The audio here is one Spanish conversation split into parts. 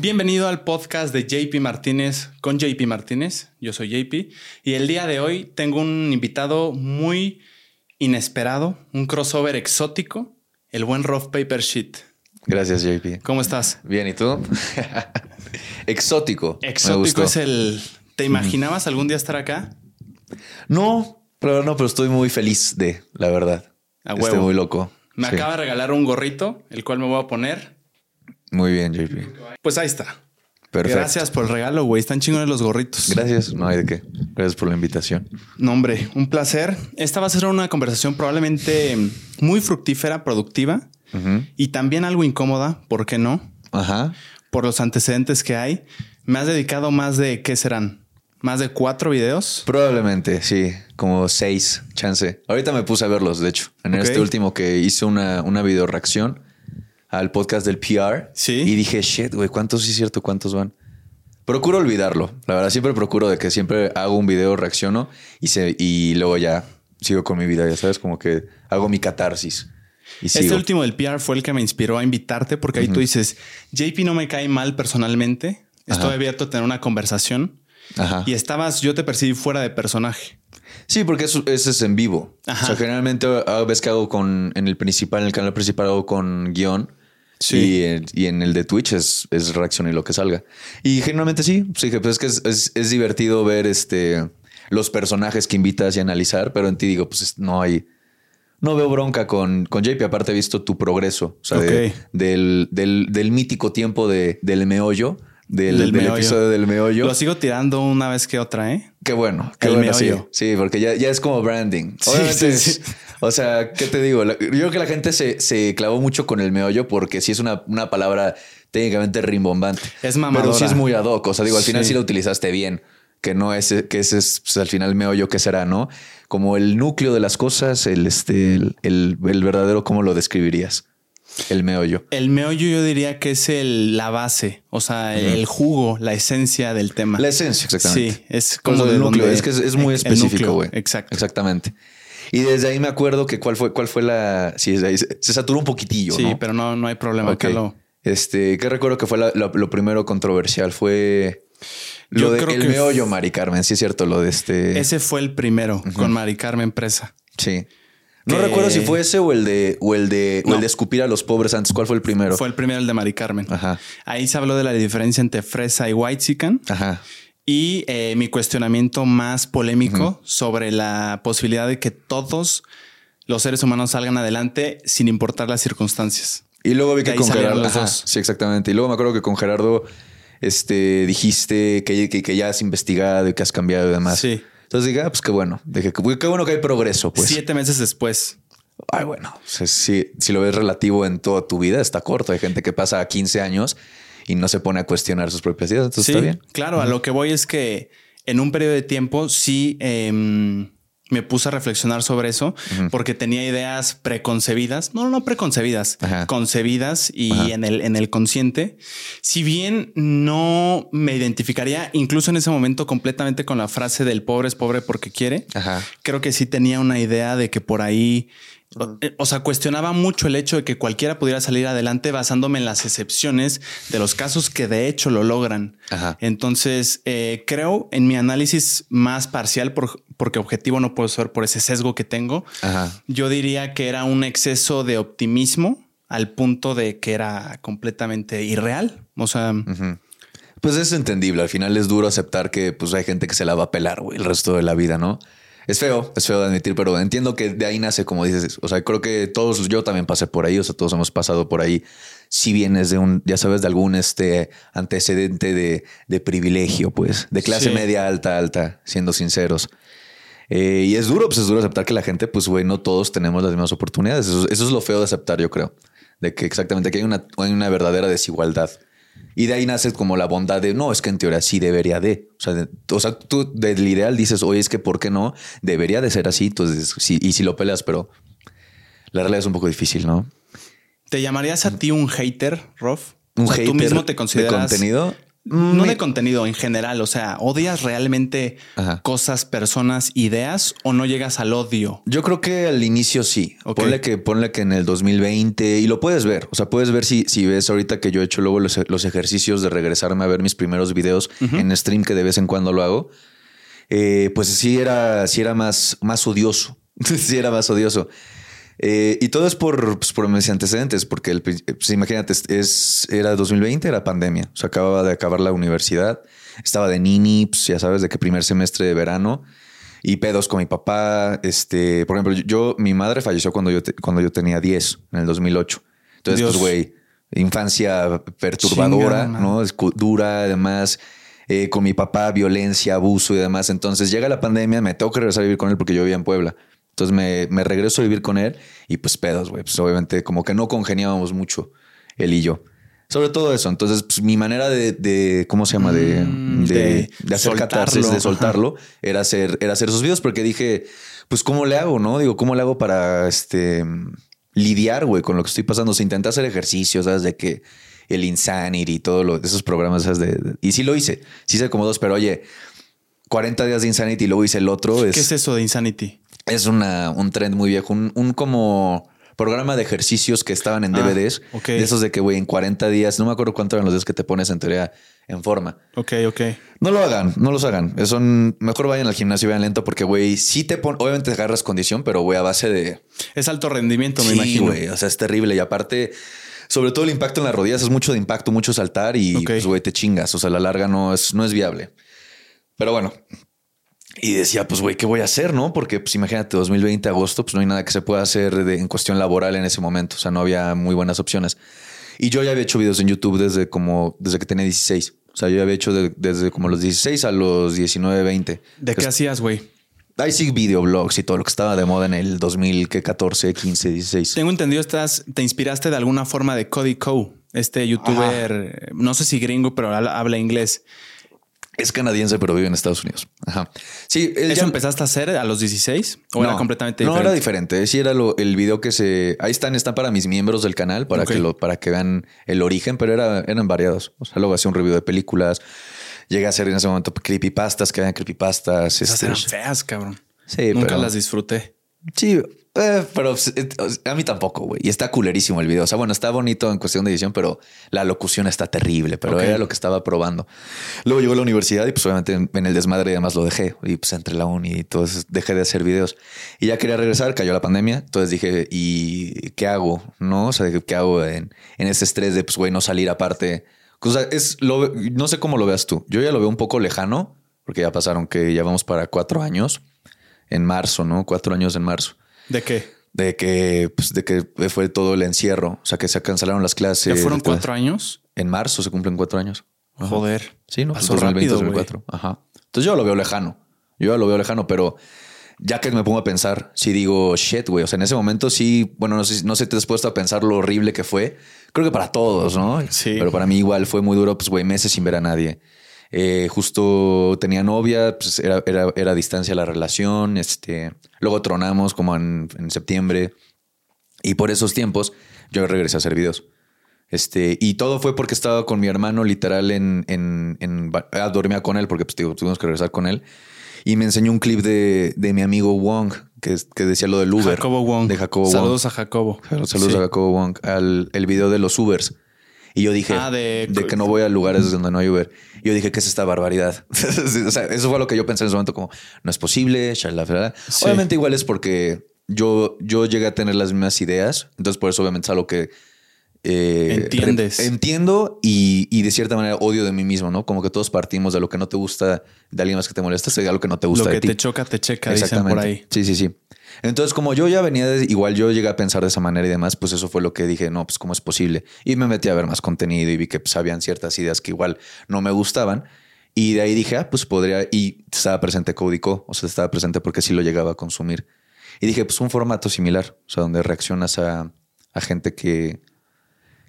Bienvenido al podcast de JP Martínez con JP Martínez. Yo soy JP y el día de hoy tengo un invitado muy inesperado, un crossover exótico, el buen Rough Paper Sheet. Gracias, JP. ¿Cómo estás? Bien, ¿y tú? Exótico. Exótico es el... ¿Te imaginabas algún día estar acá? No, pero no, pero estoy muy feliz de, la verdad. A Estoy muy loco. Me Sí. acaba de regalar un gorrito, el cual me voy a poner. Muy bien, JP. Pues ahí está. Perfecto. Gracias por el regalo, güey. Están chingones los gorritos. Gracias. No hay de qué. Gracias por la invitación. No, hombre, un placer. Esta va a ser una conversación probablemente muy fructífera, productiva y también algo incómoda, ¿por qué no? Ajá. Por los antecedentes que hay. Me has dedicado más de, ¿qué serán? Más de cuatro videos. Probablemente, sí. Como seis, chance. Ahorita me puse a verlos, de hecho. En este último que hice una, una video reacción al podcast del PR. Sí. Y dije, shit, güey, ¿cuántos sí es cierto? ¿Cuántos van? Procuro olvidarlo. La verdad, siempre procuro de que siempre hago un video, reacciono y, se, y luego ya sigo con mi vida. Ya sabes, como que hago mi catarsis. Y Este sigo. último del PR fue el que me inspiró a invitarte porque ahí tú dices, JP no me cae mal personalmente. Estoy Ajá. abierto a tener una conversación. Ajá. Y estabas, yo te percibí fuera de personaje. Sí, porque eso, eso es en vivo. Ajá. O sea, generalmente a veces que hago con en el principal, en el canal principal hago con guion. Sí. Y, en- y en el de Twitch es, es reacción y lo que salga. Y generalmente sí. Sí, que pues es que es, es- es divertido ver este los personajes que invitas y analizar, pero en ti digo, pues es- no hay. No veo bronca con, con JP. Aparte, he visto tu progreso. O sea, de- del, del, del mítico tiempo de, del meollo, del, Del del meollo. episodio del meollo. Lo sigo tirando una vez que otra, ¿eh? Qué bueno, qué El bueno, sí. meollo. Sí, porque ya, ya es como branding. Sí, Obviamente sí, es- sí. O sea, ¿qué te digo? La- Yo creo que la gente se, se clavó mucho con el meollo porque sí es una, una palabra técnicamente rimbombante. Es mamadora. Pero sí es muy ad hoc. O sea, digo, al final Sí. sí lo utilizaste bien. Que no es, que ese es pues, al final meollo que será, ¿no? Como el núcleo de las cosas, el, este, el, el- el verdadero, ¿cómo lo describirías? El meollo. El meollo yo diría que es el, la base, o sea, el jugo, la esencia del tema. La esencia, exactamente. Sí, es como como el núcleo. Es que es, es muy específico, güey. exacto. Exactamente. Y desde ahí me acuerdo que cuál fue, cuál fue la. Sí, desde ahí se, se saturó un poquitillo. Sí, ¿no? pero no, no hay problema. Lo- Este, ¿qué recuerdo que fue la- lo, lo primero controversial? Fue Yo lo de creo el que meollo, Mari Carmen. Sí, es cierto, lo de este. Ese fue el primero con Mari Carmen Presa. Sí. No que- recuerdo si fue ese o el de, o el de, o el de escupir a los pobres antes. ¿Cuál fue el primero? Fue el primero el de Mari Carmen. Ajá. Ahí se habló de la diferencia entre fresa y whitezican Ajá. Y eh, mi cuestionamiento más polémico sobre la posibilidad de que todos los seres humanos salgan adelante sin importar las circunstancias. Y luego vi que con Gerardo. los ajá, dos. Sí, exactamente. Y luego me acuerdo que con Gerardo este, dijiste que, que, que ya has investigado y que has cambiado y demás. Sí. Entonces dije, ah, pues qué bueno. Dije, qué bueno que hay progreso, pues. Siete meses después. Ay, bueno, si, si lo ves relativo en toda tu vida, está corto. Hay gente que pasa 15 años y no se pone a cuestionar sus propias ideas. Entonces Sí, está bien. claro, a lo que voy es que en un periodo de tiempo sí em, me puse a reflexionar sobre eso porque tenía ideas preconcebidas, no, no preconcebidas, Ajá. concebidas y Ajá. en el, en el consciente. Si bien no me identificaría incluso en ese momento completamente con la frase del pobre es pobre porque quiere, Ajá. creo que sí tenía una idea de que por ahí, o, eh, o sea, cuestionaba mucho el hecho de que cualquiera pudiera salir adelante basándome en las excepciones de los casos que de hecho lo logran. Ajá. Entonces, eh, creo en mi análisis más parcial, por- porque objetivo no puedo ser por ese sesgo que tengo, Ajá. yo diría que era un exceso de optimismo al punto de que era completamente irreal. O sea. Pues es entendible. Al final es duro aceptar que pues hay gente que se la va a pelar güey, el resto de la vida, ¿no? Es feo, es feo de admitir, pero entiendo que de ahí nace, como dices. O sea, creo que todos, yo también pasé por ahí, o sea, todos hemos pasado por ahí. Si vienes de un, ya sabes, de algún este antecedente de, de privilegio, pues, de clase Sí. media alta, alta, siendo sinceros. Eh, y es duro, pues es duro aceptar que la gente, pues, güey, no todos tenemos las mismas oportunidades. Eso, eso es lo feo de aceptar, yo creo. De que exactamente que hay una, hay una verdadera desigualdad. Y de ahí nace como la bondad de no, es que en teoría sí debería de. O sea, de- o sea tú del ideal dices, oye, es que ¿por qué no? Debería de ser así. Entonces, sí, y si lo peleas, pero la realidad es un poco difícil, ¿no? ¿te llamarías a ti un hater, Rof? Un O sea, tú hater mismo te de consideras contenido. No Mi- de contenido en general, o sea, ¿odias realmente Ajá. cosas, personas, ideas o no llegas al odio? Yo creo que al inicio sí. Ponle que, ponle que en el 2020 y lo puedes ver. O sea, puedes ver si, si ves ahorita que yo he hecho luego los, los ejercicios de regresarme a ver mis primeros videos en stream que de vez en cuando lo hago. Eh, pues sí era, sí era más, más odioso. sí era más odioso. Eh, y todo es por, pues, por mis antecedentes, porque el, pri- pues, imagínate, es- era 2020, era pandemia. O sea, acababa de acabar la universidad, estaba de nini, pues, ya sabes, de que primer semestre de verano y pedos con mi papá. Este, por ejemplo, yo, mi madre falleció cuando yo, te- cuando yo tenía 10, en el 2008. Entonces, Dios. pues, güey, infancia perturbadora, Chinga. ¿no? Es dura, además. eh, con mi papá, violencia, abuso y demás. Entonces llega la pandemia, me tengo que regresar a vivir con él porque yo vivía en Puebla. Entonces me, me regreso a vivir con él y pues pedos, güey. Pues obviamente como que no congeniábamos mucho él y yo. Sobre todo eso. Entonces, pues, mi manera de, de- ¿cómo se llama? De, Mm, de, de de hacer soltarlo, catarsis, de ajá. soltarlo, era hacer, era hacer esos videos porque dije, pues, ¿cómo le hago? No digo, ¿cómo le hago para este lidiar, güey, con lo que estoy pasando? Se intenta hacer ejercicios, ¿sabes? De que el Insanity y todos lo- esos programas, ¿sabes? De, de- y sí lo hice. Sí hice como dos, pero oye, 40 días de Insanity y luego hice el otro. ¿Qué es eso de Insanity? Es una, un trend muy viejo, un, un como programa de ejercicios que estaban en Ah, DVDs. ok. De esos de que, güey, en 40 días, no me acuerdo cuántos eran los días que te pones en teoría en forma. Ok, ok. No lo hagan, no los hagan. Eso n- mejor vayan al gimnasio y vayan lento porque, güey, sí te pon, obviamente te agarras condición, pero, güey, a base de... Es alto rendimiento, me Sí, imagino. güey, o sea, es terrible. Y aparte, sobre todo el impacto en las rodillas, es mucho de impacto, mucho saltar y, pues, güey, te chingas. O sea, a la larga no es, no es viable. Pero bueno. Y decía, pues, güey, ¿qué voy a hacer? No, porque, pues, imagínate, 2020, agosto, pues no hay nada que se pueda hacer de- en cuestión laboral en ese momento. O sea, no había muy buenas opciones. Y yo ya había hecho videos en YouTube desde como, desde que tenía 16. O sea, yo ya había hecho de- desde como los 16 a los 19, 20. ¿De qué hacías, güey? Ahí sí, videoblogs y todo lo que estaba de moda en el 2014, 15, 16. Tengo entendido, estás, te inspiraste de alguna forma de Cody Coe, este youtuber, eh, no sé si gringo, pero habla inglés. Es canadiense, pero vive en Estados Unidos. Ajá. Sí, él ¿Eso ya- empezaste a hacer a los 16? ¿O era No, completamente No, diferente? era diferente. Sí, era lo- el video que se. Ahí están, están para mis miembros del canal, para que lo, para que vean el origen, pero era, eran variados. O sea, luego hacía un review de películas. Llegué a hacer en ese momento creepypastas, que eran creepypastas. Esas este, eran feas, cabrón. sí, Nunca pero- las disfruté. Sí, eh, pero eh, a mí tampoco, güey. Y está culerísimo el video. O sea, bueno, está bonito en cuestión de edición, pero la locución está terrible. Pero era lo que estaba probando. Luego llegó a la universidad y pues obviamente en, el desmadre y demás lo dejé. Y pues entre la uni y todo eso, dejé de hacer videos. Y ya quería regresar, cayó la pandemia. Entonces dije, ¿y qué hago? No, o sea, ¿qué hago en, en ese estrés de pues, güey, no salir aparte? O sea, es lo, ve- no sé cómo lo veas tú. Yo ya lo veo un poco lejano, porque ya pasaron que ya vamos para cuatro años en marzo, ¿no? Cuatro años en marzo ¿De qué? de que, pues, de que fue todo el encierro. O sea, que se cancelaron las clases. ¿Ya fueron cuatro años? En marzo se cumplen cuatro años. Ajá. Joder. Sí, ¿no? Pasó rápido. 2024. Ajá. Entonces yo lo veo lejano. Yo lo veo lejano, pero ya que me pongo a pensar, sí digo, shit, güey. O sea, en ese momento sí, bueno, no sé, si- no sé si te has puesto a pensar lo horrible que fue. Creo que para todos, ¿no? Sí. Pero para mí igual fue muy duro, pues, güey, meses sin ver a nadie. Eh, justo tenía novia, pues era, era, era a distancia la relación. Este, luego tronamos como en, en septiembre. Y por esos tiempos yo regresé a hacer videos. Este, y todo fue porque estaba con mi hermano literal en, en, en ah, dormía con él porque pues, digo, tuvimos que regresar con él. Y me enseñó un clip de, de mi amigo Wong que, que decía lo del Uber. Jacobo Wong. De Jacobo Saludos Wong. a Jacobo. Saludos Sí. a Jacobo Wong. Al el video de los Ubers. Y yo dije Ah, de- que no voy a lugares donde no hay Uber. Y yo dije, ¿qué es esta barbaridad? o sea, eso fue lo que yo pensé en ese momento, como no es posible, shalala. Sí. Obviamente, igual es porque yo, yo llegué a tener las mismas ideas. Entonces, por eso, obviamente, es algo que eh, Entiendes. entiendo y, y de cierta manera odio de mí mismo, ¿no? Como que todos partimos de lo que no te gusta de alguien más que te molesta, sería lo que no te gusta Lo de que ti. te choca, te checa, dicen por ahí. Sí, sí, sí. Entonces, como yo ya venía de, igual yo llegué a pensar de esa manera y demás, pues eso fue lo que dije, no, pues cómo es posible. Y me metí a ver más contenido y vi que pues habían ciertas ideas que igual no me gustaban. Y de ahí dije, ah, pues podría, y estaba presente Códico, o sea, estaba presente porque sí lo llegaba a consumir. Y dije, pues un formato similar, o sea, donde reaccionas a, a gente que,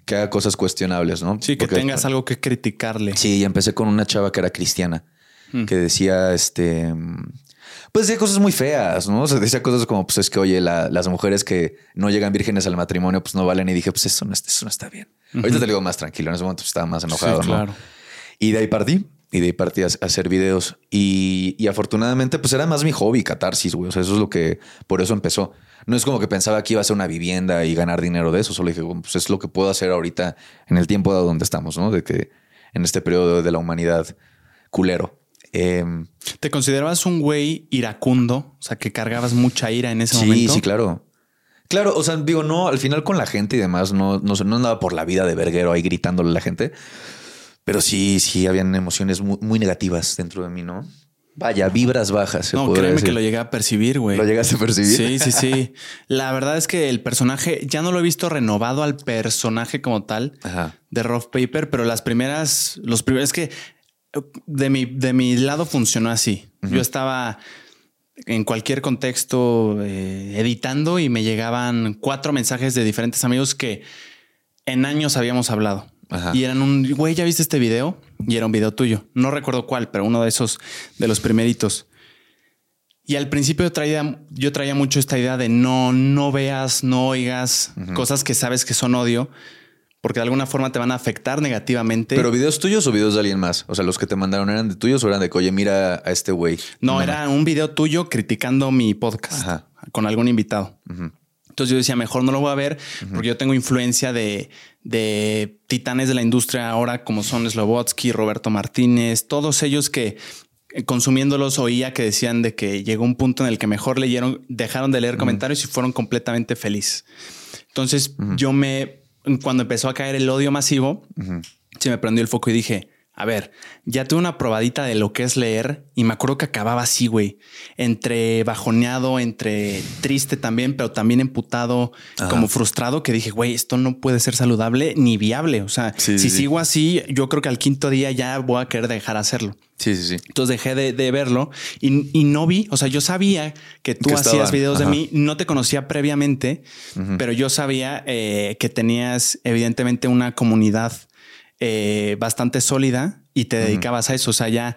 que haga cosas cuestionables, ¿no? Sí, que Porque- tengas algo que criticarle. Sí, y empecé con una chava que era cristiana, Mm. que decía, este, pues decía cosas muy feas, ¿no? O sea, decía cosas como, pues es que, oye, la- las mujeres que no llegan vírgenes al matrimonio, pues no valen. Y dije, pues eso no, está- eso no está bien. Ahorita te lo digo más tranquilo, en ese momento pues, estaba más enojado, Sí, ¿no? claro. Y de ahí partí. Y de ahí partí a, hacer videos. Y, y afortunadamente, pues era más mi hobby, catarsis, güey. O sea, eso es lo que, por eso empezó. No es como que pensaba que iba a ser una vivienda y ganar dinero de eso. Solo dije, pues es lo que puedo hacer ahorita en el tiempo de donde estamos, ¿no? De que en este periodo de la humanidad culero. Em, ¿Te considerabas un güey iracundo? O sea, que cargabas mucha ira en ese sí, momento. sí, claro. Claro, o sea, digo, no, al final con la gente y demás, no, no, no andaba por la vida de verguero ahí gritándole a la gente. Pero sí, sí, habían emociones muy, muy negativas dentro de mí, ¿no? Vaya, vibras bajas. se No, créeme decir. que lo llegué a percibir, güey. ¿Lo llegaste a percibir. Sí, sí, sí. La verdad es que el personaje ya no lo he visto renovado al personaje como tal Ajá. de Rough Paper, pero las primeras, los primeros es que de mi, de mi lado funcionó así. Yo estaba en cualquier contexto eh, editando y me llegaban cuatro mensajes de diferentes amigos que en años habíamos hablado. Ajá. Y eran un, güey, ¿ya viste este video? Y era un video tuyo. No recuerdo cuál, pero uno de esos, de los primeritos. Y al principio yo traía, yo traía mucho esta idea de no, no veas, no oigas cosas que sabes que son odio, porque de alguna forma te van a afectar negativamente. ¿Pero videos tuyos o videos de alguien más? O sea, los que te mandaron eran de tuyos o eran de que, oye, mira a este güey. no, era un video tuyo criticando mi podcast Ajá. con algún invitado. Entonces yo decía, mejor no lo voy a ver porque yo tengo influencia de, de titanes de la industria ahora, como son Slobotsky, Roberto Martínez, todos ellos que eh, consumiéndolos oía que decían de que llegó un punto en el que mejor leyeron, dejaron de leer comentarios y fueron completamente felices. Entonces yo me, cuando empezó a caer el odio masivo, se me prendió el foco y dije, a ver, ya tuve una probadita de lo que es leer y me acuerdo que acababa así, güey, entre bajoneado, entre triste también, pero también emputado, como frustrado, que dije, güey, esto no puede ser saludable ni viable. O sea, Sí, si sí, sigo así, yo creo que al quinto día ya voy a querer dejar hacerlo. Sí, sí, sí. Entonces dejé de, de verlo y, y no vi, o sea, yo sabía que tú Que hacías videos de mí, no te conocía previamente, pero yo sabía eh, que tenías evidentemente una comunidad eh, bastante sólida y te dedicabas a eso, o sea, ya...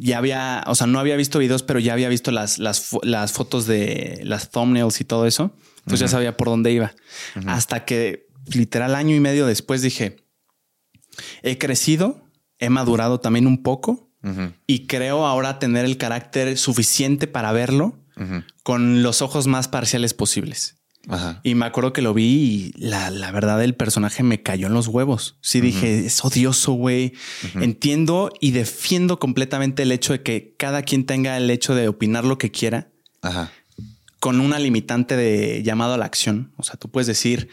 Ya había, o sea, no había visto videos, pero ya había visto las, las, fo- las fotos de las thumbnails y todo eso. Entonces ya sabía por dónde iba. Hasta que literal año y medio después dije, he crecido, he madurado también un poco y creo ahora tener el carácter suficiente para verlo con los ojos más parciales posibles. Ajá. Y me acuerdo que lo vi y la, la verdad el personaje me cayó en los huevos. Sí dije, es odioso, güey. Entiendo y defiendo completamente el hecho de que cada quien tenga el hecho de opinar lo que quiera Ajá. con una limitante de llamado a la acción. O sea, tú puedes decir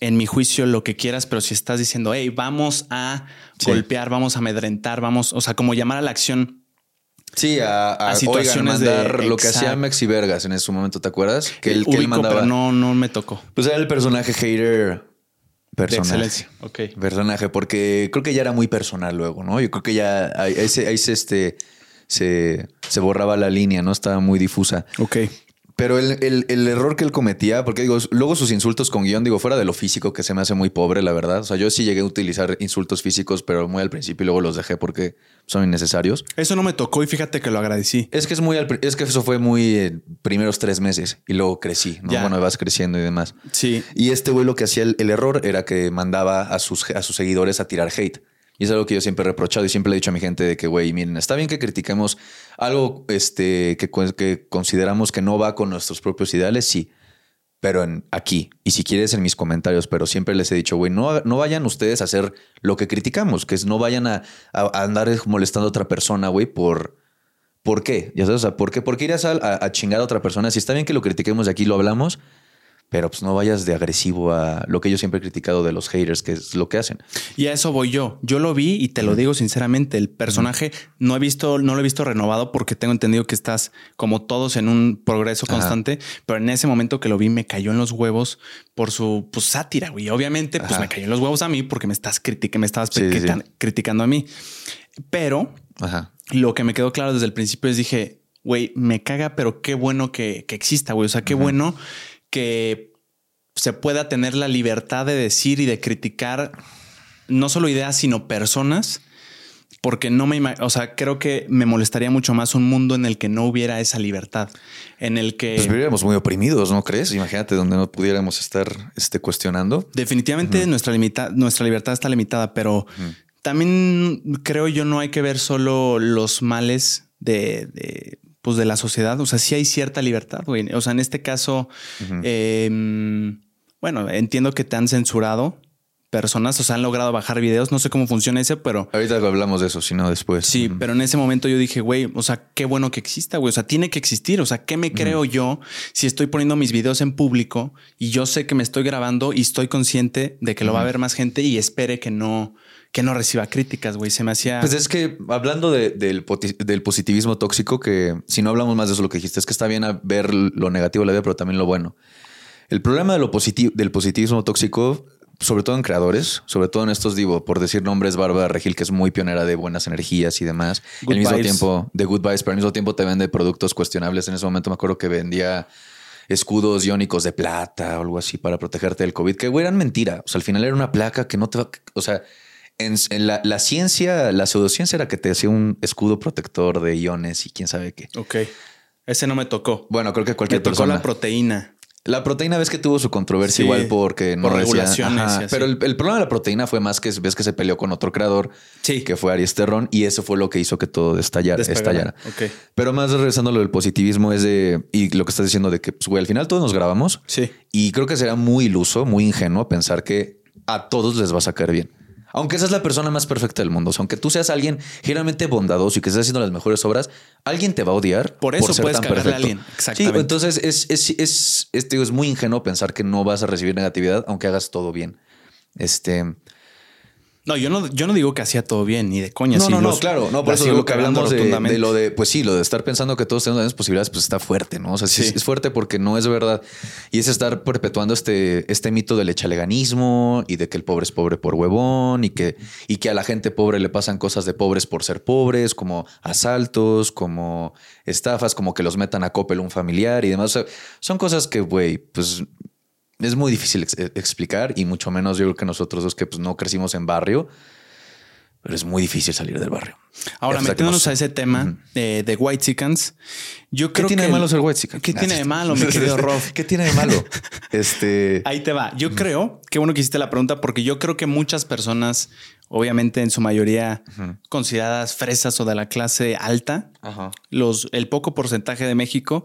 en mi juicio lo que quieras, pero si estás diciendo, hey, vamos a Sí. golpear, vamos a amedrentar, vamos, o sea, como llamar a la acción. Sí, a, a, A situaciones oigan, mandar de- lo que hacía. Maxi Vergas en ese momento, ¿te acuerdas? Que él, que él mandaba. pero no, no me tocó. Pues era el personaje hater De personaje. excelencia. Ok. Personaje, porque creo que ya era muy personal luego, ¿no? Yo creo que ya ahí, ahí se, ahí se, este, se, se borraba la línea, ¿no? Estaba muy difusa. Ok. Pero el, el- el error que él cometía, porque digo, luego sus insultos con guion, digo, fuera de lo físico, que se me hace muy pobre, la verdad. O sea, yo sí llegué a utilizar insultos físicos, pero muy al principio y luego los dejé porque son innecesarios. Eso no me tocó y fíjate que lo agradecí. Es que es muy, al es que eso fue muy eh, primeros tres meses y luego crecí, ¿no? Ya. Bueno, vas creciendo y demás. Sí. Y este güey lo que hacía el, el error era que mandaba a sus, a sus seguidores a tirar hate. Y es algo que yo siempre he reprochado y siempre le he dicho a mi gente de que, güey, miren, está bien que critiquemos algo este, que, que consideramos que no va con nuestros propios ideales, sí, pero en, aquí. Y si quieres en mis comentarios, pero siempre les he dicho, güey, no, no vayan ustedes a hacer lo que criticamos, que es no vayan a, a- andar molestando a otra persona, güey, por... ¿Por qué? Ya sabes, ¿por qué, ¿por qué irás a, a- a chingar a otra persona? Si está bien que lo critiquemos de aquí, lo hablamos, pero pues no vayas de agresivo a lo que yo siempre he criticado de los haters, que es lo que hacen. Y a eso voy yo. Yo lo vi y te lo digo sinceramente. El personaje no he visto, no lo he visto renovado porque tengo entendido que estás como todos en un progreso Ajá. constante. Pero en ese momento que lo vi, me cayó en los huevos por su pues, sátira, güey. Obviamente, pues me cayó en los huevos a mí porque me estás criticando, me estabas Sí, sí. criticando a mí. Pero Ajá. lo que me quedó claro desde el principio es dije, güey, me caga, pero qué bueno que, que exista, güey. O sea, qué bueno que se pueda tener la libertad de decir y de criticar no solo ideas, sino personas. Porque no me o sea, creo que me molestaría mucho más un mundo en el que no hubiera esa libertad, en el que Pues viviríamos muy oprimidos, ¿no crees? Imagínate donde no pudiéramos estar este, cuestionando. definitivamente nuestra, limita- nuestra libertad está limitada, pero también creo yo no hay que ver solo los males de, de, pues de la sociedad. O sea, sí hay cierta libertad, güey. O sea, en este caso, eh, bueno, entiendo que te han censurado personas, o sea, han logrado bajar videos. No sé cómo funciona ese, pero. Ahorita hablamos de eso, si no después. Sí, pero en ese momento yo dije, güey, o sea, qué bueno que exista, güey. O sea, tiene que existir. O sea, ¿qué me creo yo si estoy poniendo mis videos en público y yo sé que me estoy grabando y estoy consciente de que lo va a ver más gente y espere que no, que no reciba críticas, güey. Se me hacía. Pues es que hablando de, del, del, positivismo tóxico, que si no hablamos más de eso, lo que dijiste es que está bien ver lo negativo de la vida, pero también lo bueno. El problema de lo positivo, del positivismo tóxico sobre todo en creadores, sobre todo en estos, digo, por decir nombres, Bárbara Regil, que es muy pionera de buenas energías y demás. Good al mismo tiempo, de Good Vibes, pero al mismo tiempo te vende productos cuestionables. En ese momento me acuerdo que vendía escudos iónicos de plata o algo así para protegerte del COVID, que güey eran mentira. O sea, al final era una placa que no te va. O sea, en, la, la, ciencia, la pseudociencia era que te hacía un escudo protector de iones y quién sabe qué. Ok. Ese no me tocó. Bueno, creo que cualquier me tocó persona. la proteína. La proteína ves que tuvo su controversia Sí, igual porque no por decía- regulaciones Ajá, y así. Pero el, el problema de la proteína fue más que ves que se peleó con otro creador Sí. que fue Aries Terrón y eso fue lo que hizo que todo estallara. Despegara. estallara. Ok. Pero más regresando a lo del positivismo es de y lo que estás diciendo de que pues, güey, al final todos nos grabamos Sí. y creo que será muy iluso, muy ingenuo pensar que a todos les va a sacar bien. Aunque es la persona más perfecta del mundo. O sea, aunque tú seas alguien generalmente bondadoso y que estés haciendo las mejores obras, alguien te va a odiar. Por eso ser puedes tan cagarle a perfecto. alguien. Exactamente. Sí, entonces es, es, es, es, digo, es muy ingenuo pensar que no vas a recibir negatividad aunque hagas todo bien. Este. No, yo no, yo no digo que hacía todo bien, ni de coña. No, sí, no, no, claro. No, por eso sigo lo que hablamos de, lo de, pues sí, lo de estar pensando que todos tenemos las mismas posibilidades, pues está fuerte, ¿no? O sea, sí, es fuerte porque no es verdad. Y es estar perpetuando este, este mito del echaleganismo y de que el pobre es pobre por huevón y que, y que a la gente pobre le pasan cosas de pobres por ser pobres, como asaltos, como estafas, como que los metan a Coppel un familiar y demás. O sea, son cosas que, güey, pues es muy difícil ex- explicar y mucho menos yo creo que nosotros dos que pues no crecimos en barrio, pero es muy difícil salir del barrio. Ahora, metiéndonos no- a ese tema eh, de White Chickens, yo ¿Qué creo tiene que de malo ser white chicken? ¿Qué tiene de malo, mi querido Rob? ¿Qué tiene de malo? Este. Ahí te va. Yo creo, qué bueno que hiciste la pregunta, porque yo creo que muchas personas, obviamente en su mayoría consideradas fresas o de la clase alta, los, el poco porcentaje de México,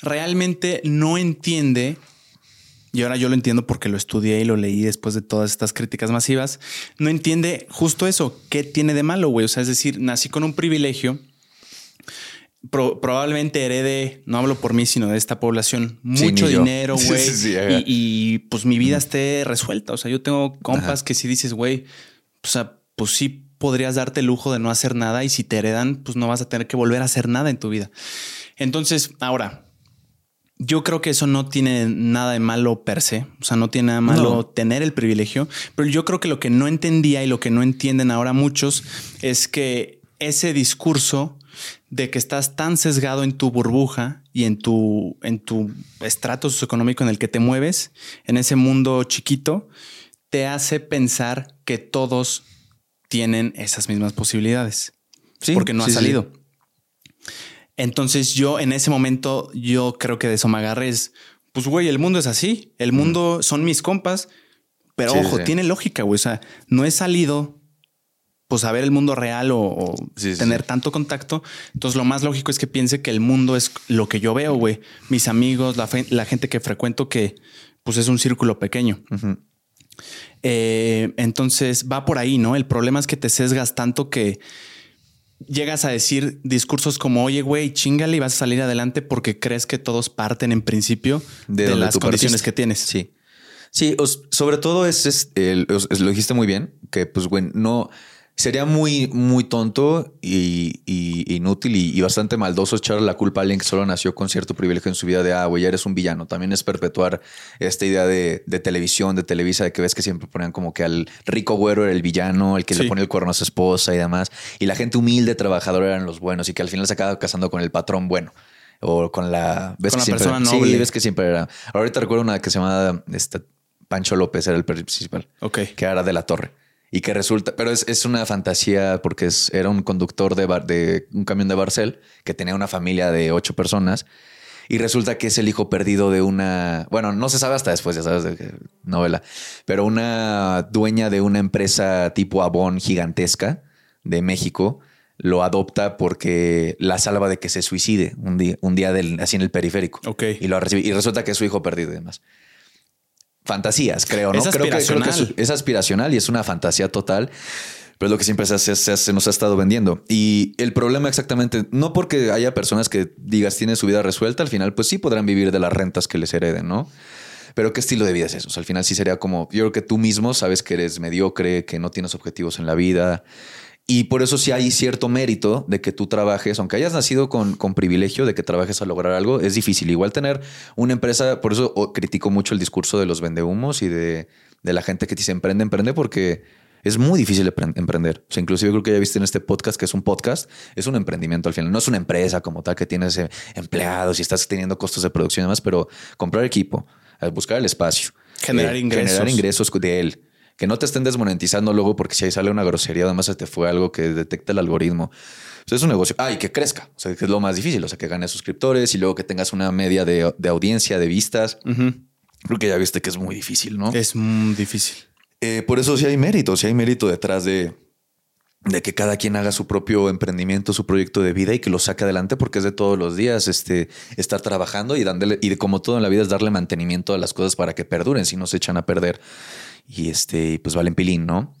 realmente no entiende, y ahora yo lo entiendo porque lo estudié y lo leí después de todas estas críticas masivas, no entiende justo eso, qué tiene de malo, güey. O sea, es decir, nací con un privilegio. pro- probablemente herede, no hablo por mí, sino de esta población, mucho dinero, güey. sí, sí, ajá. y, y, pues mi vida esté resuelta. O sea, yo tengo compas que si dices, güey, o sea, pues sí podrías darte el lujo de no hacer nada y si te heredan, pues no vas a tener que volver a hacer nada en tu vida. Entonces, ahora, yo creo que eso no tiene nada de malo per se, o sea, no tiene nada malo No. tener el privilegio, pero yo creo que lo que no entendía y lo que no entienden ahora muchos es que ese discurso de que estás tan sesgado en tu burbuja y en tu, en tu estrato socioeconómico en el que te mueves, en ese mundo chiquito, te hace pensar que todos tienen esas mismas posibilidades. Sí, porque no sí, ha sí. Entonces yo en ese momento, yo creo que de eso me agarré es, pues güey, el mundo es así, el mundo son mis compas, pero Sí, ojo, sí. tiene lógica, güey, o sea, no he salido pues a ver el mundo real o, o Sí, sí, tener tanto contacto. Entonces lo más lógico es que piense que el mundo es lo que yo veo, güey. Mis amigos, la, gente que frecuento que pues es un círculo pequeño. Eh, entonces va por ahí, ¿no? El problema es que te sesgas tanto que llegas a decir discursos como, oye, güey, chingale y vas a salir adelante porque crees que todos parten en principio de, las condiciones partiste. que tienes. Sí. Sí, os- sobre todo es, es os- es- lo dijiste muy bien, que pues bueno, no sería muy, muy tonto y, y- inútil y, y bastante maldoso echar la culpa a alguien que solo nació con cierto privilegio en su vida de, ah, güey, ya eres un villano. También es perpetuar esta idea de, de televisión, de Televisa, de que ves que siempre ponían como que al rico güero era el villano, el que Sí. le ponía el cuerno a su esposa y demás. Y la gente humilde, trabajadora eran los buenos y que al final se acaba casando con el patrón bueno. O con la... ¿ves Con que la siempre- persona Sí, noble. ves que siempre era. Ahorita recuerdo una que se llamaba este, Pancho López, era el principal, Ok. que era de la torre. Y que resulta, pero es, es una fantasía porque es, era un conductor de, bar- de un camión de Barcel que tenía una familia de ocho personas y resulta que es el hijo perdido de una, bueno, no se sabe hasta después, ya sabes, de novela, pero una dueña de una empresa tipo Avon gigantesca de México lo adopta porque la salva de que se suicide un día, un día del, así en el periférico. Ok. Y lo recibe. Y resulta que es su hijo perdido y demás. Fantasías, creo, ¿no? Es creo que, creo que aspiracional. es, es aspiracional y es una fantasía total. Pero es lo que siempre se, se- se- se nos ha estado vendiendo. Y el problema exactamente, no porque haya personas que digas tienen su vida resuelta, al final pues sí podrán vivir de las rentas que les hereden, ¿no? Pero ¿qué estilo de vida es eso? O sea, al final sí sería como, yo creo que tú mismo sabes que eres mediocre, que no tienes objetivos en la vida. Y por eso sí hay cierto mérito de que tú trabajes, aunque hayas nacido con, con privilegio de que trabajes a lograr algo, es difícil. Igual tener una empresa, por eso oh, critico mucho el discurso de los vendehumos y de, de la gente que dice emprende, emprende, porque es muy difícil emprender. O sea, inclusive creo que ya viste en este podcast que es un podcast, es un emprendimiento al final. No es una empresa como tal que tienes eh, empleados y estás teniendo costos de producción y demás, pero comprar equipo, eh, buscar el espacio, Generar ingresos. generar ingresos de él. Que no te estén desmonetizando luego porque si ahí sale una grosería, además se te fue algo que detecta el algoritmo. Sea, es un negocio. Ah, y que crezca. O sea, que es lo más difícil. O sea, que ganes suscriptores y luego que tengas una media de, de audiencia, de vistas. Ujú. Creo que ya viste que es muy difícil, ¿no? Es muy difícil. Eh, por eso sí hay mérito, sí hay mérito detrás de, de que cada quien haga su propio emprendimiento, su proyecto de vida y que lo saque adelante porque es de todos los días este, estar trabajando y dándole, y de como todo en la vida es darle mantenimiento a las cosas para que perduren, si no se echan a perder y este, pues valen pilín, ¿no?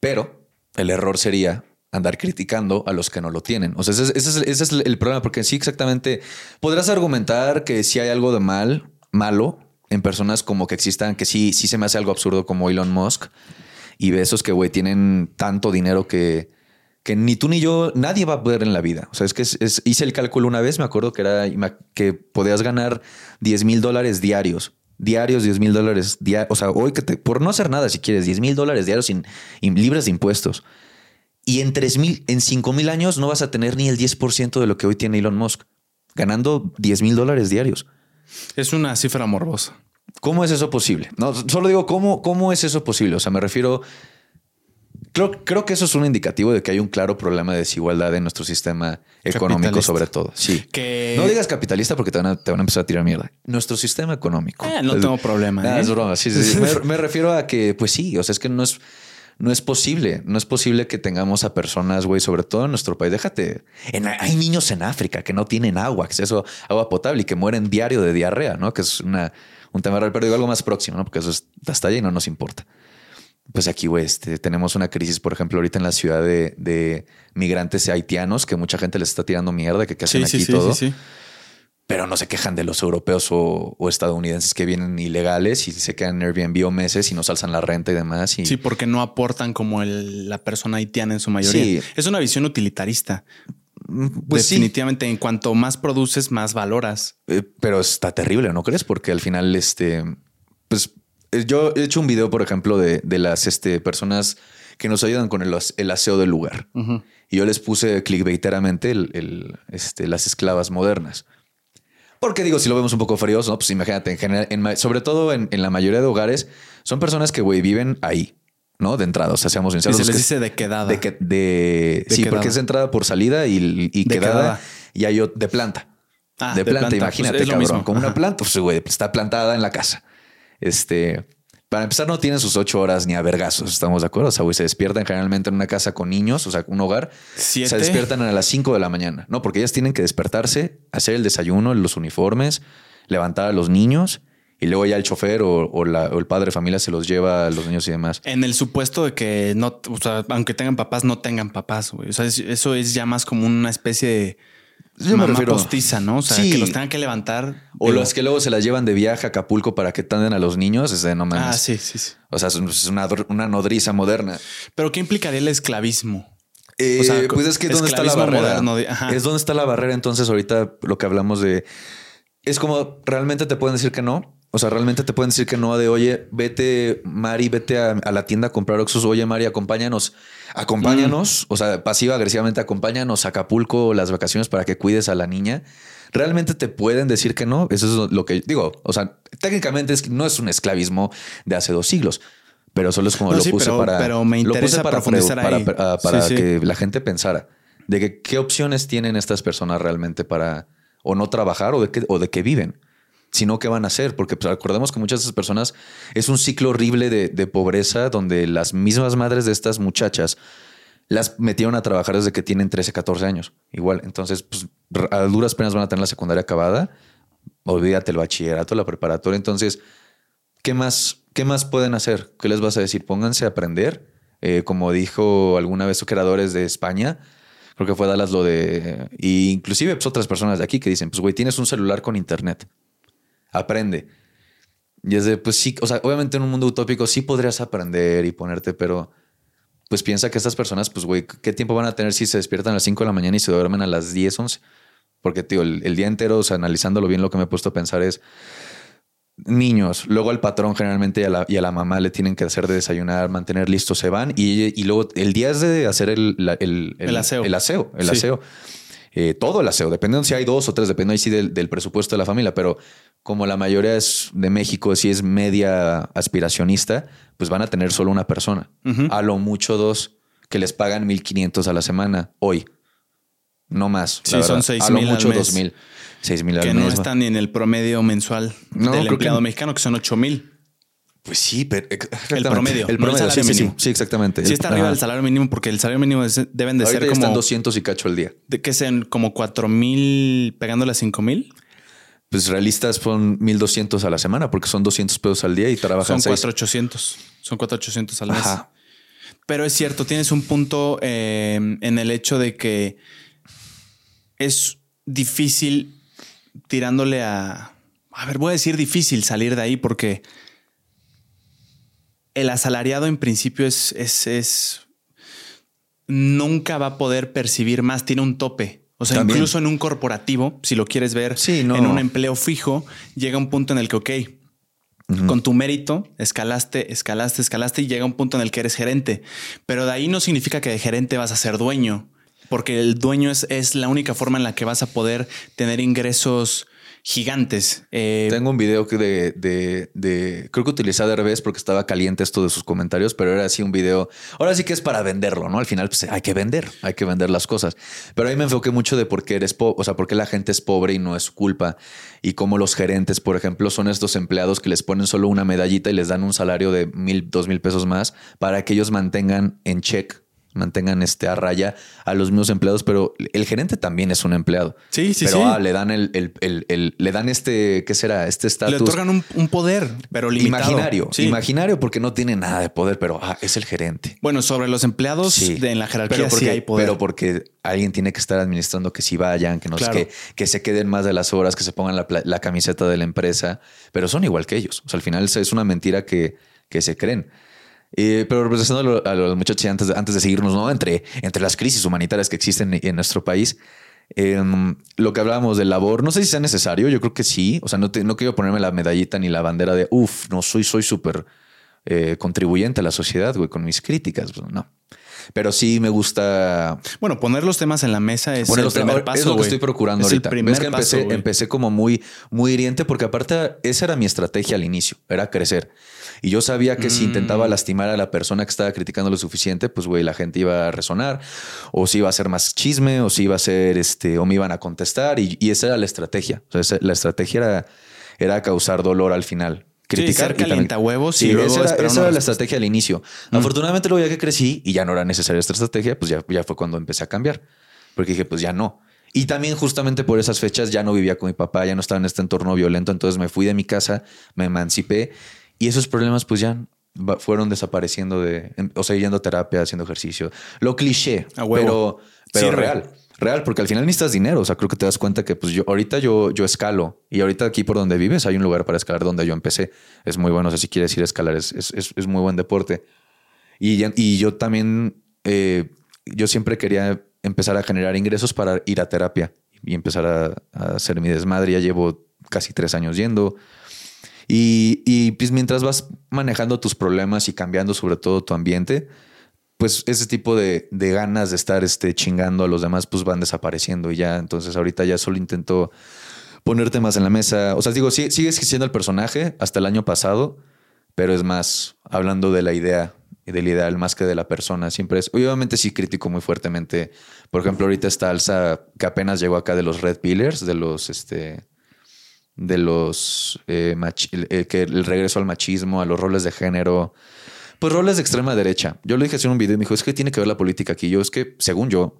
Pero el error sería andar criticando a los que no lo tienen. O sea, ese, es- ese es, el problema, porque sí, exactamente, podrás argumentar que si hay algo de mal, malo en personas como que existan, que sí, sí se me hace algo absurdo como Elon Musk y de esos que, güey, tienen tanto dinero que, que ni tú ni yo, nadie va a poder en la vida. O sea, es que hice el cálculo una vez, me acuerdo que era que podías ganar 10 mil dólares diarios. Diarios, 10 mil dólares. O sea, hoy que te, por no hacer nada, si quieres, 10 mil dólares diarios sin, in- libres de impuestos. Y en 3 mil, en 5 mil años no vas a tener ni el 10% de lo que hoy tiene Elon Musk, ganando 10 mil dólares diarios. Es una cifra morbosa. ¿Cómo es eso posible? No, solo digo, ¿cómo, cómo es eso posible? O sea, me refiero. Creo, creo que eso es un indicativo de que hay un claro problema de desigualdad en nuestro sistema económico, sobre todo. Sí. Que- No digas capitalista porque te van, a, te van a empezar a tirar mierda. Nuestro sistema económico. Eh, no tengo problema, ¿eh? es broma. Sí, sí, sí. me, me refiero a que, pues sí, o sea, es que no es. No es posible, no es posible que tengamos a personas, güey, sobre todo en nuestro país. Déjate, en- hay niños en África que no tienen agua, acceso a agua potable y que mueren diario de diarrea, ¿no? Que es una, un tema real, pero digo algo más próximo, ¿no? Porque eso es, hasta allá y no nos importa. Pues aquí, güey, este, tenemos una crisis, por ejemplo, ahorita en la ciudad de, de migrantes haitianos, que mucha gente les está tirando mierda, que qué hacen Sí, aquí sí, todo sí, sí. pero no se quejan de los europeos o, o estadounidenses que vienen ilegales y se quedan en Airbnb o meses y nos alzan la renta y demás. Y Sí, porque no aportan como el- la persona haitiana en su mayoría. Sí. Es una visión utilitarista. pues sí, Definitivamente, en cuanto más produces, más valoras. eh, pero está terrible, ¿no crees? Porque al final, este, pues yo he hecho un video, por ejemplo, de, de las este, personas que nos ayudan con el, el aseo del lugar. Y yo les puse clickbaiteramente el, el, este, las esclavas modernas. Porque digo, si lo vemos un poco fríos, ¿no? Pues imagínate, en general, en sobre todo en, en la mayoría de hogares, son personas que, güey, viven ahí, ¿no? De entrada, o sea, seamos Y se les dice de quedada. de, que, de, De sí, quedada. porque es de entrada por salida y, y quedada, quedada. y hay de planta. Ah, de, de planta, planta, imagínate, pues cabrón. Como una planta, pues güey, pues, está plantada en la casa. Este, para empezar, no tienen sus ocho horas ni a vergazos, estamos de acuerdo. O sea, güey, se despiertan generalmente en una casa con niños, o sea, un hogar. Siete. Se despiertan a las 5 de la mañana. No, porque ellas tienen que despertarse, hacer el desayuno, los uniformes, levantar a los niños y luego ya el chofer o, o la- o el padre de familia se los lleva a los niños y demás. En el supuesto de que no, o sea, aunque tengan papás, no tengan papás, güey. O sea, es- eso es ya más como una especie de Yo me mamá refiero- postiza, ¿no? O sea, Sí. que los tengan que levantar. O Digo, los que luego se las llevan de viaje a Acapulco para que tanden a los niños, es de no mames. Ah, sí, sí, sí. O sea, es una, dr- una nodriza moderna. Pero ¿qué implicaría el esclavismo? Eh, O sea, pues es que ¿dónde está la barrera? moderno es donde está la barrera. Entonces, ahorita lo que hablamos de es como realmente te pueden decir que no. O sea, realmente te pueden decir que no de oye, vete, Mari, vete a, a la tienda a comprar Oxus. Oye, Mari, acompáñanos, acompáñanos. O sea, pasiva agresivamente acompáñanos a Acapulco las vacaciones para que cuides a la niña. Realmente te pueden decir que no. Eso es lo que digo. O sea, técnicamente es, no es un esclavismo de hace dos siglos. Pero solo es como No, lo sí, puse pero- para. pero me lo puse para, profundizar para, ahí. para- para Sí, sí. que la gente pensara de que qué opciones tienen estas personas realmente para o no trabajar o de qué, o de qué viven, sino qué van a hacer, porque pues, recordemos que muchas de esas personas es un ciclo horrible de, de pobreza donde las mismas madres de estas muchachas las metieron a trabajar desde que tienen 13, 14 años. Igual, entonces, pues a duras penas van a tener la secundaria acabada. Olvídate el bachillerato, la preparatoria. Entonces, ¿qué más, qué más pueden hacer? ¿Qué les vas a decir? Pónganse a aprender. Eh, como dijo alguna vez creadores de España, creo que fue Dallas lo de... Y inclusive pues, otras personas de aquí que dicen, pues güey, tienes un celular con internet. Aprende. Y es de, pues sí, o sea, obviamente en un mundo utópico sí podrías aprender y ponerte, pero pues piensa que estas personas, pues, güey, ¿qué tiempo van a tener si se despiertan a las 5 de la mañana y se duermen a las 10, 11? Porque, tío, el, día entero, o sea, analizándolo bien, lo que me he puesto a pensar es niños, luego al patrón generalmente y a, la, y a la mamá le tienen que hacer de desayunar, mantener listo, se van y, y luego el día es de hacer el, el, el, aseo. El aseo, el aseo. Eh, todo el aseo, dependiendo si hay dos o tres, depende ahí sí del, del, presupuesto de la familia, pero como la mayoría es de México, si es media aspiracionista, pues van a tener solo una persona. A lo mucho dos que les pagan 1500 a la semana hoy. No más. Sí, son 6 mil. A lo mucho 2000. 6 mil al que mes. no están ni en el promedio mensual del empleado mexicano, que son 8 mil. Pues sí, pero el promedio. El promedio, no sí, sí, sí, sí, exactamente. Sí está arriba del salario mínimo porque el salario mínimo es, deben de Ahorita ser como... están 200 y cacho al día. De que sean como 4 mil pegándole a 5 mil. Pues realistas son 1200 a la semana porque son 200 pesos al día y trabajan Son 6. 4800. Son 4800 al mes. Ajá. Pero es cierto, tienes un punto eh, en el hecho de que es difícil tirándole a... A ver, voy a decir difícil salir de ahí porque el asalariado en principio es, es, es nunca va a poder percibir más, tiene un tope. O sea, También. incluso en un corporativo, si lo quieres ver Sí, no. en un empleo fijo, llega un punto en el que, ok, con tu mérito, escalaste, escalaste, escalaste y llega un punto en el que eres gerente. Pero de ahí no significa que de gerente vas a ser dueño, porque el dueño es, es la única forma en la que vas a poder tener ingresos gigantes. Eh, Tengo un video de, de, creo que utilicé de revés porque estaba caliente esto de sus comentarios, pero era así un video. Ahora sí que es para venderlo, ¿no? Al final pues, hay que vender, hay que vender las cosas. Pero ahí me enfoqué mucho de por qué eres pobre, o sea, por qué la gente es pobre y no es culpa. Y cómo los gerentes, por ejemplo, son estos empleados que les ponen solo una medallita y les dan un salario de mil, dos mil pesos más para que ellos mantengan en check mantengan este a raya a los mismos empleados, pero el gerente también es un empleado. Sí, sí, pero sí. ah, le dan el, el- el- el- le dan este, ¿qué será? Este le estatus otorgan un, un poder, pero limitado. imaginario. Sí. Imaginario porque no tiene nada de poder, pero ah, es el gerente. Bueno, sobre los empleados Sí. de, en la jerarquía Pero porque, sí hay poder. pero porque alguien tiene que estar administrando que si vayan, que no sé Claro. qué, que se queden más de las horas, que se pongan la, la camiseta de la empresa, pero son igual que ellos. O sea, al final es es una mentira que, que se creen. Eh, pero regresando a, lo- a los muchachos antes de, antes de seguirnos, ¿no? Entre, entre las crisis humanitarias que existen en nuestro país, em, lo que hablábamos del labor, no sé si sea necesario, yo creo que sí. O sea, no, te- no quiero ponerme la medallita ni la bandera de, uff, no soy, soy súper eh, contribuyente a la sociedad, güey, con mis críticas. Pues, no. Pero sí me gusta Bueno, poner los temas en la mesa es Poner el los primer paso. es lo que estoy procurando Es ahorita. El primer Ves que empecé, paso, güey. empecé como muy, muy hiriente porque aparte esa era mi estrategia al inicio, era crecer. Y yo sabía que Mm. si intentaba lastimar a la persona que estaba criticando lo suficiente, pues güey, la gente iba a resonar, o si iba a ser más chisme, o si iba a ser este, o me iban a contestar. Y, y esa era la estrategia. O sea, esa- la estrategia era, era causar dolor al final. Criticar ser y también- calientahuevos Sí, y luego esa era, esa era la estrategia al inicio. Afortunadamente, luego ya que crecí y ya no era necesaria esta estrategia, pues ya, ya fue cuando empecé a cambiar. Porque dije, pues ya no. Y también justamente por esas fechas ya no vivía con mi papá, ya no estaba en este entorno violento, entonces me fui de mi casa, me emancipé y esos problemas pues ya fueron desapareciendo de, em- o sea, yendo a terapia, haciendo ejercicio. Lo cliché, A huevo. pero, pero Sirve. real. Real, porque al final necesitas dinero. O sea, creo que te das cuenta que pues yo ahorita yo, yo escalo y ahorita aquí por donde vives hay un lugar para escalar donde yo empecé. Es muy bueno. O sea, si quieres ir a escalar, es, es, es- es muy buen deporte. Y, y yo también, eh, yo siempre quería empezar a generar ingresos para ir a terapia y empezar a, a hacer mi desmadre. Ya llevo casi tres años yendo. Y, y pues mientras vas manejando tus problemas y cambiando sobre todo tu ambiente, pues ese tipo de, de ganas de estar este, chingando a los demás, pues van desapareciendo y ya. Entonces ahorita ya solo intento poner temas en la mesa. O sea, digo, sí, sigues siendo el personaje hasta el año pasado, pero es más hablando de la idea del ideal más que de la persona. Siempre es, obviamente sí critico muy fuertemente. Por ejemplo, ahorita esta alza que apenas llegó acá de los Red Pillars, de los, este, de los, eh, eh, que el regreso al machismo, a los roles de género. Pues roles de extrema derecha. Yo le dije hacer un video y me dijo, es que tiene que ver la política aquí. Yo es que, según yo,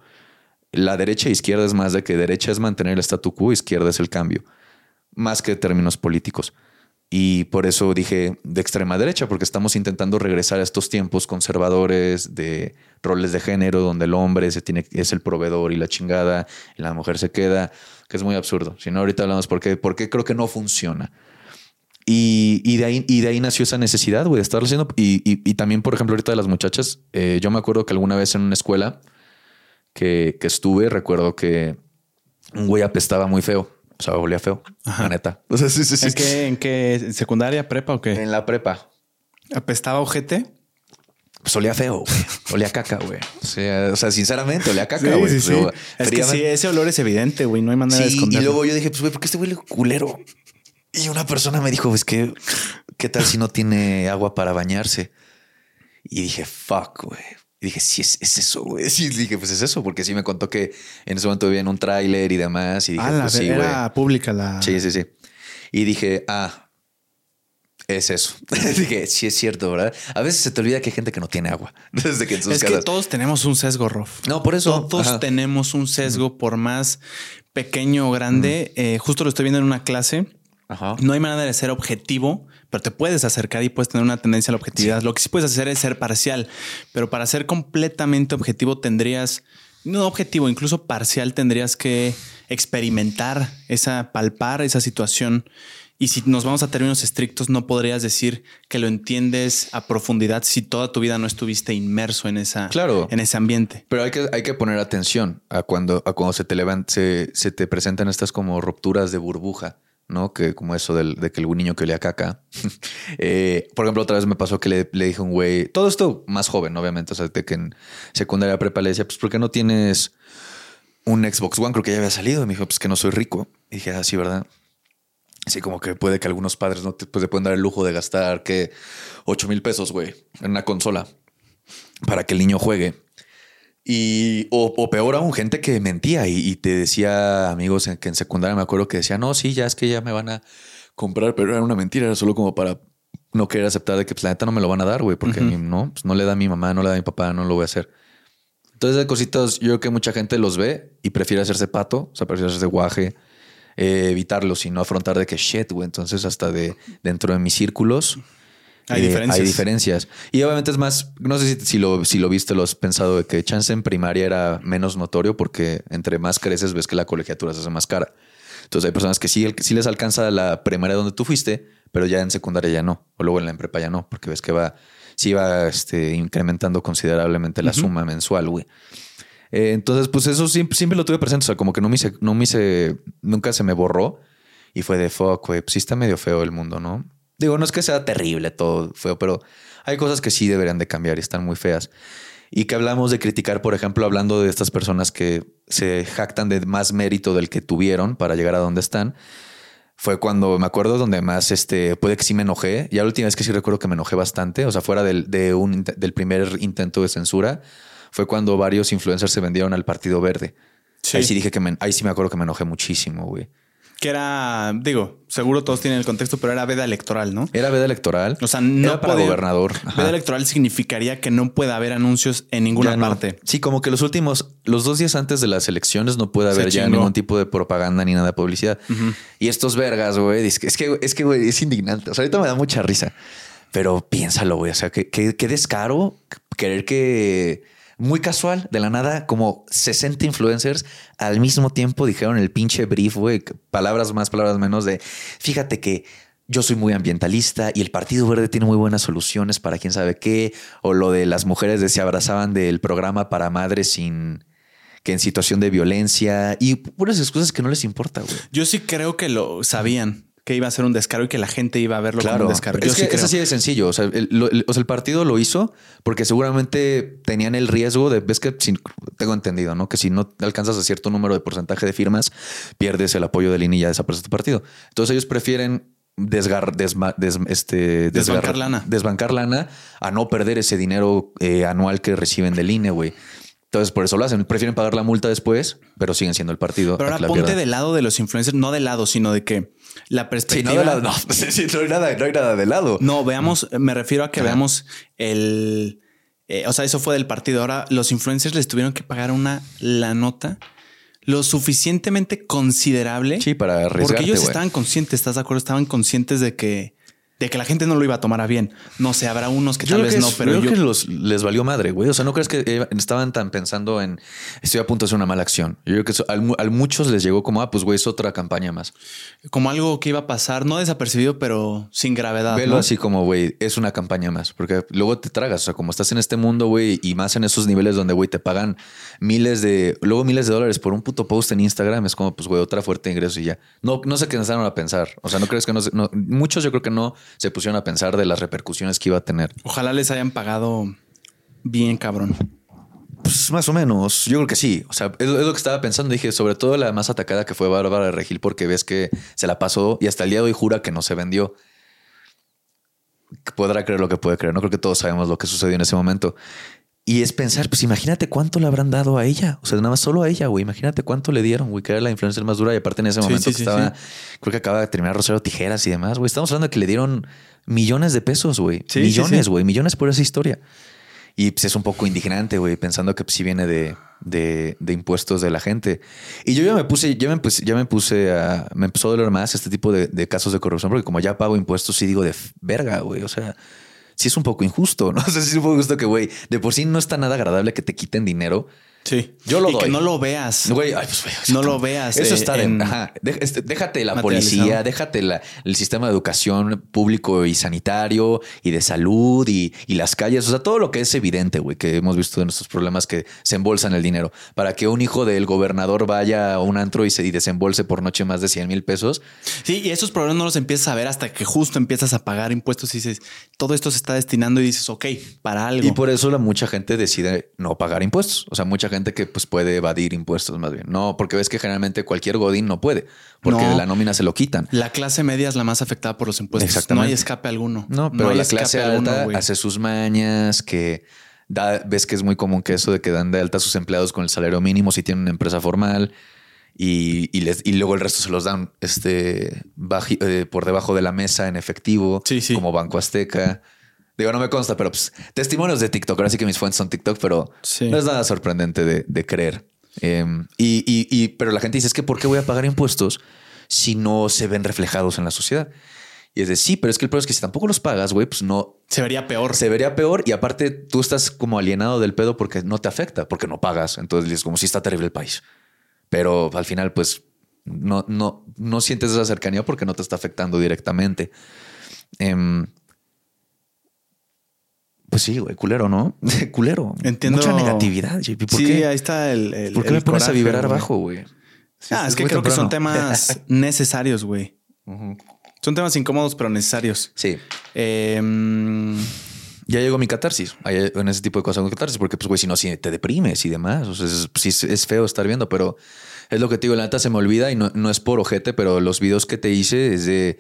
la derecha e izquierda es más de que derecha es mantener el statu quo, izquierda es el cambio, más que términos políticos. Y por eso dije de extrema derecha, porque estamos intentando regresar a estos tiempos conservadores de roles de género, donde el hombre se tiene, es el proveedor y la chingada, y la mujer se queda, que es muy absurdo. Si no, ahorita hablamos por qué, porque creo que no funciona. Y, de ahí, y de ahí nació esa necesidad, güey, de estarlo haciendo. Y, también, por ejemplo, ahorita de las muchachas, eh, yo me acuerdo que alguna vez en una escuela que, que estuve, recuerdo que un güey apestaba muy feo o sea, olía feo, la neta. O sea, sí, sí, sí. ¿En qué, ¿En qué? ¿Secundaria, prepa o qué? En la prepa. ¿Apestaba ojete? Pues olía feo, güey. Olía caca, güey. O sea, o sea, sinceramente, olía caca, güey. Sí, sí, es que sí, ese olor es evidente, güey. No hay manera de esconderlo. Y luego yo dije, pues, güey, ¿por qué este huele culero? Y una persona me dijo, pues, ¿qué, ¿qué tal si no tiene agua para bañarse? Y dije, fuck, güey. Y dije, sí, es, eso, güey. Sí, dije, pues es eso, porque sí me contó que en ese momento en un tráiler y demás. Y dije, ah, pues sí, era pública la. Sí, sí, sí. Y dije, ah, es eso. dije, sí es cierto, ¿verdad? A veces se te olvida que hay gente que no tiene agua. Desde que es que todos tenemos un sesgo, Rof. No, por eso. Todos tenemos un sesgo, por más pequeño o grande. Eh, justo lo estoy viendo en una clase. Ajá. No hay manera de ser objetivo pero te puedes acercar y puedes tener una tendencia a la objetividad. Lo que sí puedes hacer es ser parcial, pero para ser completamente objetivo tendrías, no objetivo, incluso parcial, tendrías que experimentar esa, palpar esa situación. Y si nos vamos a términos estrictos, no podrías decir que lo entiendes a profundidad si toda tu vida no estuviste inmerso en esa, claro, en ese ambiente. Pero hay que, hay que poner atención a cuando, a cuando se te levanta, se te presentan estas como rupturas de burbuja. ¿no? Que como eso del, de que el niño que olía caca. eh, por ejemplo, otra vez me pasó que le, le dije a un güey, todo esto más joven, obviamente, o sea, de que en secundaria prepa le decía, pues, ¿por qué no tienes un Xbox One? Creo que ya había salido. Y me dijo, pues que no soy rico. Y dije, ah, sí, ¿verdad? Así como que puede que algunos padres no te, pues, pueden dar el lujo de gastar que 8 mil pesos, güey, en una consola para que el niño juegue. Y, o, peor aún, gente que mentía y, te decía, amigos, en, que en secundaria me acuerdo que decía, no, sí, ya es que ya me van a comprar, pero era una mentira, era solo como para no querer aceptar de que pues, la neta no me lo van a dar, güey, porque no, pues, no le da a mi mamá, no le da a mi papá, no lo voy a hacer. Entonces, de cositas, yo creo que mucha gente los ve y prefiere hacerse pato, o sea, prefiere hacerse guaje, eh, evitarlos y no afrontar de que shit, güey. Entonces, hasta de dentro de mis círculos, hay, eh, diferencias. hay diferencias. Y obviamente es más, no sé si, si, lo, si lo viste, lo has pensado de que chance en primaria era menos notorio porque entre más creces ves que la colegiatura se hace más cara. Entonces hay personas que sí, sí les alcanza la primaria donde tú fuiste, pero ya en secundaria ya no. O luego en la prepa ya no, porque ves que va, sí va este, incrementando considerablemente la suma mensual, güey. Eh, entonces, pues eso siempre, siempre, lo tuve presente. O sea, como que no me hice, no me hice, nunca se me borró. Y fue de fuck, güey. Pues sí está medio feo el mundo, ¿no? Digo, no es que sea terrible todo feo, pero hay cosas que sí deberían de cambiar y están muy feas. Y que hablamos de criticar, por ejemplo, hablando de estas personas que se jactan de más mérito del que tuvieron para llegar a donde están. Fue cuando me acuerdo donde más este puede que sí me enojé. Ya la última vez que sí recuerdo que me enojé bastante. O sea, fuera del, de un, del primer intento de censura, fue cuando varios influencers se vendieron al Partido Verde. Ahí sí dije que me, ahí sí me acuerdo que me enojé muchísimo, güey que era, digo, seguro todos tienen el contexto, pero era veda electoral, ¿no? Era veda electoral. O sea, no era para gobernador. Veda electoral significaría que no puede haber anuncios en ninguna parte. Sí, como que los últimos, los dos días antes de las elecciones no puede haber ya ningún tipo de propaganda ni nada de publicidad. Y estos vergas, güey, es que, es que, güey, es indignante. O sea, ahorita me da mucha risa, pero piénsalo, güey. O sea, qué descaro querer que muy casual, de la nada, como 60 influencers al mismo tiempo dijeron el pinche brief, güey, palabras más, palabras menos de, fíjate que yo soy muy ambientalista y el Partido Verde tiene muy buenas soluciones para quién sabe qué, o lo de las mujeres de se abrazaban del programa para madres sin que en situación de violencia y puras excusas que no les importa, güey. Yo sí creo que lo sabían que iba a ser un descaro y que la gente iba a verlo como un descaro. es que es así de sencillo. O sea, el, partido lo hizo porque seguramente tenían el riesgo de, ves que tengo entendido, ¿no? Que si no alcanzas a cierto número de porcentaje de firmas, pierdes el apoyo del INE y ya desaparece tu partido. Entonces ellos prefieren desgar, desma- des- este, Desbancar desgar- lana. Desbancar lana a no perder ese dinero eh, anual que reciben del INE, güey. Entonces, por eso lo hacen. Prefieren pagar la multa después, pero siguen siendo el partido. Pero ahora ponte del lado de los influencers, no de lado, sino de que la Sí, perspectiva. no, de lado, no, sí, sí, no hay nada, no hay nada de lado. No, veamos, me refiero a que Ajá. veamos el. eh, o sea, eso fue del partido. Ahora los influencers les tuvieron que pagar una la nota lo suficientemente considerable. Sí, para arriesgarte, Porque ellos güey. estaban conscientes, ¿estás de acuerdo? Estaban conscientes de que, de que la gente no lo iba a tomar a bien. No sé, habrá unos que Yo tal vez que no, pero yo yo. creo que los, les valió madre, güey. O sea, ¿no crees que eh, estaban tan pensando en estoy a punto de hacer una mala acción? Yo creo que eso- al muchos les llegó como, ah, pues güey, es otra campaña más. Como algo que iba a pasar, no desapercibido, pero sin gravedad. Velo ¿no? así como, güey, es una campaña más, porque luego te tragas. O sea, como estás en este mundo, güey, y más en esos niveles donde, güey, te pagan miles de, luego miles de dólares por un puto post en Instagram, es como, pues, güey, otra fuerte ingreso y ya. No, no sé qué empezaron a pensar. O sea, no crees que no, se- no- muchos yo creo que no se pusieron a pensar de las repercusiones que iba a tener. Ojalá les hayan pagado bien, cabrón. Pues más o menos, yo creo que sí. O sea, es, lo que estaba pensando. Dije, sobre todo la más atacada que fue Bárbara Regil, porque ves que se la pasó y hasta el día de hoy jura que no se vendió. Podrá creer lo que puede creer. No creo que todos sabemos lo que sucedió en ese momento. Y es pensar, pues imagínate cuánto le habrán dado a ella. O sea, nada más solo a ella, güey. Imagínate cuánto le dieron, güey, que era la influencer más dura. Y aparte en ese Sí, momento sí, que sí, estaba, creo que acaba de terminar Rosario Tijeras y demás, güey. Estamos hablando de que le dieron millones de pesos, güey. Millones, güey. Millones por esa historia. Y pues es un poco indignante, güey, pensando que pues, sí viene de, de, de impuestos de la gente. Y yo ya me puse, ya me puse, ya me puse a, me empezó a doler más este tipo de, de casos de corrupción, porque como ya pago impuestos, sí digo de verga, güey. O sea, sí es un poco injusto, ¿no? O sea, sí es un poco injusto que, güey, de por sí no está nada agradable que te quiten dinero. Sí. Yo lo y que doy. no lo veas. Güey, ay, pues, güey, No lo veas, Eso eh, está de. en- ajá. Este, déjate la policía, déjate la- el sistema de educación público y sanitario y de salud y, y las calles. O sea, todo lo que es evidente, güey, que hemos visto de nuestros problemas que se embolsan el dinero. Para que un hijo del gobernador vaya a un antro y se y desembolse por noche más de 100 mil pesos. Sí, y esos problemas no los empiezas a ver hasta que justo empiezas a pagar impuestos y dices, todo esto se está destinando y dices, ok, para algo. Y por eso la mucha gente decide no pagar impuestos. O sea, mucha gente que pues puede evadir impuestos más bien. No, porque ves que generalmente cualquier godín no puede, porque No. de la nómina se lo quitan. La clase media es la más afectada por los impuestos. No hay escape alguno. No, pero la clase alta hace sus mañas, que da, ves que es muy común que eso de que dan de alta a sus empleados con el salario mínimo si tienen una empresa formal y, y les, y luego el resto se los dan este, baji- eh, por debajo de la mesa en efectivo, Sí, sí. como Banco Azteca. Digo, no me consta, pero pues testimonios de TikTok. Ahora sí que mis fuentes son TikTok, pero Sí. no es nada sorprendente de, de creer. Eh, y, y- y- pero la gente dice es que ¿por qué voy a pagar impuestos si no se ven reflejados en la sociedad? Y es de sí, pero es que el problema es que si tampoco los pagas, güey, pues no Se vería peor. se vería peor. Y aparte, tú estás como alienado del pedo porque no te afecta, porque no pagas. Entonces es como si está terrible el país. Pero al final, pues no, no, no sientes esa cercanía porque no te está afectando directamente. Em, pues sí, güey, culero, ¿no? culero. Entiendo. Mucha negatividad, JP. ¿Por sí, qué? ahí está el. el- ¿Por qué el me pones a vibrar güey. bajo, güey? Ah, es que creo que son temas necesarios, güey. Son temas incómodos, pero necesarios. Sí. Em, Ya llegó mi catarsis. En ese tipo de cosas, hago catarsis, porque, pues, güey, si no, si te deprimes y demás. O sea, es, sí es, es feo estar viendo, pero es lo que te digo. La neta se me olvida y no, no es por ojete, pero los videos que te hice es de.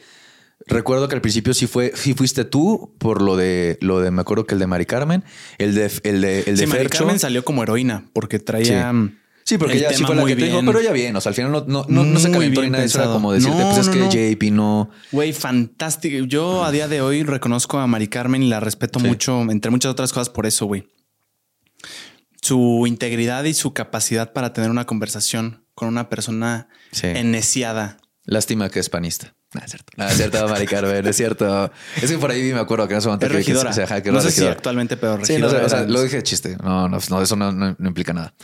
Recuerdo que al principio sí fue, sí fuiste tú por lo de lo de, me acuerdo que el de Mari Carmen, el de el de el de sí, Mari. Carmen salió como heroína porque traía. Sí. Sí, porque el ella sí fue la que te dijo, pero ya bien. O sea, al final no, no, no, no se calentó ni nada. Eso era como decirte, No, pues es que. JP no. Güey, fantástico. Yo a día de hoy reconozco a Mari Carmen y la respeto mucho, entre muchas otras cosas, por eso, güey. Su integridad y su capacidad para tener una conversación con una persona eneciada. Lástima que es panista. No, es cierto. No, es cierto, Mari Carmen, es cierto. Es que por ahí me acuerdo que en ese momento Es que dije, regidora. o sea, ajá, que no sé si actualmente, pero Sí, no, regidora. o sea, lo dije de chiste. No, no, no eso no, no- no implica nada.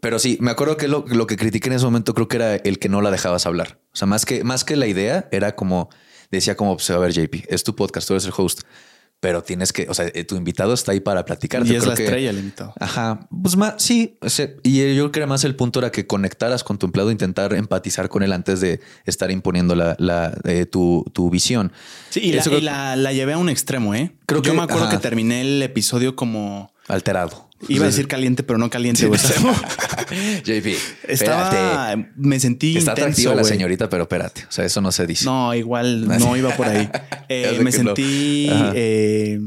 Pero sí, me acuerdo que lo, lo que critiqué en ese momento creo que era el que no la dejabas hablar. O sea, más que, más que la idea, era como, decía como, pues, a ver, JP, es tu podcast, tú eres el host, pero tienes que, o sea, eh, tu invitado está ahí para platicar. y es la estrella el invitado. Ajá, pues más, sí, o sea, y yo creo que más el punto era que conectaras con tu empleado, intentar empatizar con él antes de estar imponiendo la, la, eh, tu, tu visión. Sí, y, la, y la- la llevé a un extremo, ¿eh? Creo Yo que- me acuerdo ajá. que terminé el episodio como Alterado. Iba a decir caliente, pero no caliente, güey. JP, Estaba, espérate. me sentí Está intenso, atractiva la señorita, pero espérate. O sea, eso no se dice. No, igual no iba por ahí. Eh, me no. sentí, eh,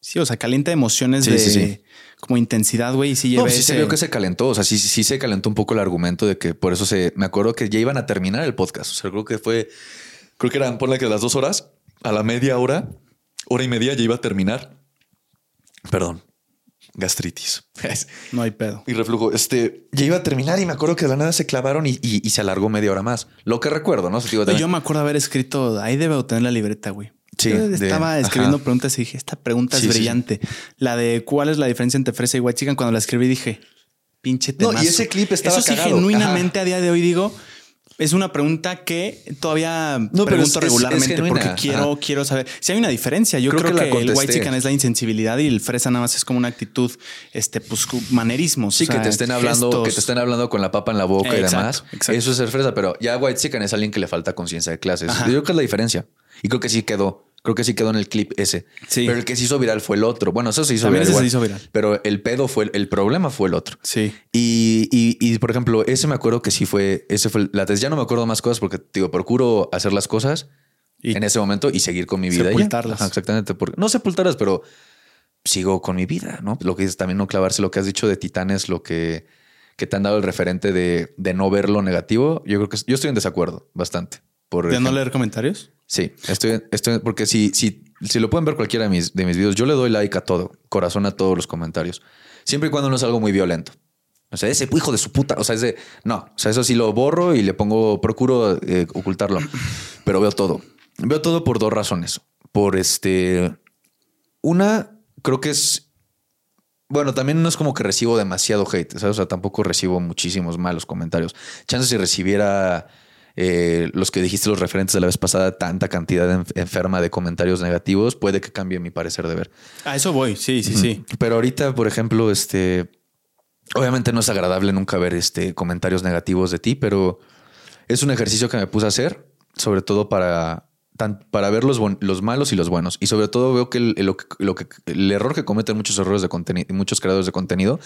sí, o sea, caliente de emociones Sí, de sí, sí. como intensidad, güey. Y sí No, llevé sí se vio que se calentó. O sea, sí, sí se calentó un poco el argumento de que por eso se. Me acuerdo que ya iban a terminar el podcast. O sea, creo que fue. Creo que eran por la que las dos horas, a la media hora, hora y media ya iba a terminar. Perdón. Gastritis. No hay pedo. y reflujo. Este ya iba a terminar y me acuerdo que de la nada se clavaron y, y- y se alargó media hora más. Lo que recuerdo, ¿no? Digo, Yo me acuerdo haber escrito, ahí debo tener la libreta, güey. Sí, Yo de- estaba escribiendo ajá. preguntas y dije, esta pregunta es sí, sí. brillante. La de cuál es la diferencia entre fresa y chicken. Cuando la escribí dije, pinche No, y temazo. ese clip estaba Eso sí, cagado. genuinamente a día de hoy digo, es una pregunta que todavía pero pregunto es- regularmente es porque quiero, Ajá. quiero saber. Si hay una diferencia, yo Creo creo, que que, el white chicken es la insensibilidad y el fresa nada más es como una actitud, este, pues manerismos. Sí, o sea, que te estén hablando, gestos. que te estén hablando con la papa en la boca y Exacto, demás. exacto. Eso es ser fresa, pero ya White Chicken es alguien que le falta conciencia de clases. Ajá. Yo creo que es la diferencia. Y creo que sí quedó. Creo que sí quedó en el clip ese. Sí. Pero el que se hizo viral fue el otro. Bueno, eso se hizo También viral. ese se igual. hizo viral. Pero el pedo fue, el problema fue el otro. Sí. Y, y, y, por ejemplo, ese me acuerdo que sí fue, ese fue la. Ya no me acuerdo más cosas porque, digo, procuro hacer las cosas Y- en ese momento y seguir con mi vida. Sepultarlas. Ajá, exactamente. Porque, no sepultarlas, pero sigo con mi vida, ¿no? Lo que es también no clavarse, lo que has dicho de Titanes, lo que, que te han dado el referente de, de no ver lo negativo. Yo creo que yo estoy en desacuerdo bastante. Por ¿De no leer comentarios? Sí, estoy, estoy porque si, si, si lo pueden ver cualquiera de mis, de mis videos, yo le doy like a todo, corazón a todos los comentarios, siempre y cuando no es algo muy violento. O sea, ese hijo de su puta, o sea, es de no, o sea, eso sí lo borro y le pongo, procuro eh, ocultarlo, pero veo todo. Veo todo por dos razones. Por este, una, creo que es bueno, también no es como que recibo demasiado hate, ¿sabes? O sea, tampoco recibo muchísimos malos comentarios. Chance si recibiera eh, los que dijiste los referentes de la vez pasada, tanta cantidad enferma de comentarios negativos, puede que cambie mi parecer de ver. A eso voy. Sí, sí, sí. Pero ahorita, por ejemplo, este, obviamente no es agradable nunca ver este comentarios negativos de ti, pero es un ejercicio que me puse a hacer, sobre todo para, tan- para ver los, bon- los malos y los buenos. Y sobre todo veo que el, el- lo que, lo que- el error que cometen muchos errores de contenido, muchos creadores de contenido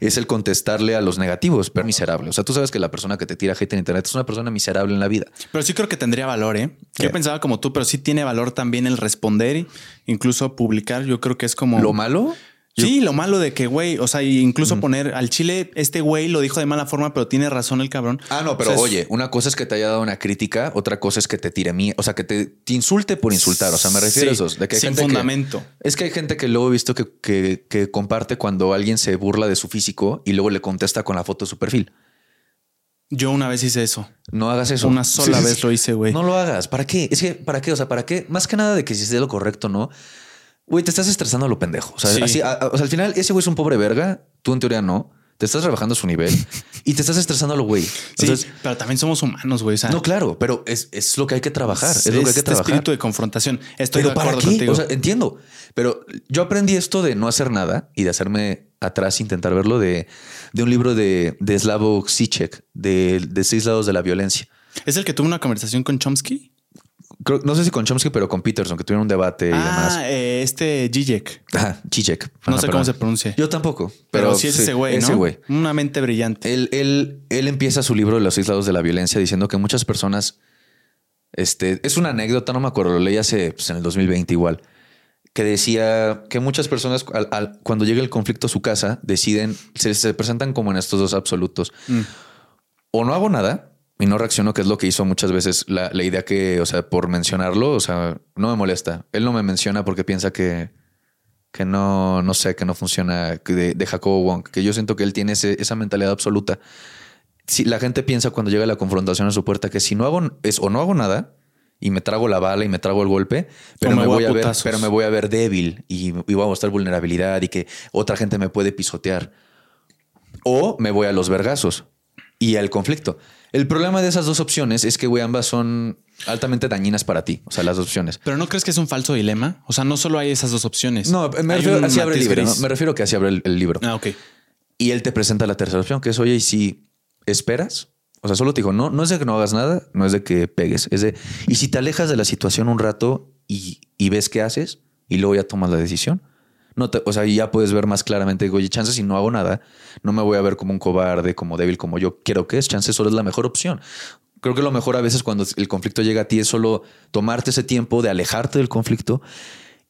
es el contestarle a los negativos, pero miserable. O sea, tú sabes que la persona que te tira hate en internet es una persona miserable en la vida. Pero sí creo que tendría valor, ¿eh? Yo pensaba como tú, pero sí tiene valor también el responder, incluso publicar. Yo creo que es como... Lo malo, Sí, lo malo de que, güey, o sea, incluso poner al chile, este güey lo dijo de mala forma, pero tiene razón el cabrón. Ah, no, O pero sea, oye, una cosa es que te haya dado una crítica, otra cosa es que te tire mí, o sea, que te, te insulte por insultar. O sea, me refiero Sí, a eso. De que hay sin gente que- fundamento. es que hay gente que luego he visto que, que- que comparte cuando alguien se burla de su físico y luego le contesta con la foto de su perfil. Yo una vez hice eso. No hagas eso. Una sola sí, vez sí. lo hice, güey. No lo hagas. ¿Para qué? Es que, ¿para qué? O sea, ¿para qué? Más que nada de que si esté lo correcto, ¿no? Güey, te estás estresando a lo pendejo. O sea, Sí. así, a- a- o sea, al final ese güey es un pobre verga. Tú en teoría no. Te estás rebajando su nivel y te estás estresando a lo güey. Sí, pero también somos humanos, güey. O sea, no, claro, pero es, es lo que hay que trabajar. Es, lo que hay que este trabajar. espíritu de confrontación. Estoy Pero de ¿para acuerdo qué? contigo. O sea, entiendo. Pero yo aprendí esto de no hacer nada y de hacerme atrás, intentar verlo de, de un libro de, de Slavoj Zizek, de, de seis lados de la violencia. ¿Es el que tuvo una conversación con Chomsky? Creo- no sé si con Chomsky, pero con Peterson, que tuvieron un debate y demás. ah, eh, este Zizek. Ajá, Zizek. No Ajá, sé perdón. cómo se pronuncia. Yo tampoco. pero, Pero, sí es ese güey, ¿no? Ese güey. Una mente brillante. Él, él, él empieza su libro de los seis lados de la violencia diciendo que muchas personas, este, es una anécdota, no me acuerdo, lo leí hace, pues, en el 2020 igual, que decía que muchas personas al- al- cuando llega el conflicto a su casa deciden, se, se presentan como en estos dos absolutos. Mm. O no hago nada y no reacciono, que es lo que hizo muchas veces la, la idea que, o sea, por mencionarlo, o sea, no me molesta. Él no me menciona porque piensa que, que no, no sé, que no funciona que de, de Jacobo Wong, que yo siento que él tiene ese- esa mentalidad absoluta. Si la gente piensa cuando llega la confrontación a su puerta que si no hago es o no hago nada y me trago la bala y me trago el golpe, pero me, me voy a a ver, pero me voy a ver débil y, y voy a mostrar vulnerabilidad y que otra gente me puede pisotear. O me voy a los vergazos y al conflicto. El problema de esas dos opciones es que, güey, ambas son altamente dañinas para ti. O sea, las dos opciones. Pero no crees que es un falso dilema? O sea, no solo hay esas dos opciones. No, me Hay refiero, un así abre el libro. ¿no? Me refiero que así abre el, el libro. Ah, ok. Y él te presenta la tercera opción, que es, oye, y si esperas, o sea, solo te digo, no, no es de que no hagas nada, no es de que pegues, es de, y si te alejas de la situación un rato y, y ves qué haces y luego ya tomas la decisión, No te, o sea, ya puedes ver más claramente, digo, oye, chance si no hago nada, no me voy a ver como un cobarde, como débil, como yo quiero que es, chance solo es la mejor opción. Creo que lo mejor a veces cuando el conflicto llega a ti es solo tomarte ese tiempo de alejarte del conflicto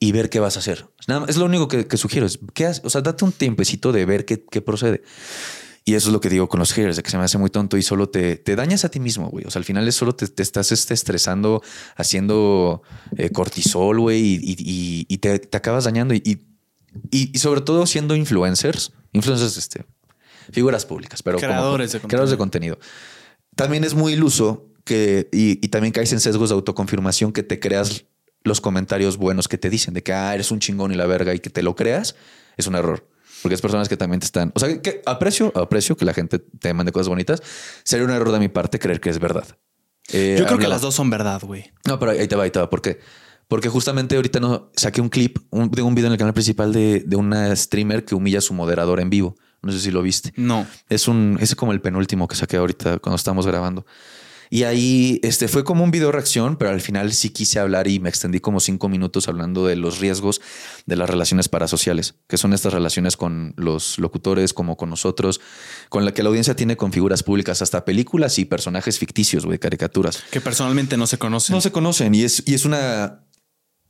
y ver qué vas a hacer. Es lo único que, sugiero. Es, ¿qué O sea, date un tiempecito de ver qué, qué, procede. Y eso es lo que digo con los haters, de que se me hace muy tonto y solo te, te dañas a ti mismo, güey. O sea, al final es solo te, te estás este, estresando, haciendo eh, cortisol, güey, y te, te, acabas dañando. Y, y, sobre todo siendo influencers, influencers, este, figuras públicas, pero creadores, de, creadores de contenido también es muy iluso que, y, también caes en sesgos de autoconfirmación que te creas los comentarios buenos que te dicen de que ah, eres un chingón y la verga y que te lo creas, es un error. Porque es personas que también te están. O sea, que aprecio, aprecio que la gente te mande cosas bonitas. Sería un error de mi parte creer que es verdad. Eh, Yo creo que las dos son verdad, güey. No, pero ahí te va, ahí te va. ¿Por qué? Porque justamente ahorita no saqué un clip de un video en el canal principal de, de una streamer que humilla a su moderador en vivo. No sé si lo viste. No. Es un, es como el penúltimo que saqué ahorita cuando estamos grabando. Y ahí este, fue como un video reacción, pero al final sí quise hablar y me extendí como cinco minutos hablando de los riesgos de las relaciones parasociales, que son estas relaciones con los locutores, como con nosotros, con la que la audiencia tiene con figuras públicas, hasta películas y personajes ficticios, güey, caricaturas. Que personalmente no se conocen. No se conocen y es, y es una...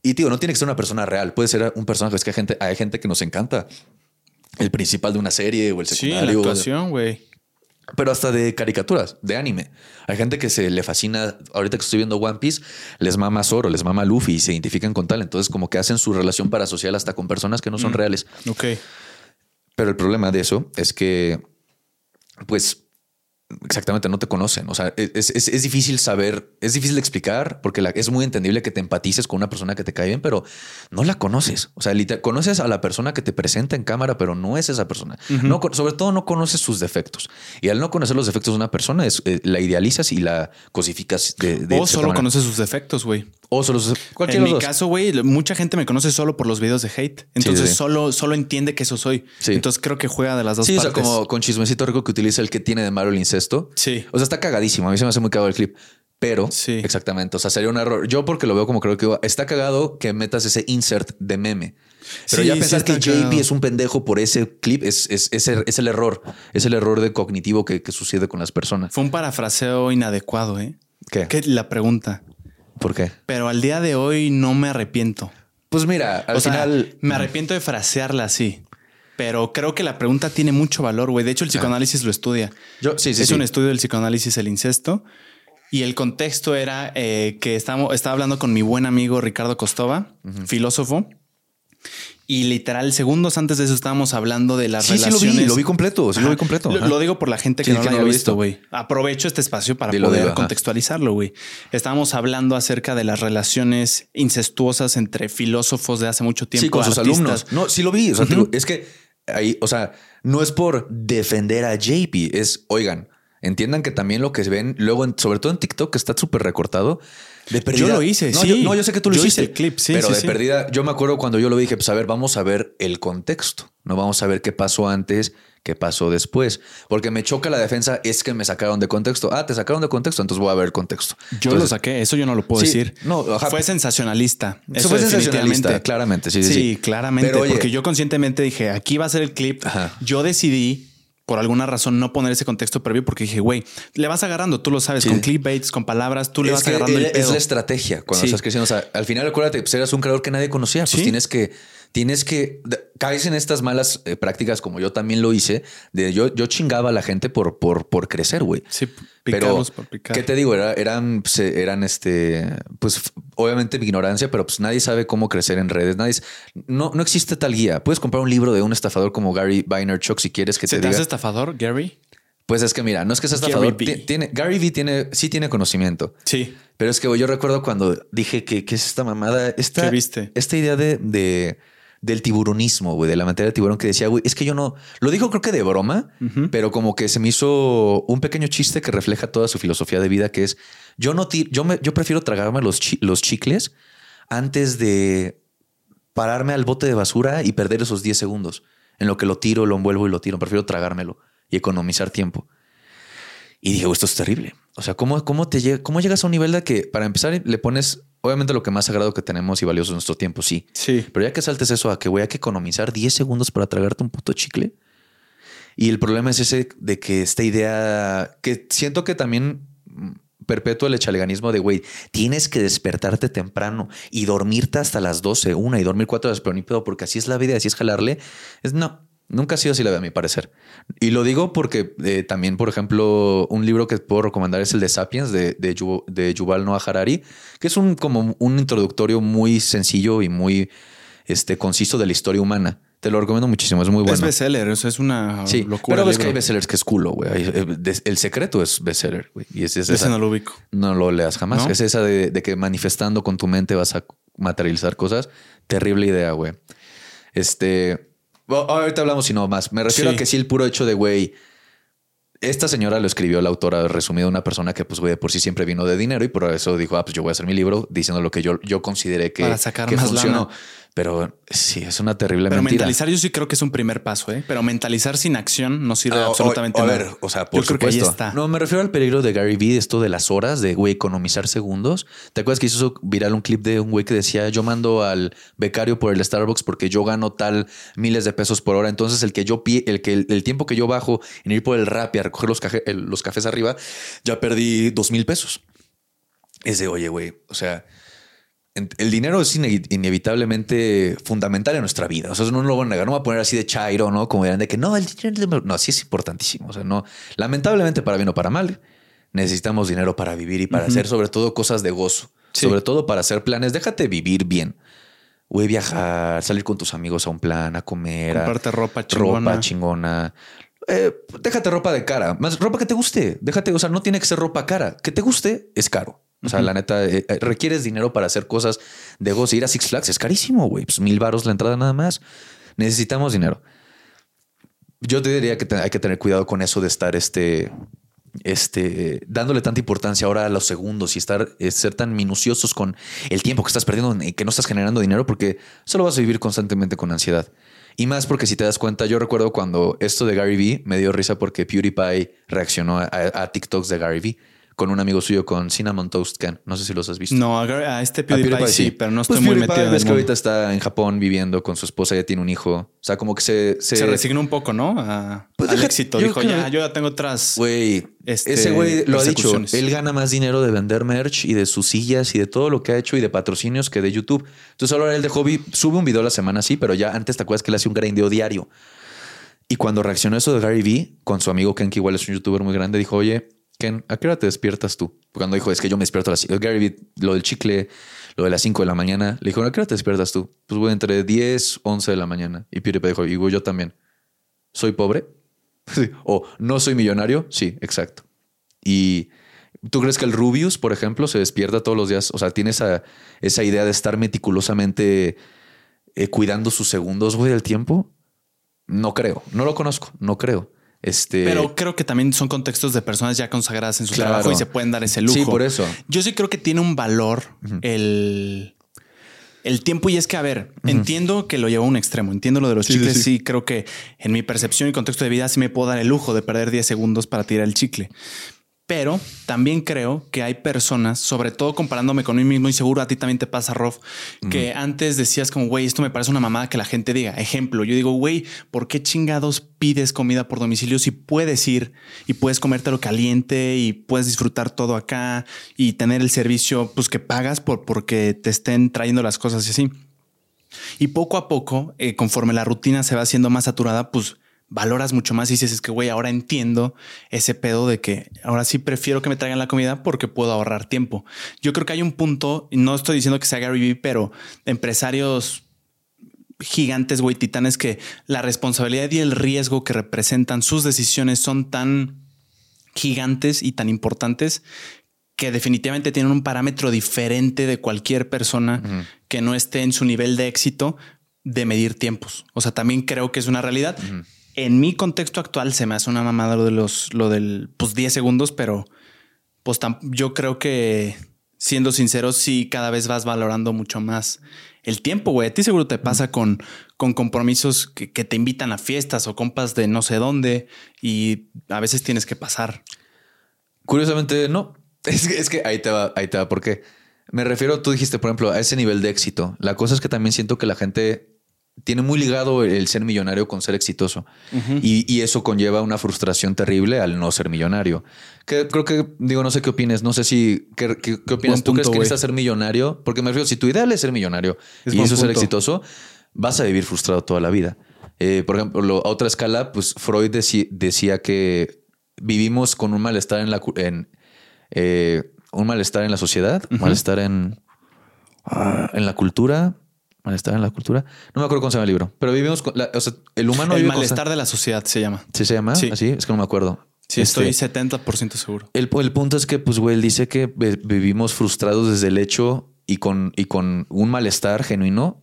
Y tío, no tiene que ser una persona real, puede ser un personaje, es que hay gente, hay gente que nos encanta el principal de una serie o el secundario. Sí, la actuación, güey. Pero hasta de caricaturas, de anime. Hay gente que se le fascina, ahorita que estoy viendo One Piece, les mama Zoro, les mama Luffy y se identifican con tal. Entonces, como que hacen su relación parasocial hasta con personas que no son mm. reales. Ok. Pero el problema de eso es que, pues, exactamente no te conocen. O sea, es, es, difícil saber, es difícil explicar porque es muy entendible que te empatices con una persona que te cae bien, pero no la conoces. O sea, conoces a la persona que te presenta en cámara, pero no es esa persona. no, sobre todo no conoces sus defectos. Y al no conocer los defectos de una persona, es, eh, la idealizas y la cosificas de, O solo conoces sus defectos, güey. O solo En mi caso, güey, mucha gente me conoce solo por los videos de hate. Entonces solo, solo entiende que eso soy. Entonces creo que juega de las dos partes. Sí, o sea, como con chismecito rico que utiliza el que tiene de malo el incesto. Sí. O sea, está cagadísimo. A mí se me hace muy cagado el clip. Pero, sí. exactamente. O sea, sería un error. Yo porque lo veo como creo que está cagado que metas ese insert de meme. Pero ya pensar que JP es un pendejo por ese clip es, es, es, el error. Es el error de cognitivo que, que, sucede con las personas. Fue un parafraseo inadecuado, ¿eh? ¿Qué? ¿Qué la pregunta? ¿Por qué? Pero al día de hoy no me arrepiento. Pues mira, al final. me arrepiento de frasearla así. Pero creo que la pregunta tiene mucho valor, güey. De hecho, el psicoanálisis lo estudia. Yo, sí, sí, es un estudio del psicoanálisis, el incesto. Y el contexto era eh, que estaba, estaba hablando con mi buen amigo Ricardo Costova, filósofo, y literal, segundos antes de eso estábamos hablando de las relaciones. Sí, lo vi, lo vi completo, sí lo vi completo. Lo, digo por la gente que no lo haya visto, güey. Aprovecho este espacio para poder contextualizarlo, güey. Estábamos hablando acerca de las relaciones incestuosas entre filósofos de hace mucho tiempo. Sí, con sus alumnos. No, sí lo vi. O sea, es que ahí, o sea, no es por defender a JP, es, oigan, entiendan que también lo que ven luego, sobre todo en TikTok, que está súper recortado, yo lo hice, no, sí. Yo, no, yo sé que tú lo yo hiciste. Hice el clip, sí. Pero de perdida, yo me acuerdo cuando yo lo dije, pues a ver, vamos a ver el contexto. No vamos a ver qué pasó antes, qué pasó después. Porque me choca la defensa, es que me sacaron de contexto. Ah, te sacaron de contexto, entonces voy a ver el contexto. Yo lo saqué, eso yo no lo puedo decir. No, fue sensacionalista. Eso fue sensacionalista, claramente. Sí, sí, sí. claramente. porque yo conscientemente dije, aquí va a ser el clip. Yo decidí por alguna razón no poner ese contexto previo porque dije, güey, le vas agarrando, tú lo sabes, con clickbaits, con palabras, tú le vas agarrando el pedo. Es la estrategia cuando estás creciendo. O sea, al final acuérdate, pues eras un creador que nadie conocía, pues tienes que tienes que caes en estas malas eh, prácticas como yo también lo hice de yo, yo chingaba a la gente por, por, por crecer, güey. Sí, pero por picar. ¿qué te digo? eran, eran este, pues obviamente mi ignorancia, pero pues nadie sabe cómo crecer en redes. Nadie, no, no existe tal guía. Puedes comprar un libro de un estafador como Gary Vaynerchuk si quieres que te, te diga. ¿Es estafador, Gary? Pues es que mira, no es que sea estafador. Gary Tiene, Gary V tiene, sí tiene conocimiento. Sí. Pero es que yo recuerdo cuando dije que, ¿qué es esta mamada? Esta, ¿Qué viste? Esta idea de, de del tiburonismo, güey, de la materia de tiburón que decía, güey, es que yo no, lo dijo creo que de broma, pero como que se me hizo un pequeño chiste que refleja toda su filosofía de vida, que es, yo no, yo, me, yo prefiero tragarme los, los chicles antes de pararme al bote de basura y perder esos 10 segundos en lo que lo tiro, lo envuelvo y lo tiro. Prefiero tragármelo y economizar tiempo. Y dije, esto es terrible. O sea, ¿cómo, cómo, te llega, ¿cómo llegas a un nivel de que para empezar le pones, obviamente lo que más sagrado que tenemos y valioso es nuestro tiempo, sí. Sí. Pero ya que saltes eso a que voy a que economizar 10 segundos para tragarte un puto chicle. Y el problema es ese de que esta idea que siento que también perpetúa el echaleganismo de güey, tienes que despertarte temprano y dormirte hasta las 12, una y dormir cuatro horas, pero ni pedo, porque así es la vida, así es jalarle. Es no, nunca ha sido así la vida, a mi parecer. Y lo digo porque eh, también, por ejemplo, un libro que puedo recomendar es el de Sapiens de, de, Yu- de Yuval Noah Harari, que es un como un introductorio muy sencillo y muy este, conciso de la historia humana. Te lo recomiendo muchísimo, es muy bueno. Es bestseller, eso es una Sí, locura. pero ves que hay bestsellers que es culo, güey. Eh, El secreto es bestseller, güey. Y es, es Ese no lo ubico. no lo leas jamás. ¿No? Es esa de, de que manifestando con tu mente vas a materializar cosas. Terrible idea, güey. Este. Ahorita hablamos y no más. Me refiero Sí. a que sí, el puro hecho de, güey. Esta señora lo escribió la autora resumido, una persona que, pues, güey, de por sí siempre vino de dinero y por eso dijo, ah, pues yo voy a hacer mi libro diciendo lo que yo, yo consideré que, Para sacar que más funcionó. lana. Pero sí, es una terrible Pero mentira. mentalizar yo sí creo que es un primer paso, ¿eh? Pero mentalizar sin acción no sirve Ah, absolutamente o- a nada. ver, o sea, por yo creo que ahí está. No, me refiero al peligro de Gary Vee, esto de las horas, de güey, economizar segundos. ¿Te acuerdas que hizo viral un clip de un güey que decía yo mando al becario por el Starbucks porque yo gano tal miles de pesos por hora? Entonces el que yo pie, el que el, el tiempo que yo bajo en ir por el rap y a recoger los, caje- el- los cafés arriba, ya perdí dos mil pesos. Es de oye, güey, o sea, el dinero es ine- inevitablemente fundamental en nuestra vida. O sea, eso no lo voy a negar. No voy a poner así de chairo, ¿no? Como dirán de que no, el dinero. No, sí es importantísimo. O sea, no. Lamentablemente, para bien o para mal, necesitamos dinero para vivir y para hacer sobre todo cosas de gozo. Sí. Sobre todo para hacer planes. Déjate vivir bien. Güey, viajar, salir con tus amigos a un plan, a comer, a Comprarte ropa chingona. ropa chingona. Eh, déjate ropa de cara, más ropa que te guste. Déjate, o sea, no tiene que ser ropa cara. Que te guste es caro. O sea, la neta, eh, eh, requieres dinero para hacer cosas de gozo. Ir a Six Flags es carísimo, güey. Pues mil varos la entrada nada más. Necesitamos dinero. Yo te diría que te- hay que tener cuidado con eso de estar este, este, dándole tanta importancia ahora a los segundos y estar, eh, ser tan minuciosos con el tiempo que estás perdiendo y que no estás generando dinero porque solo vas a vivir constantemente con ansiedad. Y más porque si te das cuenta, yo recuerdo cuando esto de Gary Vee me dio risa porque PewDiePie reaccionó a, a- a TikToks de Gary Vee con un amigo suyo con Cinnamon Toast Can. No sé si los has visto. No, a, este A PewDiePie, sí, pero no estoy Pues muy PewDiePie, metido ves que ahorita está en Japón viviendo con su esposa, ya tiene un hijo. O sea, como que se... Se, Se resignó un poco, ¿no? A- Pues al deja- éxito. Dijo, ya, yo ya tengo otras. Güey, este, ese güey lo ha dicho. Él gana más dinero de vender merch y de sus sillas y de todo lo que ha hecho y de patrocinios que de YouTube. Entonces ahora él de hobby sube un video a la semana, sí, pero ya antes te acuerdas que él hacía un grindeo diario. Y cuando reaccionó eso de Gary Vee con su amigo Ken, que igual es un youtuber muy grande, dijo, oye, Ken, ¿a qué hora te despiertas tú? Cuando dijo, es que yo me despierto a las Gary Vee, lo del chicle, lo de las 5 de la mañana, le dijo, ¿a qué hora te despiertas tú? Pues güey, entre 10, 11 de la mañana. Y PewDiePie dijo, y yo también. ¿Soy pobre? O no soy millonario. Sí, exacto. Y tú crees que el Rubius, por ejemplo, se despierta todos los días. O sea, tiene esa, esa idea de estar meticulosamente eh, cuidando sus segundos, del tiempo. No creo. No lo conozco. No creo. Este. Pero creo que también son contextos de personas ya consagradas en su Claro. trabajo y se pueden dar ese lujo. Sí, por eso. Yo sí creo que tiene un valor el, el tiempo. Y es que, a ver, entiendo que lo lleva a un extremo. Entiendo lo de los Sí, sí, chicles. sí. Sí, creo que en mi percepción y contexto de vida sí me puedo dar el lujo de perder 10 segundos para tirar el chicle. Pero también creo que hay personas, sobre todo comparándome con mí mismo, y seguro a ti también te pasa, Rof, que antes decías como, güey, esto me parece una mamada que la gente diga. Ejemplo, yo digo, güey, ¿por qué chingados pides comida por domicilio si puedes ir y puedes comértelo caliente y puedes disfrutar todo acá y tener el servicio pues que pagas por porque te estén trayendo las cosas y así? Y poco a poco, eh, conforme la rutina se va haciendo más saturada, pues valoras mucho más y dices, es que, güey, ahora entiendo ese pedo de que ahora sí prefiero que me traigan la comida porque puedo ahorrar tiempo. Yo creo que hay un punto, no estoy diciendo que sea Gary Vee, pero empresarios gigantes, güey, titanes, que la responsabilidad y el riesgo que representan sus decisiones son tan gigantes y tan importantes que definitivamente tienen un parámetro diferente de cualquier persona que no esté en su nivel de éxito de medir tiempos. O sea, también creo que es una realidad. En mi contexto actual se me hace una mamada lo de los, lo del, pues 10 segundos, pero pues tam- yo creo que siendo sinceros, sí cada vez vas valorando mucho más el tiempo, güey. A ti seguro te pasa con, con compromisos que, que te invitan a fiestas o compas de no sé dónde y a veces tienes que pasar. Curiosamente, no. Es que, es que ahí te va, ahí te va. ¿Por qué? Me refiero, tú dijiste, por ejemplo, a ese nivel de éxito. La cosa es que también siento que la gente tiene muy ligado el ser millonario con ser exitoso. y, y, eso conlleva una frustración terrible al no ser millonario. Que creo que, digo, no sé qué opinas. No sé si, ¿qué, qué, opinas? ¿Tú crees que necesitas ser millonario? Porque me refiero, si tu ideal es ser millonario y eso ser exitoso, vas a vivir frustrado toda la vida. Eh, por ejemplo, a otra escala, pues Freud decía que vivimos con un malestar en la, en, eh, un malestar en la sociedad, un malestar en, en la cultura, malestar en la cultura. No me acuerdo cómo se llama el libro, pero vivimos con o sea, el humano. El malestar de la sociedad se llama. ¿Sí se llama? Sí. Así es que no me acuerdo. Sí, estoy 70% este, seguro. El, el, punto es que, pues, güey, él dice que vivimos frustrados desde el hecho y con, y con un malestar genuino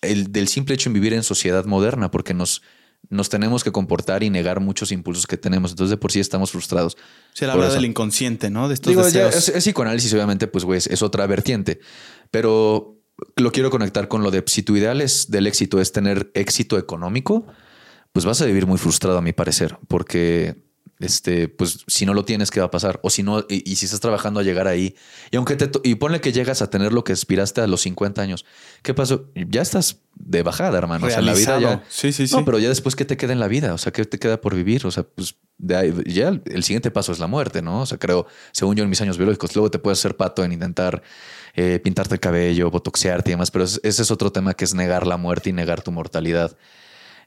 el, del simple hecho en vivir en sociedad moderna, porque nos, nos tenemos que comportar y negar muchos impulsos que tenemos. Entonces, de por sí estamos frustrados. Se habla del inconsciente, ¿no? De estos deseos. es, psicoanálisis, obviamente, pues, güey, es otra vertiente. Pero lo quiero conectar con lo de si tu ideal es del éxito es tener éxito económico, pues vas a vivir muy frustrado, a mi parecer, porque este, pues si no lo tienes, ¿qué va a pasar? O si no, y, si estás trabajando a llegar ahí, y aunque te, y ponle que llegas a tener lo que aspiraste a los 50 años, ¿qué pasó? Ya estás de bajada, hermano. O sea, la vida ya. Sí, sí, sí. No, pero ya después, ¿qué te queda en la vida? O sea, ¿qué te queda por vivir? O sea, pues ya el siguiente paso es la muerte, ¿no? O sea, creo, según yo en mis años biológicos, luego te puedes hacer pato en intentar eh, pintarte el cabello, botoxearte y demás, pero ese es otro tema que es negar la muerte y negar tu mortalidad.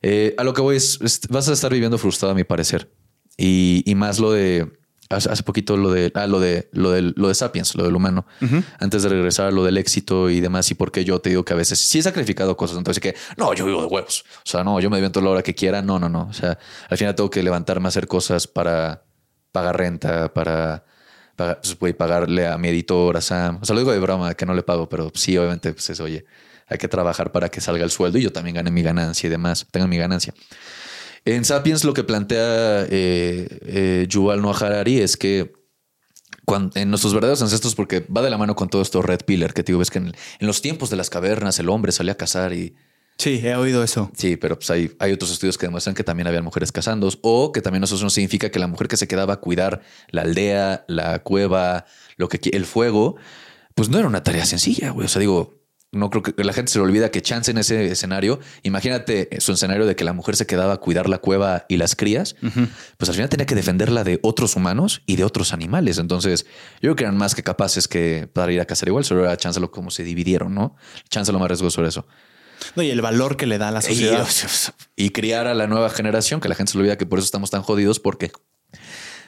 Eh, a lo que voy es, vas a estar viviendo frustrado, a mi parecer. Y, más lo de hace, poquito lo de ah, lo de lo de lo de Sapiens, lo del humano, antes de regresar a lo del éxito y demás. Y porque yo te digo que a veces sí he sacrificado cosas. Entonces que no, yo vivo de huevos. O sea, no, yo me levanto la hora que quiera. No, no, no. O sea, al final tengo que levantarme a hacer cosas para pagar renta, para pues, pagarle a mi editor, a Sam. O sea, lo digo de broma, que no le pago, pero sí, obviamente, pues eso, oye, hay que trabajar para que salga el sueldo y yo también gane mi ganancia y demás, tenga mi ganancia. En Sapiens lo que plantea eh, eh, Yuval Noah Harari es que cuando, en nuestros verdaderos ancestros, porque va de la mano con todo esto Red Pillar, que te digo, ves que en, los tiempos de las cavernas el hombre salía a cazar y... Sí, he oído eso. Sí, pero pues hay, hay otros estudios que demuestran que también había mujeres cazando o que también eso no significa que la mujer que se quedaba a cuidar la aldea, la cueva, lo que el fuego, pues no era una tarea sencilla, güey. O sea, digo, no creo que la gente se le olvida que chance en ese escenario. Imagínate su escenario de que la mujer se quedaba a cuidar la cueva y las crías. Pues al final tenía que defenderla de otros humanos y de otros animales. Entonces, yo creo que eran más que capaces que para ir a cazar igual. Solo era chance lo como se dividieron, no? Chance lo más riesgoso sobre eso. No, y el valor que le da a la sociedad. Y, y criar a la nueva generación, que la gente se olvida que por eso estamos tan jodidos, porque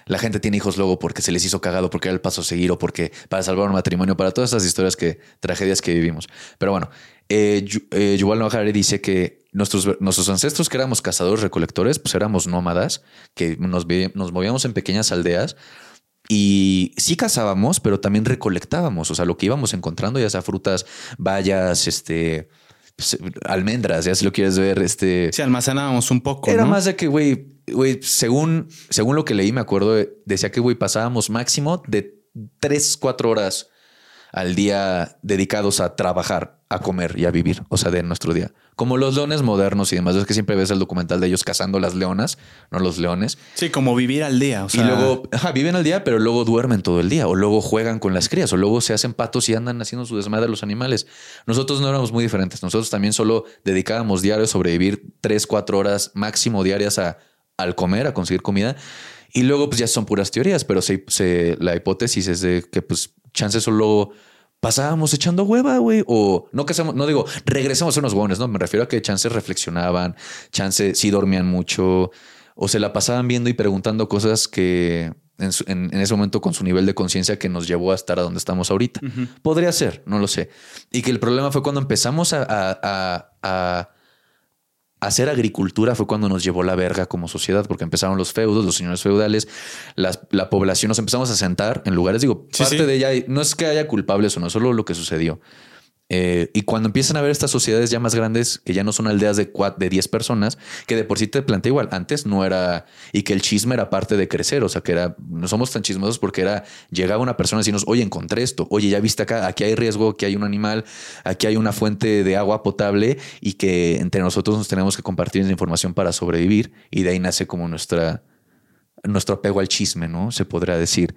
la gente tiene hijos luego porque se les hizo cagado, porque era el paso a seguir o porque para salvar un matrimonio, para todas esas historias que, tragedias que vivimos. Pero bueno, eh, eh, Yuval Noah Harari dice que nuestros, nuestros ancestros que éramos cazadores recolectores, pues éramos nómadas, que nos, nos movíamos en pequeñas aldeas y sí cazábamos, pero también recolectábamos, o sea, lo que íbamos encontrando, ya sea frutas, bayas, este, almendras, ya si lo quieres ver, este... Sí, almacenábamos un poco. Era más de que, güey, güey, según, según lo que leí, me acuerdo, decía que, güey, pasábamos máximo de 3, 4 horas al día dedicados a trabajar, a comer y a vivir, o sea, de nuestro día. Como los leones modernos y demás. Es que siempre ves el documental de ellos cazando las leonas, no los leones. Sí, como vivir al día. O sea... Y luego viven al día, pero luego duermen todo el día, o luego juegan con las crías, o luego se hacen patos y andan haciendo su desmadre a los animales. Nosotros no éramos muy diferentes. Nosotros también solo dedicábamos diario a sobrevivir 3, 4 horas máximo diarias a al comer, a conseguir comida. Y luego, pues ya son puras teorías, pero se, la hipótesis es de que, pues, chance solo pasábamos echando hueva, güey. O no que no digo, regresamos a unos huevones, no, me refiero a que chance reflexionaban, chance sí dormían mucho, o se la pasaban viendo y preguntando cosas que en, ese momento con su nivel de conciencia que nos llevó a estar a donde estamos ahorita. Podría ser, no lo sé. Y que el problema fue cuando empezamos a hacer agricultura fue cuando nos llevó la verga como sociedad, porque empezaron los feudos, los señores feudales, la población, nos empezamos a sentar en lugares, digo, parte de ella, no es que haya culpables o no, solo lo que sucedió. Eh, y cuando empiezan a ver estas sociedades ya más grandes, que ya no son aldeas de, de 10 personas, que de por sí te plantea igual, antes no era, y que el chisme era parte de crecer, o sea, que era, no somos tan chismosos porque era, llegaba una persona y decirnos, oye, encontré esto, oye, ya viste acá, aquí hay riesgo, aquí hay un animal, aquí hay una fuente de agua potable y que entre nosotros nos tenemos que compartir esa información para sobrevivir y de ahí nace como nuestra, nuestro apego al chisme, ¿no? Se podrá decir.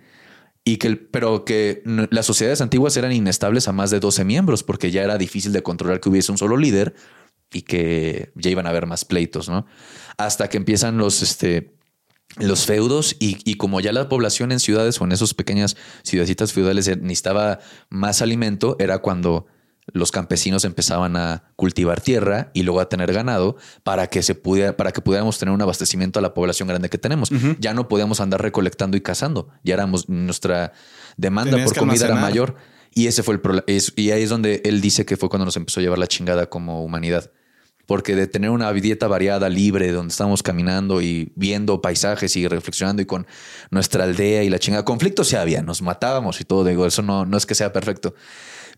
Y que, el- pero que las sociedades antiguas eran inestables a más de 12 miembros porque ya era difícil de controlar que hubiese un solo líder y que ya iban a haber más pleitos, ¿no? Hasta que empiezan los, este, los feudos y, y como ya la población en ciudades o en esas pequeñas ciudadcitas feudales necesitaba más alimento, era cuando los campesinos empezaban a cultivar tierra y luego a tener ganado para que se pudiera, para que pudiéramos tener un abastecimiento a la población grande que tenemos. Ya no podíamos andar recolectando y cazando. Ya éramos nuestra demanda Tenías por comida era mayor. Y ese fue el problema. Y ahí es donde él dice que fue cuando nos empezó a llevar la chingada como humanidad. Porque de tener una dieta variada, libre, donde estábamos caminando y viendo paisajes y reflexionando y con nuestra aldea y la chingada, conflictos sí había, nos matábamos y todo, digo, eso no, no es que sea perfecto.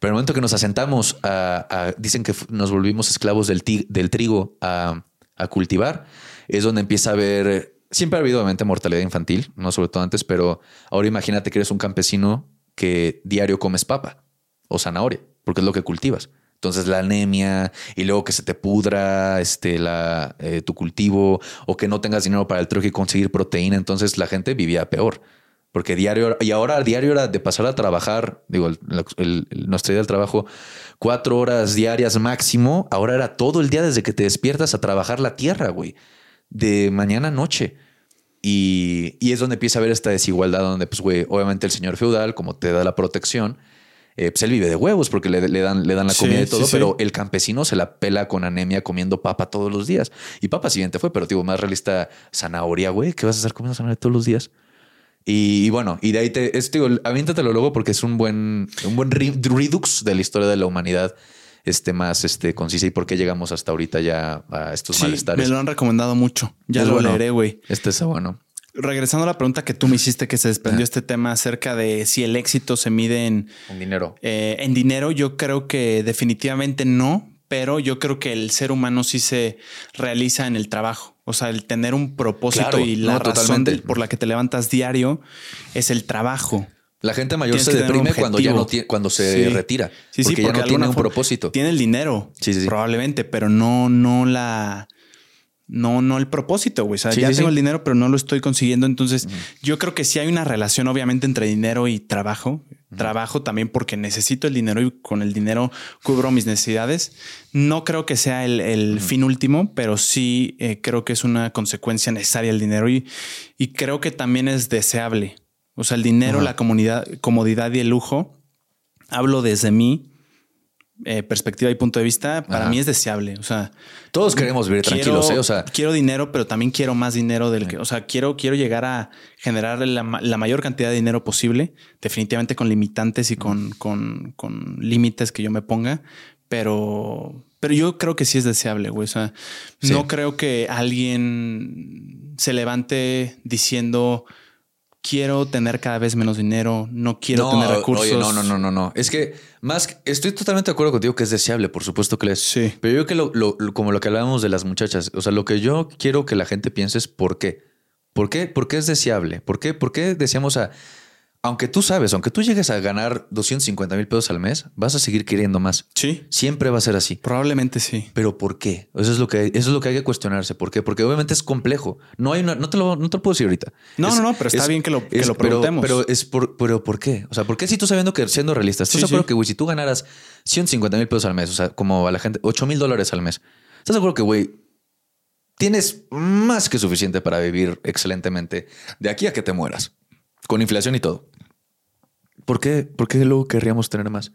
Pero el momento que nos asentamos, a, dicen que nos volvimos esclavos del, del trigo a, a cultivar, es donde empieza a haber, siempre ha habido obviamente mortalidad infantil, no sobre todo antes, pero ahora imagínate que eres un campesino que diario comes papa o zanahoria, porque es lo que cultivas. Entonces la anemia y luego que se te pudra este, la, eh, tu cultivo o que no tengas dinero para el trigo y conseguir proteína. Entonces la gente vivía peor. Porque diario, y ahora diario era de pasar a trabajar, digo, el- el- el- nuestra idea del trabajo, cuatro horas diarias máximo. Ahora era todo el día desde que te despiertas a trabajar la tierra, güey, de mañana a noche. Y, y es donde empieza a haber esta desigualdad, donde, pues, güey, obviamente el señor feudal, como te da la protección, eh, pues él vive de huevos porque le, le dan, le dan la Sí, comida y todo, sí. pero el campesino se la pela con anemia comiendo papa todos los días. Y papa siguiente fue, pero digo, más realista, zanahoria, güey, ¿qué vas a estar comiendo zanahoria todos los días? Y, y bueno, y de ahí te, es, digo, aviéntatelo luego porque es un buen, un buen re- redux de la historia de la humanidad, este más este concisa y por qué llegamos hasta ahorita ya a estos Sí, malestares. me lo han recomendado mucho. Ya Es lo bueno. leeré, güey. Este es bueno. Regresando a la pregunta que tú me hiciste, que se desprendió este tema acerca de si el éxito se mide en, dinero. eh, en dinero, yo creo que definitivamente no, pero yo creo que el ser humano sí se realiza en el trabajo. O sea, el tener un propósito Claro, y la no, razón totalmente. por la que te levantas diario es el trabajo. La gente mayor Tienes se deprime cuando ya no tiene, cuando se Sí. retira. Sí, sí, porque ya porque no tiene un propósito. Tiene el dinero, Sí, sí, probablemente, pero no, no la, no, no el propósito, güey. O sea, ya tengo el dinero, pero no lo estoy consiguiendo. Entonces, yo creo que sí hay una relación, obviamente, entre dinero y trabajo. Trabajo también porque necesito el dinero y con el dinero cubro mis necesidades. No creo que sea el, el fin último, pero sí eh, creo que es una consecuencia necesaria el dinero y, y creo que también es deseable. O sea, el dinero, la comunidad, comodidad y el lujo hablo desde mi eh, perspectiva y punto de vista, para Ajá. mí es deseable. O sea, Todos queremos vivir quiero- tranquilos, ¿eh? O sea, quiero dinero, pero también quiero más dinero del que, o sea, quiero, quiero llegar a generar la, la mayor cantidad de dinero posible, definitivamente con limitantes y con, con, con límites que yo me ponga, pero, pero yo creo que sí es deseable, güey. O sea, Sí. no creo que alguien se levante diciendo quiero tener cada vez menos dinero, no quiero no, tener recursos. Oye, no, no, no, no, no. Es que más estoy totalmente de acuerdo contigo que es deseable, por supuesto que es. Sí. Pero yo creo que lo, lo- lo- como lo que hablábamos de las muchachas, o sea, lo que yo quiero que la gente piense es por qué. ¿Por qué? ¿Por qué es deseable? ¿Por qué? ¿Por qué decíamos a aunque tú sabes, aunque tú llegues a ganar 250 mil pesos al mes, vas a seguir queriendo más. Sí, Siempre va a ser así. probablemente sí. Pero ¿por qué? Eso es lo que eso es lo que hay que cuestionarse. ¿Por qué? Porque obviamente es complejo. No hay una, no te lo, no te lo puedo decir ahorita. No, Es- no, no, pero está es- bien que lo, que es- lo preguntemos. Pero, es por, pero ¿por qué? O sea, ¿por qué si tú sabiendo que siendo realista, estás Sí, sí. que, güey, si tú ganaras 150 mil pesos al mes, o sea, como a la gente, 8 mil dólares al mes, ¿estás acuerdo que, güey, tienes más que suficiente para vivir excelentemente de aquí a que te mueras? Con inflación y todo. ¿Por qué? ¿Por qué luego querríamos tener más?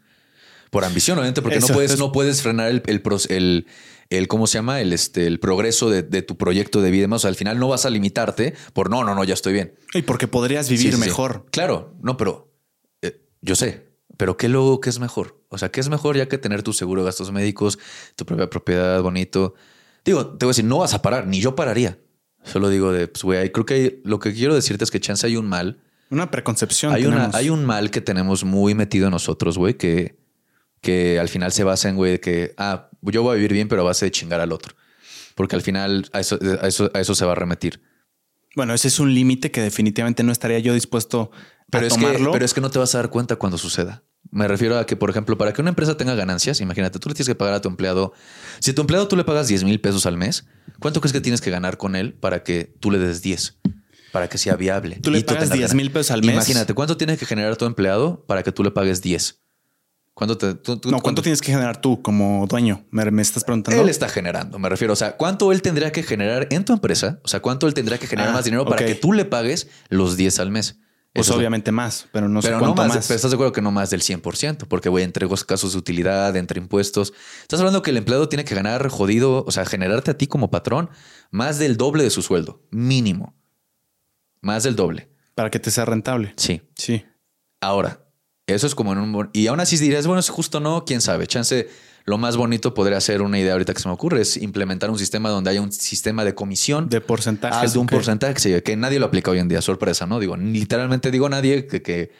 Por ambición, obviamente, porque Eso, no puedes, es- no puedes frenar el, el, el, el- ¿cómo se llama? El, este, el progreso de, de tu proyecto de vida. y demás. O sea, al final no vas a limitarte por no, no, no, ya estoy bien. Y porque podrías vivir Sí, sí, sí. mejor. Claro, no, pero eh, yo sé. Pero ¿qué luego qué es mejor? O sea, ¿qué es mejor ya que tener tu seguro de gastos médicos, tu propia propiedad, bonito? Digo, te voy a decir, no vas a parar, ni yo pararía. Solo digo de, pues, güey, creo que lo que quiero decirte es que chance hay un mal. Una preconcepción. Hay, una, hay un mal que tenemos muy metido en nosotros, güey, que, que al final se basa en, güey, que, ah, yo voy a vivir bien, pero a base de chingar al otro. Porque al final a eso, a eso, a eso se va a remitir. Bueno, ese es un límite que definitivamente no estaría yo dispuesto Pero a es, que, tomarlo. pero es que no te vas a dar cuenta cuando suceda. Me refiero a que, por ejemplo, para que una empresa tenga ganancias, imagínate, tú le tienes que pagar a tu empleado. Si a tu empleado tú le pagas 10 mil pesos al mes, ¿cuánto crees que tienes que ganar con él para que tú le des 10? Para que sea viable. Tú le Y pagas tengas 10 gana- mil pesos al mes. Imagínate, ¿cuánto tienes que generar tu empleado para que tú le pagues 10? ¿Cuánto te, tú- tú- No, ¿cuánto tienes que generar tú como dueño? ¿Me, me estás preguntando? Él está generando, me refiero. O sea, ¿cuánto él tendría que generar en tu empresa? O sea, ¿cuánto él tendría que generar Ah, más dinero para que tú le pagues los 10 al mes? Pues Eso es- obviamente más, pero no sé pero no cuánto más, más. pero estás de acuerdo que no más del 100%, porque güey, entre casos de utilidad, entre impuestos, estás hablando que el empleado tiene que ganar jodido, o sea, generarte a ti como patrón más del doble de su sueldo, mínimo. Más del doble. Para que te sea rentable. Sí. Sí. Ahora, eso es como en un... Y aún así dirías, bueno, es justo no, quién sabe. Chance, lo más bonito podría ser una idea ahorita que se me ocurre, es implementar un sistema donde haya un sistema de comisión. De porcentajes. Ah, de un porcentaje que, nadie lo aplica hoy en día, sorpresa, ¿no? Digo, literalmente digo nadie que, que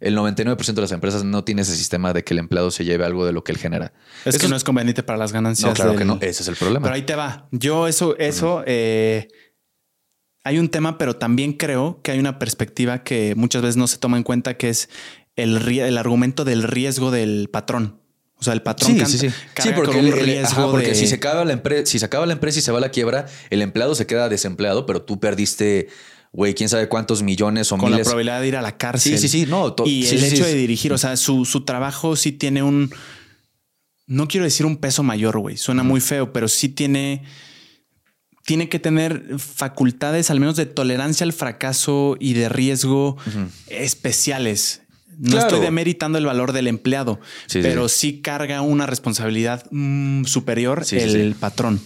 el 99% de las empresas no tiene ese sistema de que el empleado se lleve algo de lo que él genera. Es Eso que no es conveniente para las ganancias. no, claro que no, ese es el problema. Pero ahí te va. Yo eso, eso, eh, hay un tema, pero también creo que hay una perspectiva que muchas veces no se toma en cuenta, que es el, el argumento del riesgo del patrón. O sea, el patrón Sí, canta- sí, sí. Sí, porque, con un el- el- riesgo ajá, porque de- si, se acaba la empresa, si se acaba la empresa y se va a la quiebra, el empleado se queda desempleado, pero tú perdiste, güey, quién sabe cuántos millones o con la miles. probabilidad de ir a la cárcel. Sí, sí, sí, no, y sí, el sí, hecho sí. de dirigir, o sea, su, su trabajo sí tiene un. No quiero decir un peso mayor, güey. Suena muy feo, pero sí tiene. Tiene que tener facultades, al menos de tolerancia al fracaso y de riesgo especiales. No Claro. estoy demeritando el valor del empleado, Sí, pero sí. carga una responsabilidad mm, superior Sí, el patrón.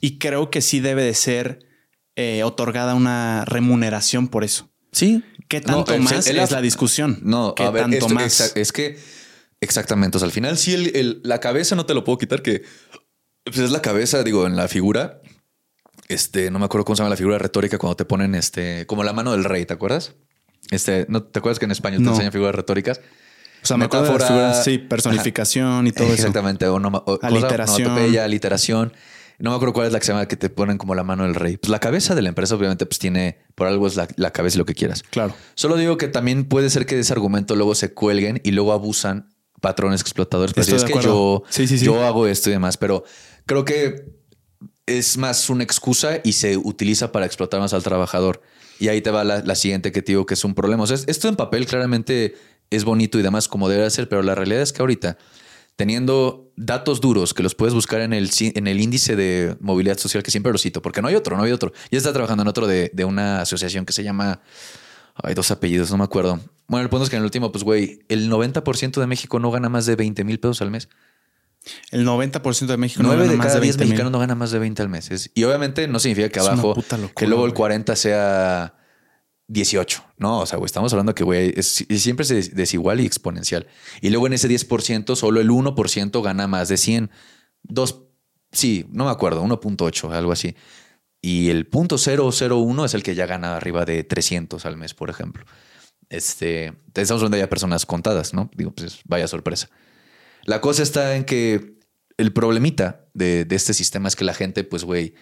Y creo que sí debe de ser eh, otorgada una remuneración por eso. Sí. ¿Qué tanto el- más el- es la discusión? No, ¿Qué a ver, tanto esto- más? exa- es que exactamente. O sea, al final, sí, el- la cabeza no te lo puedo quitar, que pues, es la cabeza, digo, en la figura. Este, no me acuerdo cómo se llama la figura retórica cuando te ponen este, como la mano del rey, ¿te acuerdas? Este, ¿no te acuerdas que en español te No. enseñan figuras retóricas? o sea, me acuerdo de metáfora- figuras, sí, personificación y todo eso. Exactamente. O no, o, cosa- Aliteración. onomatopeya, aliteración. No me acuerdo cuál es la que se llama que te ponen como la mano del rey. Pues la cabeza de la empresa, obviamente, pues tiene por algo es la, la cabeza y lo que quieras. Claro. Solo digo que también puede ser que de ese argumento luego se cuelguen y luego abusan patrones explotadores. Pero Estoy es de que yo, Sí, sí, sí. yo hago esto y demás, pero creo que es más una excusa y se utiliza para explotar más al trabajador. Y ahí te va la, siguiente que te digo que es un problema. O sea, es- esto en papel claramente es bonito y demás como debe ser, pero la realidad es que ahorita teniendo datos duros que los puedes buscar en el, en el índice de movilidad social, que siempre lo cito, porque no hay otro, no hay otro. Ya está trabajando en otro de, de una asociación que se llama... Hay dos apellidos, no me acuerdo. Bueno, el punto es que en el último, pues, güey, el 90% de México no gana más de 20 mil pesos al mes. El 90% de México no 9 gana de más cada de 10 20 mil. mexicanos no gana más de 20 al mes. Es- y obviamente no significa que Es abajo, locura, que luego el güey. 40 sea 18. No, o sea, güey, estamos hablando que, güey, es, siempre es des- desigual y exponencial. Y luego en ese 10%, solo el 1% gana más de 100. Dos, sí, no me acuerdo, 1.8, algo así. Y el punto 001 es el que ya gana arriba de 300 al mes, por ejemplo. Este, estamos hablando de ya personas contadas, ¿no? Digo, pues vaya sorpresa. La cosa está en que el problemita de, este sistema es que la gente, pues, güey,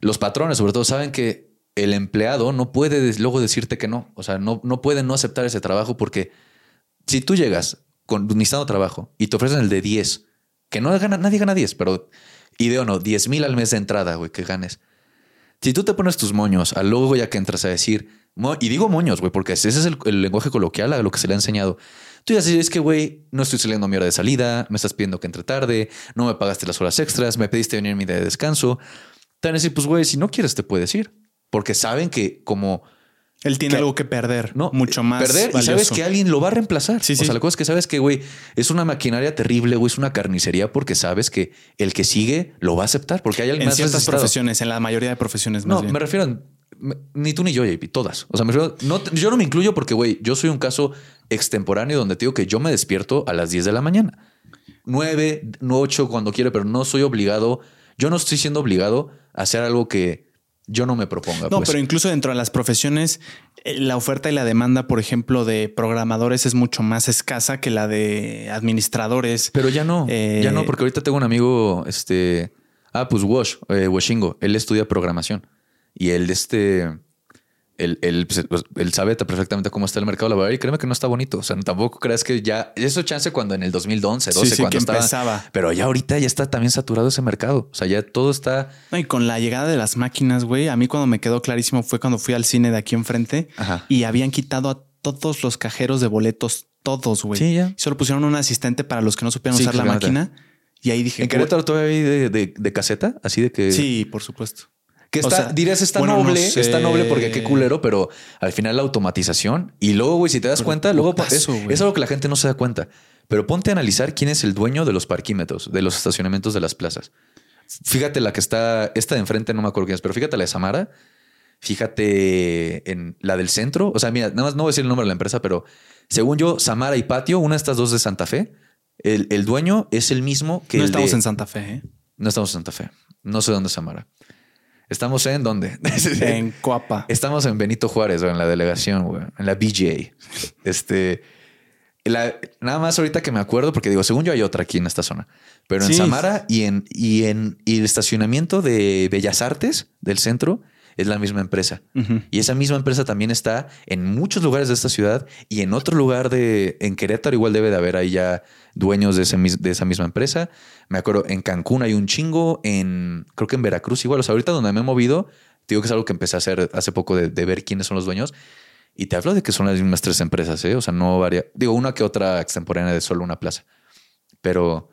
los patrones sobre todo saben que el empleado no puede luego decirte que no. O sea, no, no puede no aceptar ese trabajo porque si tú llegas con necesitando trabajo y te ofrecen el de 10, que no gana, nadie gana 10, pero idea o no, 10 mil al mes de entrada, güey, que ganes. Si tú te pones tus moños al luego ya que entras a decir, y digo moños, güey, porque ese es el lenguaje coloquial a lo que se le ha enseñado. Tú dices, es que, güey, no estoy saliendo a mi hora de salida, me estás pidiendo que entre tarde, no me pagaste las horas extras, me pediste venir en mi día de descanso. Te van a decir, pues, güey, si no quieres te puedes ir. Porque saben que como Él tiene que- algo que perder, no mucho más perder y sabes que alguien lo va a reemplazar. Sí, O sí. sea, la cosa es que sabes que, güey, es una maquinaria terrible, güey, es una carnicería porque sabes que el que sigue lo va a aceptar porque hay alguien en más ciertas desesperado. profesiones, en la mayoría de profesiones más No, bien. me refiero a ni tú ni yo, JP, todas. O sea, me refiero, no, yo no me incluyo porque, güey, yo soy un caso extemporáneo donde te digo que yo me despierto a las 10 de la mañana. 9, 8 cuando quiero, pero no soy obligado. Yo no estoy siendo obligado a hacer algo que yo no me proponga. No, pues. pero incluso dentro de las profesiones, eh, la oferta y la demanda, por ejemplo, de programadores es mucho más escasa que la de administradores. Pero ya no, Eh, ya no, porque ahorita tengo un amigo, este, ah, pues Wash, eh, Washingo, él estudia programación y él, este, él, él, pues, él sabe perfectamente cómo está el mercado laboral y créeme que no está bonito. O sea, tampoco creas que ya eso chance cuando en el 2011, 12, Sí, sí, cuando que estaba. empezaba. Pero ya ahorita ya está también saturado ese mercado. O sea, ya todo está. No, y con la llegada de las máquinas, güey, a mí cuando me quedó clarísimo fue cuando fui al cine de aquí enfrente Ajá. y habían quitado a todos los cajeros de boletos, todos, güey. Sí, ya. Y Solo pusieron un asistente para los que no supieran Sí, usar la máquina. Y ahí dije, En Querétaro todavía hay de, de- de caseta, así de que. sí, por supuesto. Que O está, sea, dirías, está bueno, no noble, sé. está noble porque qué culero, pero al final la automatización. Y luego, güey, si te das Pero cuenta, luego putazo, es, es algo que la gente no se da cuenta. Pero ponte a analizar quién es el dueño de los parquímetros, de los estacionamientos de las plazas. Fíjate la que está, esta de enfrente, no me acuerdo quién es, pero fíjate la de Samara. Fíjate en la del centro. O sea, mira, nada más no voy a decir el nombre de la empresa, pero según yo, Samara y Patio, una de estas dos de Santa Fe, el, el dueño es el mismo que no el estamos de- en Santa Fe, ¿eh? No estamos en Santa Fe. No sé dónde es Samara. Estamos en dónde? en Coapa. Estamos en Benito Juárez, güey, en la delegación, güey, en la BJ. Este, la- nada más ahorita que me acuerdo, porque digo, según yo hay otra aquí en esta zona, pero en Sí. Samara y en, y en y el estacionamiento de Bellas Artes del centro es la misma empresa. Y esa misma empresa también está en muchos lugares de esta ciudad y en otro lugar de, en Querétaro igual debe de haber ahí ya dueños de, ese de esa misma empresa. Me acuerdo, en Cancún hay un chingo, en, creo que en Veracruz igual, o sea, ahorita donde me he movido, te digo que es algo que empecé a hacer hace poco de, de ver quiénes son los dueños. Y te hablo de que son las mismas tres empresas, ¿eh? O sea, no varía. Digo, una que otra extemporánea de solo una plaza. Pero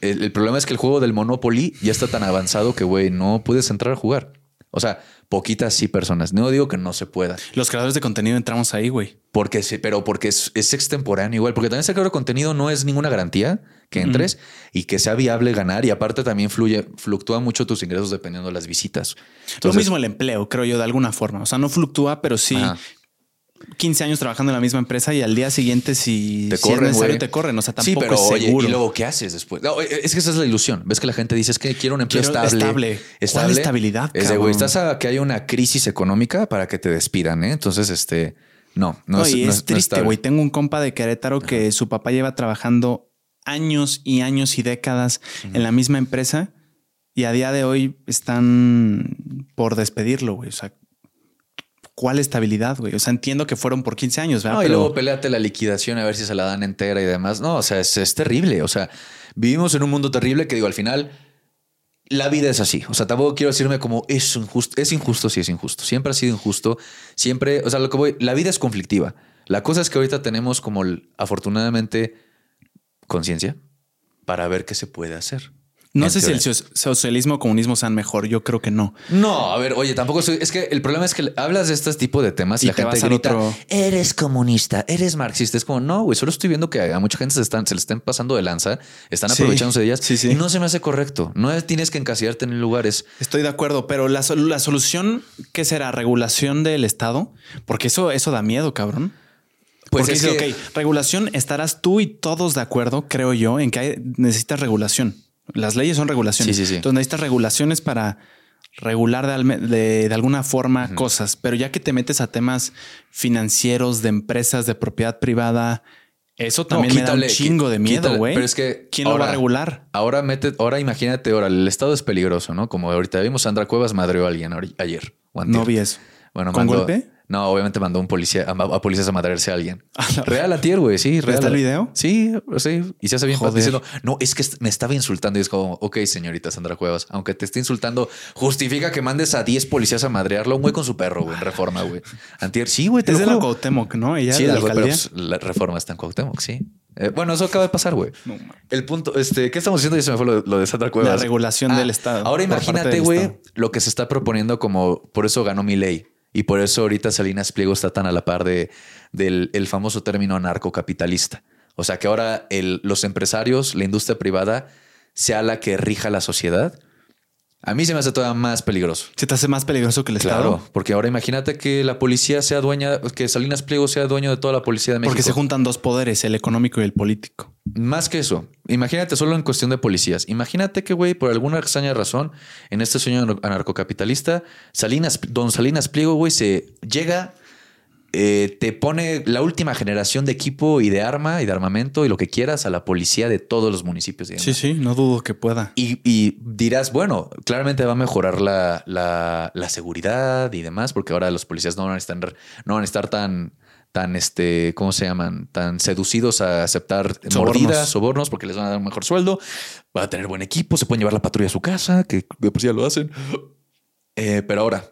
el, el problema es que el juego del Monopoly ya está tan avanzado que, güey, no puedes entrar a jugar. O sea, poquitas sí personas. No digo que no se pueda. Los creadores de contenido entramos ahí, güey. Porque sí, pero porque es, es extemporáneo igual. Porque también sacar contenido no es ninguna garantía que entres y que sea viable ganar. Y aparte también fluye, fluctúa mucho tus ingresos dependiendo de las visitas. Lo mismo el empleo, creo yo, de alguna forma. O sea, no fluctúa, pero sí Ajá. 15 años trabajando en la misma empresa y al día siguiente, si, Te si corren, es necesario, te corren. O sea, Sí, tampoco pero es oye. ¿y luego qué haces después? No, es que esa es la ilusión. Ves que la gente dice es que quiero un empleo Quiero estable. estable. ¿Cuál estabilidad, Es de, güey, cabrón? estás a que haya una crisis económica para que te despidan, ¿eh? Entonces, este, no, no, No, es, y es no triste, estable. güey. Tengo un compa de Querétaro que su papá lleva trabajando años y años y décadas en la misma empresa y a día de hoy están por despedirlo, güey. O sea, ¿cuál estabilidad, güey? O sea, entiendo que fueron por 15 años, ¿verdad? No, y Pero luego peleate la liquidación a ver si se la dan entera y demás. No, o sea, es, es terrible. O sea, vivimos en un mundo terrible que digo, al final, la vida es así. O sea, tampoco quiero decirme como es injusto. Es injusto, sí es injusto. Siempre ha sido injusto. Siempre, o sea, lo que voy, la vida es conflictiva. La cosa es que ahorita tenemos como afortunadamente conciencia para ver qué se puede hacer. no sé si el socialismo o comunismo sean mejor. Yo creo que no. No, a ver, oye, tampoco soy. Es que el problema es que hablas de este tipo de temas y, Y la te gente vas grita: otro- Eres comunista, eres marxista. Es como, no, güey, solo estoy viendo que a mucha gente se, están, se le están pasando de lanza, están Sí, aprovechándose de ellas sí, sí. y no se me hace correcto. No es- tienes que encasillarte en lugares. Estoy de acuerdo, pero la, la solución, ¿qué será? ¿Regulación del Estado? Porque eso, eso da miedo, cabrón. Pues Porque es dice, que- ok, regulación, estarás tú y todos de acuerdo, creo yo, en que hay- necesitas regulación. Las leyes son regulaciones. Sí, sí, sí. Entonces necesitas regulaciones para regular de, alme- de- de alguna forma cosas, pero ya que te metes a temas financieros, de empresas, de propiedad privada, eso también me da un chingo de miedo, güey. Pero es que ¿Quién lo va a regular? Ahora mete, ahora imagínate, ahora el estado es peligroso, ¿no? Como ahorita vimos, Sandra Cuevas madreó a alguien ayer. o. No vi eso. Bueno, ¿Con mandó- golpe? No, obviamente mandó un policía a, a policías a madrearse a alguien. Real a tier, güey. Sí, real. ¿Está el video? Sí, sí. Y se hace bien Joder. diciendo, no, es que me estaba insultando. Y es como, ok, señorita Sandra Cuevas, aunque te esté insultando, justifica que mandes a 10 policías a madrearlo, un güey con su perro, güey, en reforma, güey. Antier, sí, güey, te Es lo de la. Cuauhtémoc, ¿no? Ella Sí, de la la, pero, pues, la reforma está en Cuauhtémoc, sí. Eh, bueno, eso acaba de pasar, güey. No. El punto, este, ¿qué estamos diciendo? Ya se me fue lo, lo de Sandra Cuevas. La regulación del Estado, Ahora imagínate, güey, lo que se está proponiendo como por eso ganó mi ley. Y por eso ahorita Salinas Pliego está tan a la par de, del el famoso término narcocapitalista. O sea que ahora el- los empresarios, la industria privada, sea la que rija la sociedad. A mí se me hace todavía más peligroso. ¿Se te hace más peligroso que el Claro, Estado? porque ahora imagínate que la policía sea dueña, que Salinas Pliego sea dueño de toda la policía de México. Porque se juntan dos poderes, el económico y el político. Más que eso, imagínate solo en cuestión de policías. Imagínate que, güey, por alguna extraña razón, en este sueño anar- anarcocapitalista, Salinas, don Salinas Pliego, güey, se llega eh, te pone la última generación de equipo y de arma y de armamento y lo que quieras a la policía de todos los municipios. Sí, sí, no dudo que pueda. Y, y dirás, bueno, claramente va a mejorar la, la- la seguridad y demás, porque ahora los policías no van a estar, no van a estar tan, tan, este, ¿cómo se llaman? Tan seducidos a aceptar Sobornos. mordidas, sobornos, porque les van a dar un mejor sueldo, va a tener buen equipo, se pueden llevar la patrulla a su casa, que de por sí ya lo hacen. Eh, pero ahora,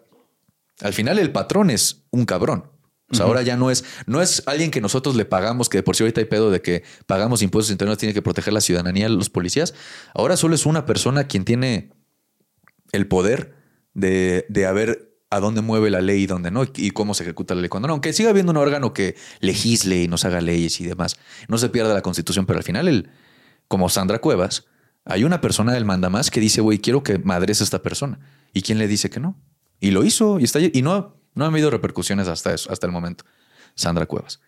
al final el patrón es un cabrón. O sea, ahora ya no es, no es alguien que nosotros le pagamos, que de por sí ahorita hay pedo de que pagamos impuestos internos, tiene que proteger la ciudadanía, los policías. Ahora solo es una persona quien tiene el poder de, de a ver a dónde mueve la ley y dónde no, y cómo se ejecuta la ley cuando no. Aunque siga habiendo un órgano que legisle y nos haga leyes y demás, no se pierda la constitución, pero al final, el, como Sandra Cuevas, hay una persona del mandamás que dice, güey, quiero que madres a esta persona. ¿Y quién le dice que no? Y lo hizo y está y no, no ha habido repercusiones hasta eso, hasta el momento. Sandra Cuevas.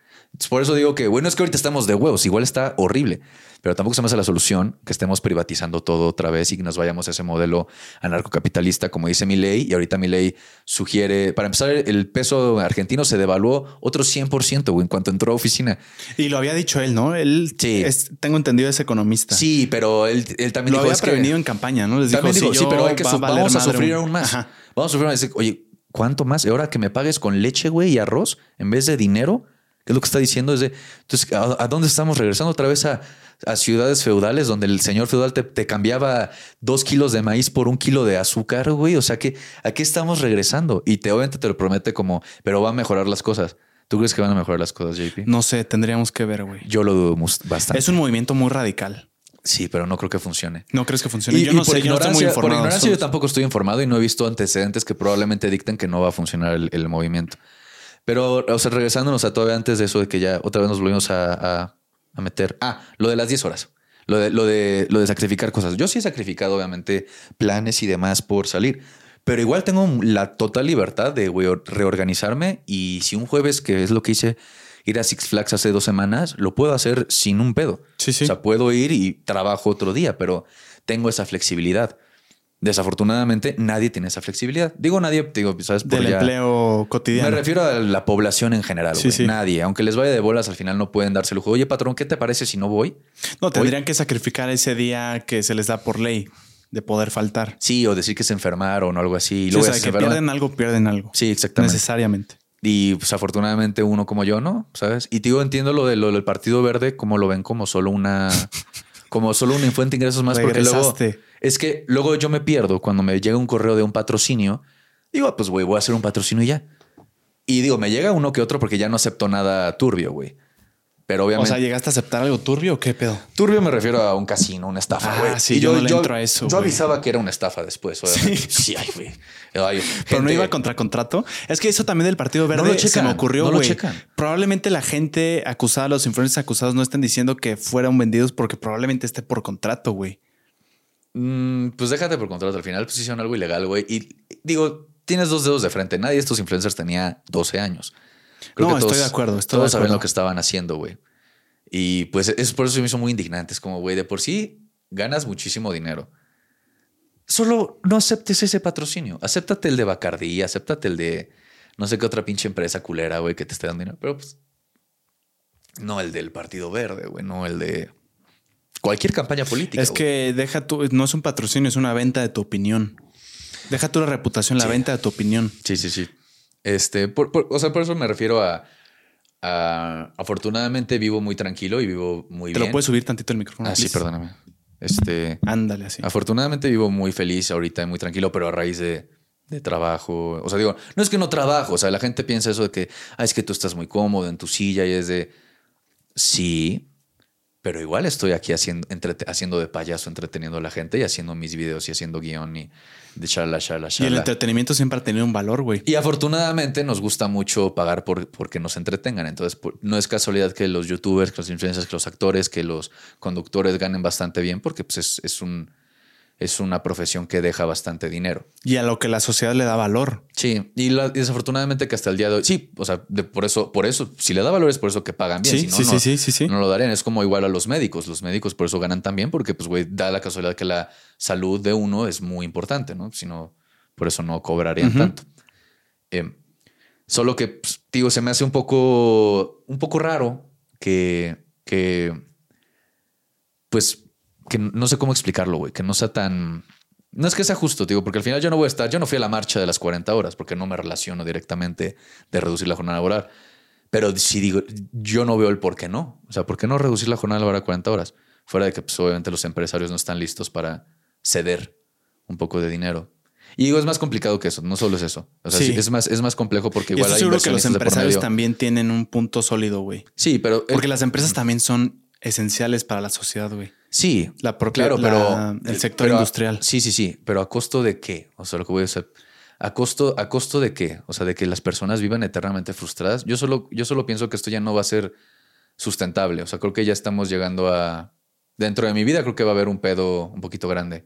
Por eso digo que, bueno, es que ahorita estamos de huevos, igual está horrible, pero tampoco se me hace la solución que estemos privatizando todo otra vez y que nos vayamos a ese modelo anarcocapitalista, como dice mi ley. Y ahorita mi ley sugiere, para empezar, el peso argentino se devaluó otro 100% güey, en cuanto entró a oficina. Y lo había dicho él, ¿no? Él, Sí. es- tengo entendido, es economista. Sí, pero él, él también Lo dijo, había es que- prevenido en campaña, ¿no? Les dijo, también sí, pero hay que va vamos a sufrir un- aún más. Ajá. Vamos a sufrir más. Oye, ¿cuánto más? Y ahora que me pagues con leche, güey, y arroz en vez de dinero, ¿qué es lo que está diciendo? Es de, entonces, ¿a, a dónde estamos regresando otra vez a, a ciudades feudales donde el señor feudal te, te cambiaba dos kilos de maíz por un kilo de azúcar, güey? O sea, que ¿a qué estamos regresando? Y te obviamente te lo promete como, pero va a mejorar las cosas. ¿Tú crees que van a mejorar las cosas, JP? No sé, tendríamos que ver, güey. Yo lo dudo bastante. Es un movimiento muy radical. Sí, pero no creo que funcione. ¿No crees que funcione? Y, yo y por, sé, yo no estoy muy ignorancia, por informado. ignorancia yo tampoco estoy informado y no he visto antecedentes que probablemente dicten que no va a funcionar el, el movimiento. Pero, o sea, regresándonos a todavía antes de eso, de que ya otra vez nos volvimos a, a- a meter. Ah, lo de las 10 horas. Lo de, lo, de, lo de sacrificar cosas. Yo sí he sacrificado, obviamente, planes y demás por salir. Pero igual tengo la total libertad de reorganizarme. Y si un jueves, que es lo que hice, ir a Six Flags hace dos semanas, lo puedo hacer sin un pedo. Sí, sí. O sea, puedo ir y trabajo otro día, pero tengo esa flexibilidad. Desafortunadamente, nadie tiene esa flexibilidad. Digo nadie, digo, ¿sabes? Por del ya- empleo cotidiano. Me refiero a la población en general. Sí, sí. Nadie. Aunque les vaya de bolas, al final no pueden darse el lujo. Oye, patrón, ¿qué te parece si no voy? no, tendrían que sacrificar ese día que se les da por ley de poder faltar. Sí, o decir que se enfermaron o algo así. Y Sí, luego o sea, se que enferman. pierden algo, pierden algo. Sí, exactamente. Necesariamente. Y pues afortunadamente uno como yo, ¿no? ¿Sabes? Y digo, entiendo lo, de, lo del Partido Verde, como lo ven como solo una... como solo una fuente de ingresos más, porque luego... Es que luego yo me pierdo cuando me llega un correo de un patrocinio. Digo, ah, pues güey, voy a hacer un patrocinio y ya. Y digo, me llega uno que otro porque ya no acepto nada turbio, güey. Pero O obviamente... sea, ¿llegaste a aceptar algo turbio o qué pedo? Turbio me refiero a un casino, una estafa, Ah, güey. sí, Y yo no le entro a eso, Yo avisaba que era una estafa después, obviamente. Sí, ay, güey. Pero no iba contra contrato. Es que eso también del Partido Verde No lo se checan, me ocurrió, no lo güey. checan. Probablemente la gente acusada, los influencers acusados no estén diciendo que fueron vendidos porque probablemente esté por contrato, güey. Mm, pues déjate por contrato. Al final, pues hicieron algo ilegal, güey. Y digo, tienes dos dedos de frente. Nadie de estos influencers tenía 12 años. No, estoy de acuerdo, estoy todos de saben lo que estaban haciendo, güey. Y pues es por eso se me hizo muy indignante. Es como, güey, de por sí ganas muchísimo dinero. Solo no aceptes ese patrocinio. Acéptate el de Bacardí, acéptate el de no sé qué otra pinche empresa culera, güey, que te esté dando dinero. Pero pues no el del Partido Verde, güey, no el de cualquier campaña política. Es güey. que deja tu, no es un patrocinio, es una venta de tu opinión. Deja tu la reputación, la Sí. venta de tu opinión. Sí, sí, sí. Este, por, por- o sea, por eso me refiero a, a- afortunadamente vivo muy tranquilo y vivo muy Te bien. lo puedes subir tantito el micrófono. Ah, sí, perdóname. Este, Ándale así. afortunadamente vivo muy feliz ahorita y muy tranquilo, pero a raíz de, de trabajo. O sea, digo, no es que no trabajo. O sea, la gente piensa eso de que, ah, es que tú estás muy cómodo en tu silla y es de, sí, pero igual estoy aquí haciendo, haciendo de payaso, entreteniendo a la gente y haciendo mis videos y haciendo guion y de charla, charla, Y el charla. entretenimiento siempre ha tenido un valor, güey. Y afortunadamente nos gusta mucho pagar por porque nos entretengan. Entonces, por- no es casualidad que los youtubers, que los influencers, que los actores, que los conductores ganen bastante bien porque pues, es, es un, es una profesión que deja bastante dinero. Y a lo que la sociedad le da valor. Sí, y, la- desafortunadamente que hasta el día de hoy, sí, o sea, de- por eso, por eso, si le da valor es por eso que pagan bien. Sí, si no, sí, no, sí, sí, no lo darían. Es como igual a los médicos. Los médicos por eso ganan tan bien porque, pues, güey, da la casualidad que la salud de uno es muy importante, ¿no? Si no, por eso no cobrarían tanto. Eh, Solo que, pues, digo, se me hace un poco, un poco raro que, que, pues, que no sé cómo explicarlo, güey, que no sea tan... No es que sea justo, digo, porque al final yo no voy a estar, yo no fui a la marcha de las 40 horas porque no me relaciono directamente de reducir la jornada laboral. Pero si digo, yo no veo el por qué no. O sea, ¿por qué no reducir la jornada laboral a 40 horas? Fuera de que pues, obviamente los empresarios no están listos para ceder un poco de dinero. Y digo, es más complicado que eso, no solo es eso. O sea, Sí. sí, es, más, es más complejo porque igual hay seguro que los empresarios también tienen un punto sólido, güey. Sí, pero... Porque las empresas también son esenciales para la sociedad, güey. Sí, La claro, la- pero... el sector pero industrial. Sí, sí, sí, pero ¿a costo de qué? O sea, lo que voy a hacer... ¿A costo, ¿A costo de qué? O sea, de que las personas vivan eternamente frustradas. Yo solo, yo solo pienso que esto ya no va a ser sustentable. O sea, creo que ya estamos llegando a... Dentro de mi vida creo que va a haber un pedo un poquito grande.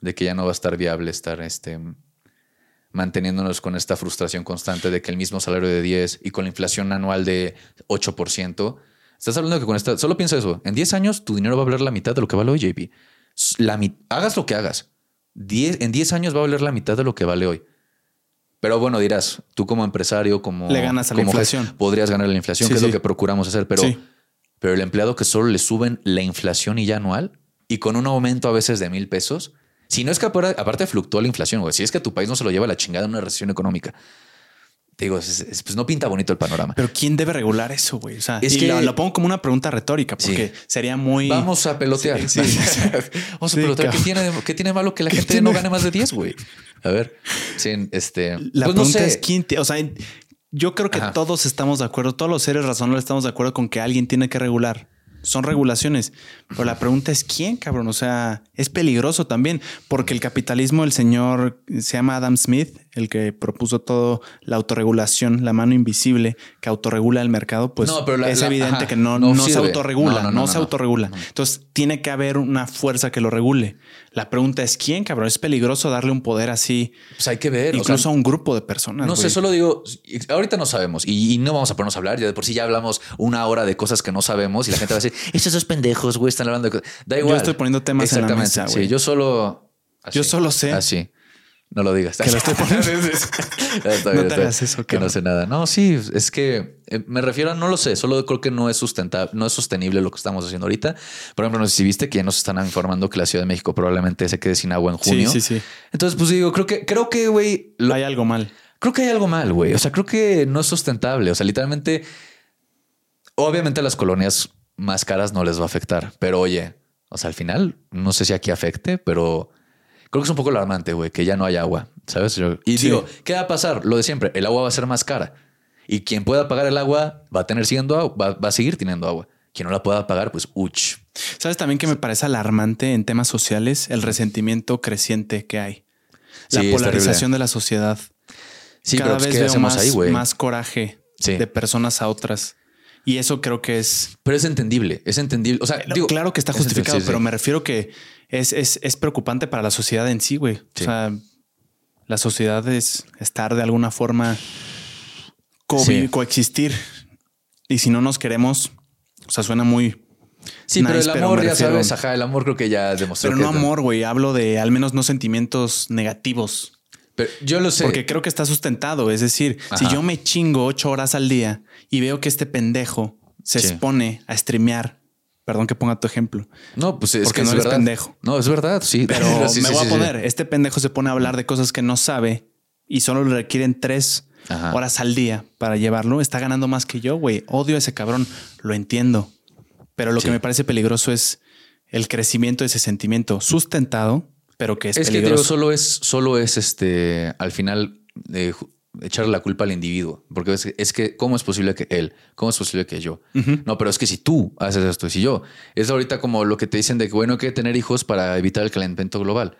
De que ya no va a estar viable estar este, manteniéndonos con esta frustración constante de que el mismo salario de 10 y con la inflación anual de 8%. Estás hablando que con esta... Solo piensa eso. En 10 años tu dinero va a valer la mitad de lo que vale hoy, JP. La, hagas lo que hagas. 10 en 10 años va a valer la mitad de lo que vale hoy. Pero bueno, dirás, tú como empresario, como... Le ganas a la inflación. podrías ganar la inflación, Sí, que es lo que procuramos hacer. Pero, Sí. pero el empleado que solo le suben la inflación y ya anual y con un aumento a veces de mil pesos, si no es que aparte, aparte fluctúa la inflación, güey. Si es que tu país no se lo lleva a la chingada en una recesión económica. Digo, es- es- pues no pinta bonito el panorama. Pero ¿quién debe regular eso, güey? O sea, Es y que- lo, lo pongo como una pregunta retórica porque sería muy... Vamos a pelotear. Sí, sí. Vamos a pelotear. ¿Qué tiene, ¿Qué tiene malo que la ¿Qué gente tiene? no gane más de 10, güey? A ver, sí, este. La pues no pregunta sé. es quién... te- o sea, yo creo que Ajá. todos estamos de acuerdo, todos los seres razonables estamos de acuerdo con que alguien tiene que regular. Son regulaciones. Pero la pregunta es quién, cabrón. O sea, es peligroso también porque el capitalismo, el señor se llama Adam Smith, el que propuso todo la autorregulación, la mano invisible que autorregula el mercado, pues No, pero la- es la- evidente ajá, que no, no no se autorregula, No, se autorregula. Entonces tiene que haber una fuerza que lo regule. La pregunta es quién, cabrón. Es peligroso darle un poder así, Pues hay que ver. o sea, incluso a un grupo de personas. no sé, solo digo, ahorita no sabemos y, y no vamos a ponernos a hablar. Ya de por sí ya hablamos una hora de cosas que no sabemos y la gente va a decir, estos dos pendejos, güey, están hablando de cosas. Da igual. estoy poniendo temas en la Exactamente, mesa, Sí, güey. yo solo. Yo solo sé. Así. No lo digas. Que lo estoy poniendo. Está bien, No te hagas eso, Que no sé nada. No, sí, es que eh, me refiero a no lo sé. Solo creo que no es sustentable, no es sostenible lo que estamos haciendo ahorita. Por ejemplo, no sé si viste que ya nos están informando que la Ciudad de México probablemente se quede sin agua en Sí, junio. sí, sí. Entonces, pues digo, creo que, creo que, güey, lo- Hay algo mal. creo que hay algo mal, güey. O sea, creo que no es sustentable. O sea, literalmente, obviamente a las colonias más caras no les va a afectar, pero oye, o sea, al final, no sé si aquí afecte, pero creo que es un poco alarmante, güey, que ya no hay agua, ¿sabes? Y Sí. digo, ¿qué va a pasar? Lo de siempre, el agua va a ser más cara y quien pueda pagar el agua va a tener siendo agua, va, va a seguir teniendo agua. Quien no la pueda pagar, pues, uch. ¿Sabes también que me parece alarmante en temas sociales el resentimiento creciente que hay? La Sí, polarización de la sociedad. Sí, Cada pero pues, vez ¿qué veo hacemos más, ahí, güey? más coraje Sí. de personas a otras. Y eso creo que es... Pero es entendible, es entendible. O sea, No, digo, claro que está justificado, pero me refiero que es, es, es preocupante para la sociedad en sí, güey. Sí. O sea, la sociedad es estar de alguna forma co- Sí. coexistir. Y si no nos queremos, o sea, suena muy... Sí, pero el amor, ya sabes, ajá, el amor creo que ya demostró Pero que no amor, güey. Hablo de al menos no sentimientos negativos. Pero yo lo sé. Porque creo que está sustentado. Es decir, si yo me chingo ocho horas al día y veo que este pendejo se Sí. expone a streamear, perdón que ponga tu ejemplo, No, pues es Porque que no es eres verdad. pendejo. No, es verdad, sí. pero Sí, me sí, voy sí, a poner, este pendejo se pone a hablar de cosas que no sabe y solo le requieren tres Ajá. horas al día para llevarlo. Está ganando más que yo, güey. Odio a ese cabrón, lo entiendo. Pero lo que me parece peligroso es el crecimiento de ese sentimiento sustentado, pero que es, Es que digo, peligroso. solo es, solo es este, al final, ju- echarle la culpa al individuo. Porque es, es que, ¿cómo es posible que él? ¿Cómo es posible que yo? No, pero es que si tú haces esto y si yo, es ahorita como lo que te dicen de que, bueno, hay que tener hijos para evitar el calentamiento global.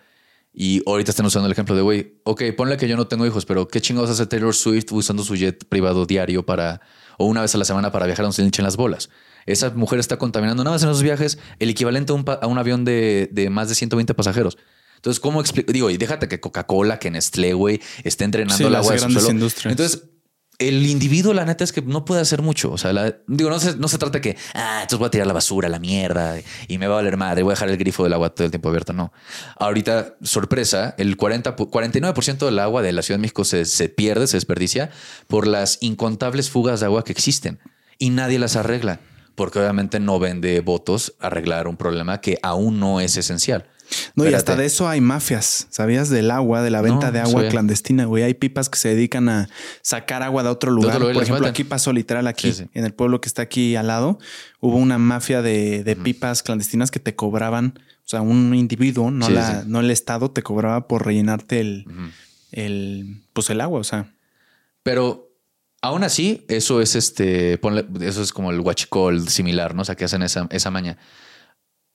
Y ahorita están usando el ejemplo de, güey, ok, ponle que yo no tengo hijos, pero ¿qué chingados hace Taylor Swift usando su jet privado diario para, o una vez a la semana para viajar a donde se hinchen las bolas? Esa mujer está contaminando nada más en esos viajes el equivalente a un, a un avión de, de más de 120 pasajeros. Entonces, ¿cómo explico? Digo, y déjate que Coca-Cola, que Nestlé, güey, esté entrenando Sí, el agua de subsuelo. industrias. Entonces, el individuo, la neta, es que no puede hacer mucho. O sea, la- digo, no se, no se trata que, ah, entonces voy a tirar la basura, la mierda, y me va a valer madre, voy a dejar el grifo del agua todo el tiempo abierto. No. Ahorita, sorpresa, el 40, pu- 49% del agua de la Ciudad de México se, se pierde, se desperdicia por las incontables fugas de agua que existen y nadie las arregla, porque obviamente no vende votos arreglar un problema que aún no es esencial. No, y hasta de eso hay mafias. ¿Sabías del agua, de la venta No, de agua sabía. clandestina, güey? Hay pipas que se dedican a sacar agua de otro lugar. otro lugar y Por ejemplo, aquí pasó literal aquí, Sí, sí. en el pueblo que está aquí al lado, hubo una mafia de, de pipas clandestinas que te cobraban, o sea, un individuo, no, Sí, la, no el Estado, te cobraba por rellenarte el, el, pues el agua, o sea. Pero aún así, eso es este, ponle- eso es como el huachicol similar, ¿no? O sea, que hacen esa, esa maña.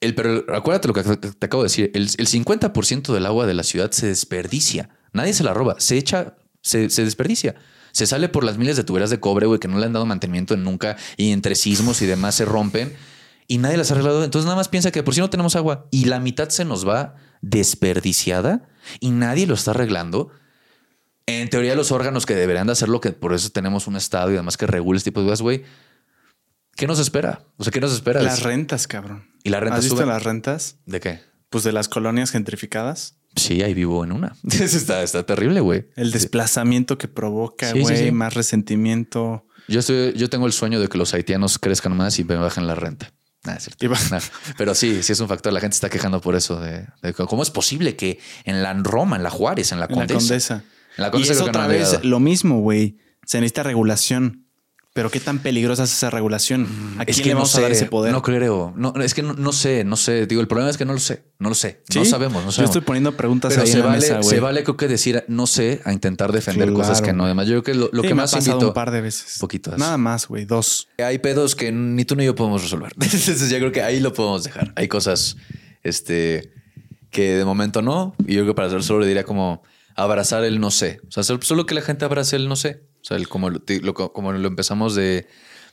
El, pero acuérdate lo que te acabo de decir. El, el 50% del agua de la ciudad se desperdicia. Nadie se la roba. Se echa, se, se desperdicia. Se sale por las miles de tuberías de cobre, güey, que no le han dado mantenimiento en nunca y entre sismos y demás se rompen y nadie las ha arreglado. Entonces nada más piensa que por si no tenemos agua y la mitad se nos va desperdiciada y nadie lo está arreglando. En teoría, los órganos que deberían de hacerlo, que por eso tenemos un estado y demás que regule este tipo de cosas, güey. ¿Qué nos espera? O sea, ¿qué nos espera? Las rentas, cabrón. ¿Y la renta ¿Has visto sube? las rentas? ¿De qué? Pues de las colonias gentrificadas. Sí, ahí vivo en una. Está, está terrible, güey. El desplazamiento que provoca, sí, güey, sí. más resentimiento. Yo, estoy, yo tengo el sueño de que los haitianos crezcan más y me bajen la renta. Nah, es cierto. Y Pero sí, sí es un factor. La gente está quejando por eso. De, de cómo es posible que en la Roma, en la Juárez, en la En la Condesa, Condesa. en la Y Condesa es que no otra vez lo mismo, güey. Se necesita regulación. Pero qué tan peligrosa es esa regulación. ¿A Es quién que le no vamos a dar ese poder? No creo. No, es que no, no sé, no sé. Digo, el problema es que no lo sé. No lo sé. No sabemos. No Yo estoy poniendo preguntas Pero ahí se en la vale, mesa, se vale creo que decir no sé a intentar defender Claro, cosas que no. Además, yo creo que lo, lo Sí, que me más ha pasado invito un par de veces. Poquitas. Nada más, güey. Dos. hay pedos que ni tú ni yo podemos resolver. Entonces, yo creo que ahí lo podemos dejar. Hay cosas este, que de momento no. Y yo creo que para hacer solo le diría como abrazar el no sé. O sea, solo que la gente abrace el no sé. O sea, el, como, lo, lo- como lo empezamos de,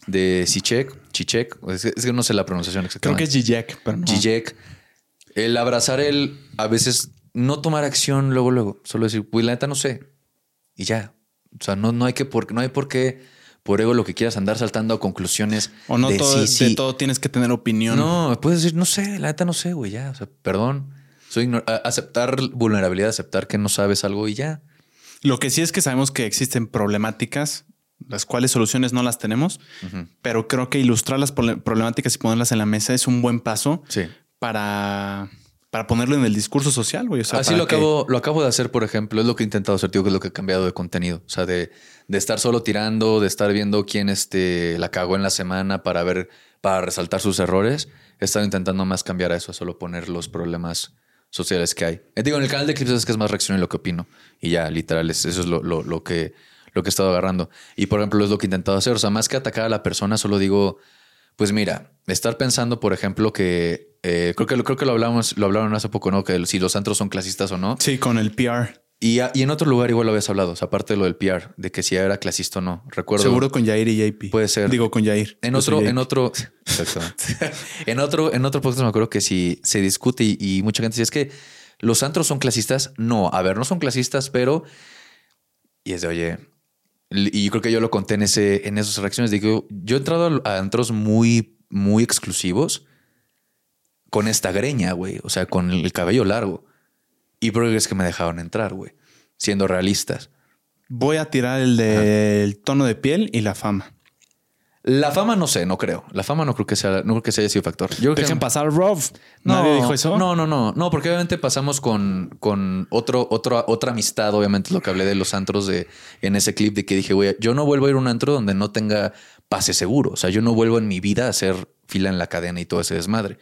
de Sichek, Chichek. Es que, es que no sé la pronunciación Creo exactamente. que es Zizek, pero no. Zizek, el abrazar el a veces no tomar acción luego, luego, solo decir, pues la neta no sé. Y ya. O sea, no, no hay que por, no hay por qué, por ego, lo que quieras andar saltando a conclusiones. O no de todo, sí, de sí. todo tienes que tener opinión. No, puedes decir, no sé, la neta no sé, güey, ya. O sea, perdón. Soy aceptar vulnerabilidad, aceptar que no sabes algo y ya. Lo que sí es que sabemos que existen problemáticas, las cuales soluciones no las tenemos, pero creo que ilustrar las problemáticas y ponerlas en la mesa es un buen paso Sí. para, para ponerlo en el discurso social, güey. O sea, Así lo que- acabo, lo acabo de hacer, por ejemplo, es lo que he intentado hacer, tío, que es lo que he cambiado de contenido. O sea, de, de estar solo tirando, de estar viendo quién este, la cagó en la semana para ver, para resaltar sus errores. He estado intentando más cambiar a eso, a solo poner los problemas sociales que hay. Eh, digo, en el canal de clips es que es más reacción en lo que opino. Y ya, literal, es- eso es lo, lo, lo que, lo que he estado agarrando. Y por ejemplo, es lo que he intentado hacer. O sea, más que atacar a la persona, solo digo, pues mira, estar pensando, por ejemplo, que eh, creo que lo, creo que lo hablamos, lo hablaron hace poco, ¿no? Que si los antros son clasistas o no. Sí, con el PR. Y, a- y en otro lugar igual lo habías hablado, o sea, aparte de lo del PR, de que si era clasista o no. Recuerdo. Seguro con Jair y JP. Puede ser. Digo, con Jair. En Yo otro, en otro, exactamente. en otro, en otro podcast me acuerdo que si se discute y, y mucha gente dice es que los antros son clasistas. No, a ver, no son clasistas, pero y es de oye. Y yo creo que yo lo conté en ese, en esas reacciones. Digo, yo he entrado a antros muy, muy exclusivos con esta greña, güey. O sea, con el cabello largo. Y porque es que me dejaron entrar, güey. Siendo realistas. Voy a tirar el del tono de piel y la fama. La fama no sé, no creo. La fama no creo que sea, no creo que sea haya sido factor. Yo que- Dejen pasar Rob. No, Nadie dijo eso. No, no, no, no, porque obviamente pasamos con, con otro, otro, otra amistad. Obviamente, lo que hablé de los antros de en ese clip de que dije, güey, yo no vuelvo a ir a un antro donde no tenga pase seguro. O sea, yo no vuelvo en mi vida a hacer fila en la cadena y todo ese desmadre.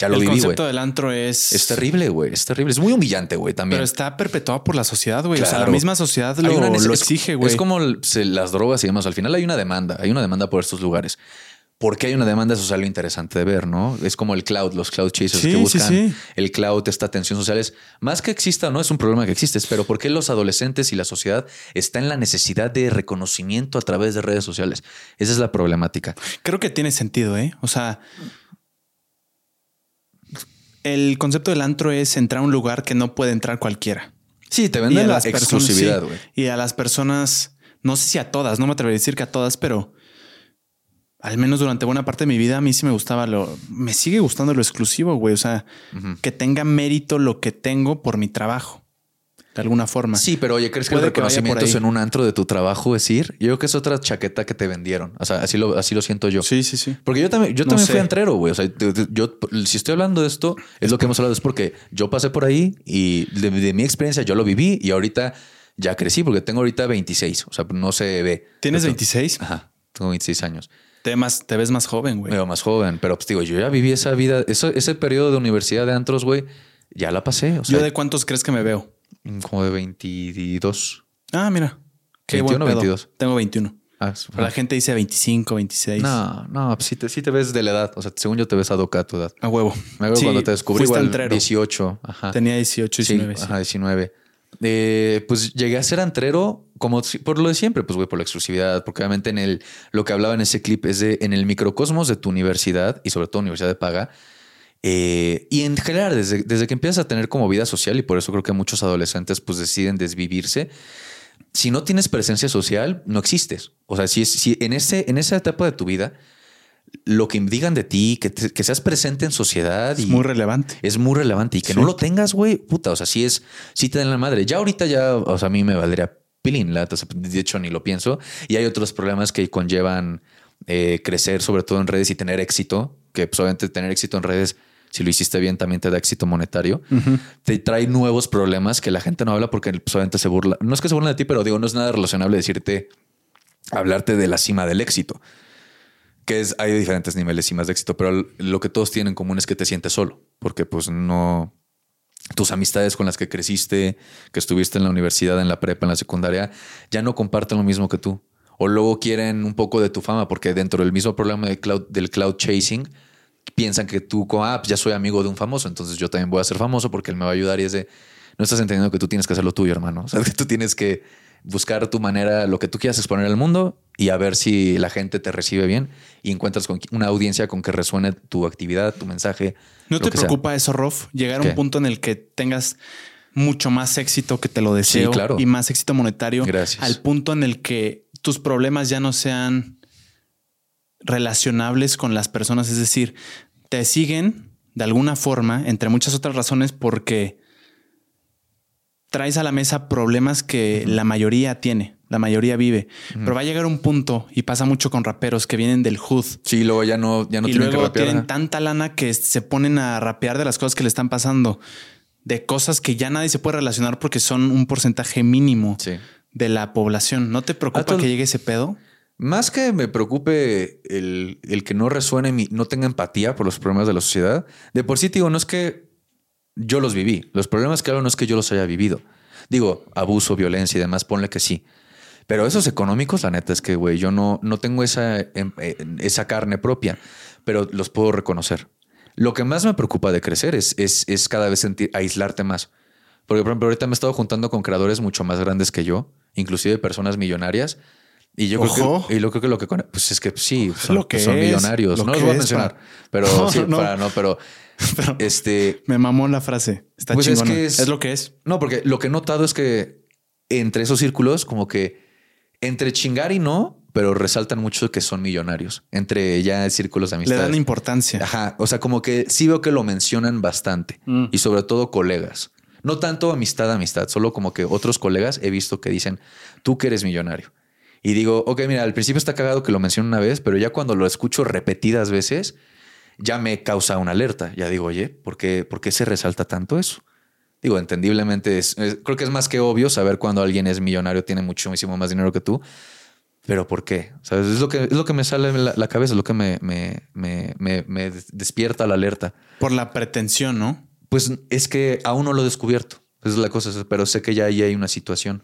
Ya lo el viví, güey. concepto del antro es. Es terrible, güey. Es terrible. Es muy humillante, güey, también. Pero está perpetuado por la sociedad, güey. O sea, la misma sociedad lo, una lo exige, güey. Es como el- se- las drogas y demás. Al final hay una demanda. Hay una demanda por estos lugares. ¿Por qué hay una demanda? Es algo interesante de ver, ¿no? Es como el cloud, los cloud chasers Sí, que buscan sí. el cloud, esta atención social. Es más que exista, no es un problema que existe, pero ¿por qué los adolescentes y la sociedad está en la necesidad de reconocimiento a través de redes sociales? Esa es la problemática. Creo que tiene sentido, ¿eh? O sea, el concepto del antro es entrar a un lugar que no puede entrar cualquiera. Sí, te venden la exclusividad, güey. Y a las personas no sé si a todas, no me atrevería a decir que a todas, pero al menos durante buena parte de mi vida a mí sí me gustaba lo, me sigue gustando lo exclusivo, güey. O sea, que tenga mérito lo que tengo por mi trabajo. De alguna forma. Sí, pero oye, ¿crees que el reconocimiento es en un antro de tu trabajo es ir? Yo creo que es otra chaqueta que te vendieron. O sea, así lo, así lo siento yo. Sí, sí, sí. Porque yo también, yo también fui antrero, güey. O sea, yo, si estoy hablando de esto, es lo que hemos hablado, es porque yo pasé por ahí y de mi experiencia yo lo viví y ahorita ya crecí porque tengo ahorita 26. O sea, no se ve. ¿Tienes 26? Ajá, tengo 26 años. Te, más, te ves más joven, güey. Me veo más joven, pero pues digo, yo ya viví esa vida, eso, ese periodo de universidad de antros, güey, ya la pasé. O sea, ¿Yo de cuántos crees que me veo? Como de 22. Ah, mira. Qué 21 22. Tengo 21. Ah, la gente dice 25, 26. No, no, pues sí te, sí te ves de la edad. O sea, según yo te ves a a tu edad. A huevo. Me acuerdo cuando te descubrí igual 18. Ajá. Tenía 18, 19. Sí, Ajá, 19. Eh, pues llegué a ser antrero como por lo de siempre, pues güey, por la exclusividad, porque obviamente en el, lo que hablaba en ese clip es de en el microcosmos de tu universidad y sobre todo universidad de paga. Eh, y en general, desde, desde que empiezas a tener como vida social, y por eso creo que muchos adolescentes pues deciden desvivirse, si no tienes presencia social, no existes. O sea, si, si en, ese, en esa etapa de tu vida lo que digan de ti, que, seas presente en sociedad. Es muy relevante. Es muy relevante. Y que no lo tengas, güey, puta. O sea, sí es, sí te dan la madre. Ya ahorita ya, o sea, a mí me valdría pilín, la, de hecho ni lo pienso. Y hay otros problemas que conllevan eh, crecer, sobre todo en redes y tener éxito, que pues, obviamente tener éxito en redes, si lo hiciste bien, también te da éxito monetario. Te trae nuevos problemas que la gente no habla porque pues, obviamente se burla. No es que se burlen de ti, pero digo, no es nada relacionable decirte, hablarte de la cima del éxito que hay diferentes niveles y más de éxito, pero lo que todos tienen en común es que te sientes solo, porque pues no, tus amistades con las que creciste, que estuviste en la universidad, en la prepa, en la secundaria, ya no comparten lo mismo que tú. O luego quieren un poco de tu fama, porque dentro del mismo problema de cloud, del cloud chasing, piensan que tú, ah, pues ya soy amigo de un famoso, entonces yo también voy a ser famoso porque él me va a ayudar y es de, no estás entendiendo que tú tienes que hacer lo tuyo, hermano. O sea, que tú tienes que buscar tu manera, lo que tú quieras exponer al mundo y a ver si la gente te recibe bien y encuentras con una audiencia con que resuene tu actividad, tu mensaje. ¿No te preocupa eso, Rof? Llegar a un punto en el que tengas mucho más éxito que te lo deseo claro. y más éxito monetario. Gracias. Al punto en el que tus problemas ya no sean relacionables con las personas. Es decir, te siguen de alguna forma, entre muchas otras razones, porque traes a la mesa problemas que la mayoría tiene, la mayoría vive. Pero va a llegar un punto y pasa mucho con raperos que vienen del hood. Sí, luego ya no, ya no y tienen luego tienen tanta lana que se ponen a rapear de las cosas que le están pasando, de cosas que ya nadie se puede relacionar porque son un porcentaje mínimo de la población. ¿No te preocupa que llegue ese pedo? Más que me preocupe el, que no resuene, mi, no tenga empatía por los problemas de la sociedad, de por sí, digo, no es que yo los viví. Los problemas que hablo no es que yo los haya vivido. Digo, abuso, violencia y demás, ponle que sí. Pero esos económicos, la neta es que, güey, yo no, no tengo esa, em, eh, esa carne propia, pero los puedo reconocer. Lo que más me preocupa de crecer es, es, es cada vez sentir, aislarte más. Porque, por ejemplo, ahorita me he estado juntando con creadores mucho más grandes que yo, inclusive personas millonarias. Y yo creo que, y lo creo que lo que pues es que sí, son, lo que son millonarios. no los voy a mencionar, pero sí, para no, pero este. Me mamó la frase. Está pues Es, que es, lo que es. No, porque lo que he notado es que entre esos círculos, como que entre chingar y no, pero resaltan mucho que son millonarios. Entre ya círculos de amistad. Le dan importancia. Ajá. O sea, como que sí veo que lo mencionan bastante mm. y sobre todo colegas. No tanto amistad, amistad, solo como que otros colegas he visto que dicen tú que eres millonario. Y digo, ok, mira, al principio está cagado que lo mencionen una vez, pero ya cuando lo escucho repetidas veces, ya me causa una alerta. Ya digo, oye, ¿por qué, ¿por qué se resalta tanto eso? Digo, entendiblemente, es, creo que es más que obvio saber cuando alguien es millonario, tiene muchísimo más dinero que tú. Pero ¿por qué? ¿Sabes? Es lo que, es lo que me sale en la, cabeza, es lo que me, me, me, me, despierta la alerta. Por la pretensión, ¿no? Pues es que aún no lo he descubierto. Esa es la cosa, pero sé que ya ahí hay una situación.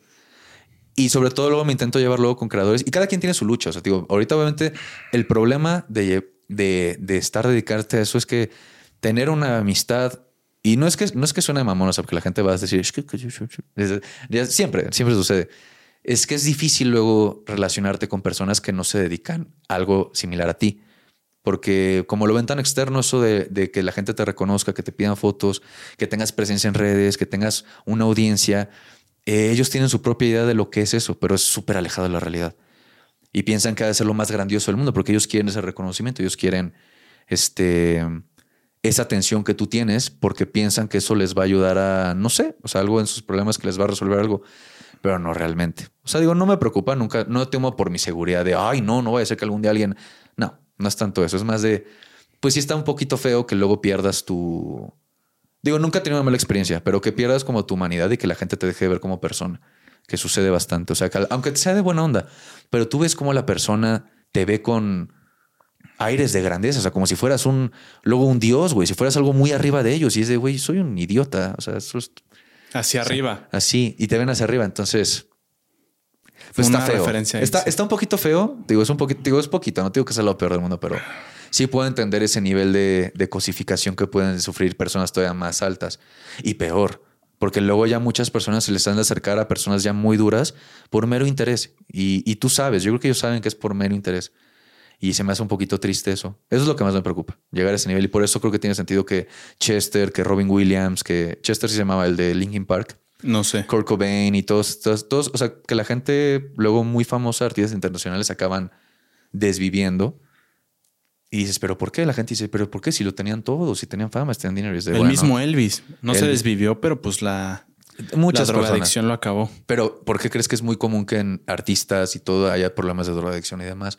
Y sobre todo luego me intento llevar luego con creadores y cada quien tiene su lucha. O sea, digo, ahorita obviamente el problema de de, de, estar dedicarte a eso es que tener una amistad y no es que no es que suene sea, porque la gente va a decir siempre, siempre sucede. Es que es difícil luego relacionarte con personas que no se dedican a algo similar a ti. Porque como lo ven tan externo, eso de, de, que la gente te reconozca, que te pidan fotos, que tengas presencia en redes, que tengas una audiencia, eh, ellos tienen su propia idea de lo que es eso, pero es súper alejado de la realidad. Y piensan que ha de ser lo más grandioso del mundo porque ellos quieren ese reconocimiento, ellos quieren este, esa atención que tú tienes porque piensan que eso les va a ayudar a, no sé, o sea, algo en sus problemas que les va a resolver algo, pero no realmente. O sea, digo, no me preocupa nunca, no temo por mi seguridad de, ay, no, no vaya a ser que algún día alguien, no, no es tanto eso, es más de, pues sí está un poquito feo que luego pierdas tu, digo, nunca he tenido una mala experiencia, pero que pierdas como tu humanidad y que la gente te deje de ver como persona, que sucede bastante. O sea, que aunque sea de buena onda, pero tú ves como la persona te ve con aires de grandeza, o sea, como si fueras un, luego un dios, güey, si fueras algo muy arriba de ellos y es de, güey, soy un idiota, o sea, eso es... Hacia arriba. Así, y te ven hacia arriba, entonces... Pues está feo. Está, está, un poquito feo, digo, es un poquito, digo, es poquito, no digo que sea lo peor del mundo, pero sí puedo entender ese nivel de, de cosificación que pueden sufrir personas todavía más altas y peor. Porque luego ya muchas personas se les han de acercar a personas ya muy duras por mero interés. Y, y, tú sabes, yo creo que ellos saben que es por mero interés. Y se me hace un poquito triste eso. Eso es lo que más me preocupa, llegar a ese nivel. Y por eso creo que tiene sentido que Chester, que Robin Williams, que Chester se llamaba el de Linkin Park. No sé. Kurt Cobain y todos, todos, todos, o sea, que la gente luego muy famosa, artistas internacionales, acaban desviviendo y dices, ¿pero por qué? La gente dice, ¿pero por qué? Si lo tenían todos, si tenían fama, tenían dinero. el mismo Elvis. No se desvivió, pero pues la, Muchas la drogadicción lo acabó. Pero ¿por qué crees que es muy común que en artistas y todo haya problemas de drogadicción y demás?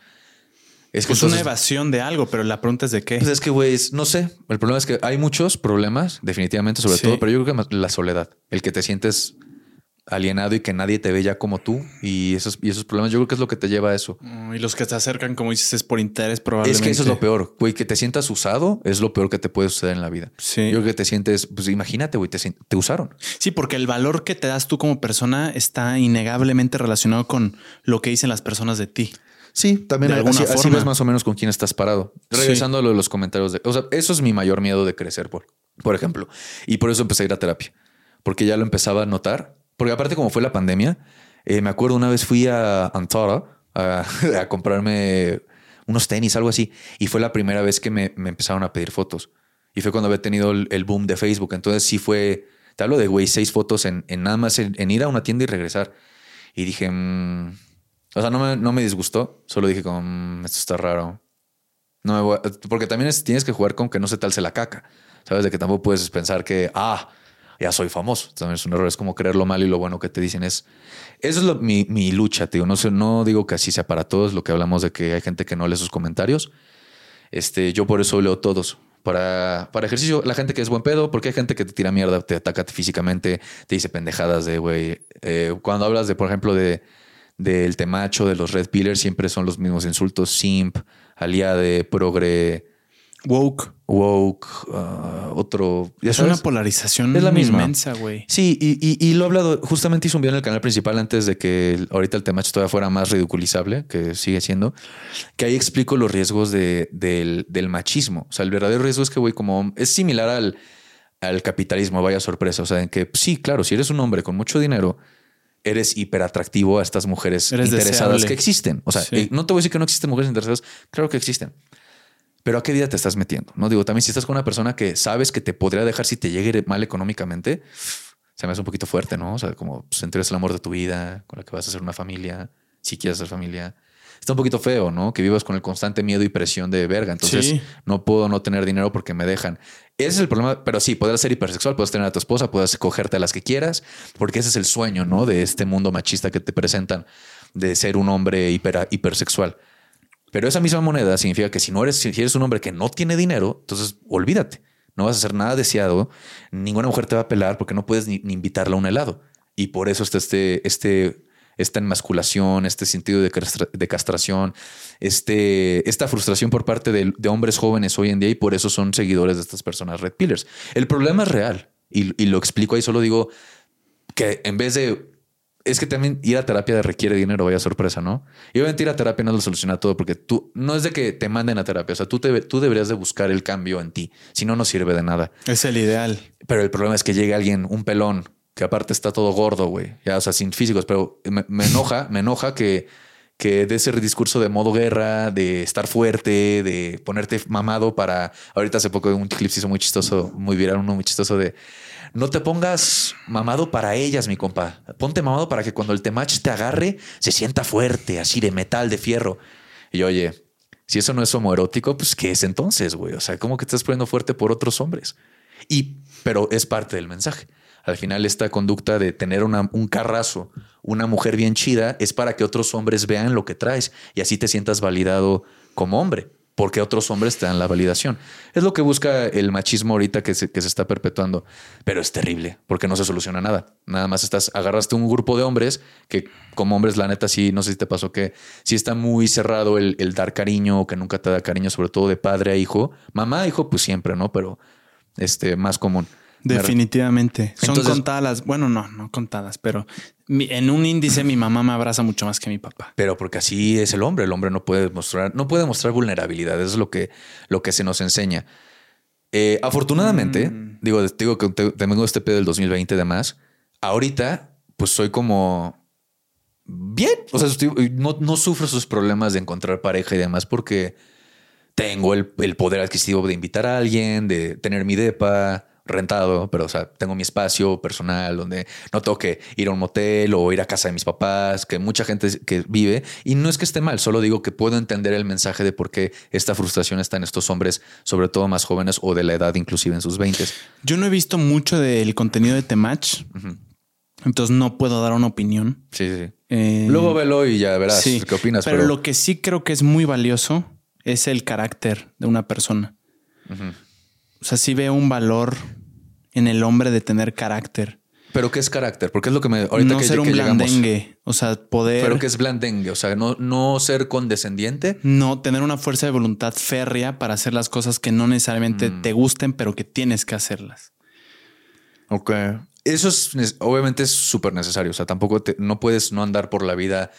Es que es pues una evasión de algo, pero la pregunta es de qué. Pues es que, güey, no sé. El problema es que hay muchos problemas, definitivamente, sobre todo, pero yo creo que la soledad, el que te sientes alienado y que nadie te ve ya como tú y esos, y esos problemas, yo creo que es lo que te lleva a eso. Mm, y los que te acercan, como dices, es por interés probablemente. Es que eso es lo peor, güey, que te sientas usado es lo peor que te puede suceder en la vida. Sí. Yo creo que te sientes, pues imagínate, güey, te, te usaron. Sí, porque el valor que te das tú como persona está innegablemente relacionado con lo que dicen las personas de ti. Sí, también de alguna así, forma. así ves más o menos con quién estás parado. Regresando a lo de los comentarios de, o sea, eso es mi mayor miedo de crecer, por, por ejemplo. Y por eso empecé a ir a terapia, porque ya lo empezaba a notar porque aparte, como fue la pandemia, eh, me acuerdo una vez fui a Antara a, comprarme unos tenis, algo así. Y fue la primera vez que me, empezaron a pedir fotos. Y fue cuando había tenido el, boom de Facebook. Entonces sí fue, te hablo de, güey, seis fotos en, nada más en, ir a una tienda y regresar. Y dije, mm", o sea, no me, no me disgustó. Solo dije como, mm, esto está raro. No me voy porque también tienes que jugar con que no se talce la caca. Sabes de que tampoco puedes pensar que, ah, ya soy famoso. También es un error, es como creer lo malo y lo bueno que te dicen. Es, eso es mi, mi, lucha, tío. No, sé, no digo que así sea para todos, lo que hablamos de que hay gente que no lee sus comentarios. Este, yo por eso leo todos. Para, para ejercicio, la gente que es buen pedo, porque hay gente que te tira mierda, te ataca físicamente, te dice pendejadas de, güey. Eh, cuando hablas de, por ejemplo, de del temacho, de los red pillars, siempre son los mismos insultos. Simp, aliade, progre, Woke. Woke, uh, otro. es una polarización es la misma. inmensa, güey. Sí, y, lo he hablado. Justamente hizo un video en el canal principal antes de que ahorita el tema todavía fuera más ridiculizable, que sigue siendo. Que ahí explico los riesgos de, del, machismo. O sea, el verdadero riesgo es que, güey, como es similar al, al capitalismo, vaya sorpresa. O sea, en que sí, claro, si eres un hombre con mucho dinero, eres hiperatractivo a estas mujeres interesadas que existen. O sea, eh, no te voy a decir que no existen mujeres interesadas, claro que existen pero ¿a qué vida te estás metiendo? No digo, también si estás con una persona que sabes que te podría dejar si te llegue mal económicamente, se me hace un poquito fuerte, ¿no? O sea, como pues, el amor de tu vida, con la que vas a hacer una familia, si quieres hacer familia. Está un poquito feo, ¿no? Que vivas con el constante miedo y presión de verga. Entonces, no puedo no tener dinero porque me dejan. Ese es el problema. Pero sí, podrás ser hipersexual, puedes tener a tu esposa, puedes cogerte a las que quieras, porque ese es el sueño, ¿no? De este mundo machista que te presentan de ser un hombre hiper, hipersexual. Pero esa misma moneda significa que si no eres, si eres un hombre que no tiene dinero, entonces olvídate. No vas a hacer nada deseado. Ninguna mujer te va a pelar porque no puedes ni, invitarla a un helado. Y por eso está este, este, esta enmasculación, este sentido de, castración, este, esta frustración por parte de, hombres jóvenes hoy en día y por eso son seguidores de estas personas red pillars. El problema es real y lo explico ahí. Solo digo que en vez de es que también ir a terapia requiere dinero, vaya sorpresa, ¿no? Y obviamente ir a terapia no lo soluciona todo porque tú no es de que te manden a terapia, o sea, tú, te, tú deberías de buscar el cambio en ti, si no, no sirve de nada. Es el ideal. Pero el problema es que llegue alguien, un pelón, que aparte está todo gordo, güey, ya, o sea, sin físicos, pero me, enoja, me enoja que, que de ese discurso de modo guerra, de estar fuerte, de ponerte mamado para. Ahorita hace poco un clip se hizo muy chistoso, muy viral, uno muy chistoso de. No te pongas mamado para ellas, mi compa. Ponte mamado para que cuando el temach te agarre se sienta fuerte, así de metal, de fierro. Y oye, si eso no es homoerótico, pues ¿qué es entonces, güey? O sea, ¿cómo que estás poniendo fuerte por otros hombres? Y, pero es parte del mensaje. Al final, esta conducta de tener un carrazo, una mujer bien chida, es para que otros hombres vean lo que traes y así te sientas validado como hombre porque otros hombres te dan la validación. Es lo que busca el machismo ahorita que se, que se está perpetuando, pero es terrible porque no se soluciona nada. Nada más estás, agarraste un grupo de hombres que como hombres, la neta, sí, no sé si te pasó que sí está muy cerrado el, el dar cariño o que nunca te da cariño, sobre todo de padre a hijo. Mamá, hijo, pues siempre, ¿no? Pero este, más común. Definitivamente. Son contadas las, bueno, no, no contadas, pero en un índice mi mamá me abraza mucho más que mi papá. Pero porque así es el hombre. El hombre no puede mostrar, no puede mostrar vulnerabilidad. Eso es lo que, lo que se nos enseña. Eh, afortunadamente, mm. digo, digo que tengo este pedo del 2020 y demás. Ahorita, pues soy como bien. O sea, no, no, sufro sus problemas de encontrar pareja y demás porque tengo el, el poder adquisitivo de invitar a alguien, de tener mi depa rentado, pero o sea, tengo mi espacio personal donde no tengo que ir a un motel o ir a casa de mis papás, que mucha gente que vive. Y no es que esté mal, solo digo que puedo entender el mensaje de por qué esta frustración está en estos hombres, sobre todo más jóvenes o de la edad, inclusive en sus 20. Yo no he visto mucho del contenido de Temach. Entonces no puedo dar una opinión. Sí, sí. Eh, Luego velo y ya verás qué opinas. Pero, lo que sí creo que es muy valioso es el carácter de una persona. O sea, sí veo un valor en el hombre de tener carácter. ¿Pero qué es carácter? Porque es lo que me... Ahorita no ser un blandengue. O sea, poder... ¿Pero qué es blandengue? O sea, no, no ser condescendiente. No, tener una fuerza de voluntad férrea para hacer las cosas que no necesariamente mm. te gusten, pero que tienes que hacerlas. Ok. Eso es... Obviamente es súper necesario. O sea, tampoco no puedes no andar por la vida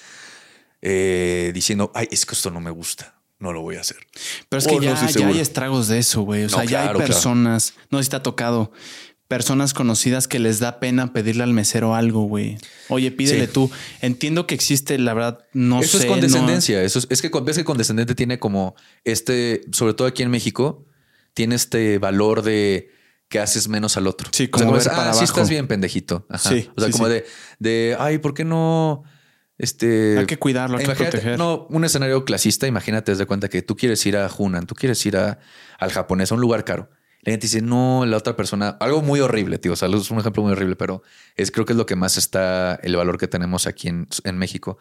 eh, diciendo, ay, es que esto no me gusta no lo voy a hacer. Pero es que ya, hay estragos de eso, güey. O sea, ya hay personas, no sé si te ha tocado, personas conocidas que les da pena pedirle al mesero algo, güey. Oye, pídele tú. Entiendo que existe, la verdad, no Eso es condescendencia. Eso es, es, que ves que condescendente tiene como este, sobre todo aquí en México, tiene este valor de que haces menos al otro. Sí, como o sea, ah, estás bien, pendejito. Sí, o sea, como de, de, ay, ¿por qué no? Este, hay que cuidarlo, hay que proteger. No, un escenario clasista, imagínate, de cuenta que tú quieres ir a Hunan, tú quieres ir a, al japonés, a un lugar caro. La gente dice, no, la otra persona, algo muy horrible, tío. O sea, es un ejemplo muy horrible, pero es, creo que es lo que más está el valor que tenemos aquí en, en México.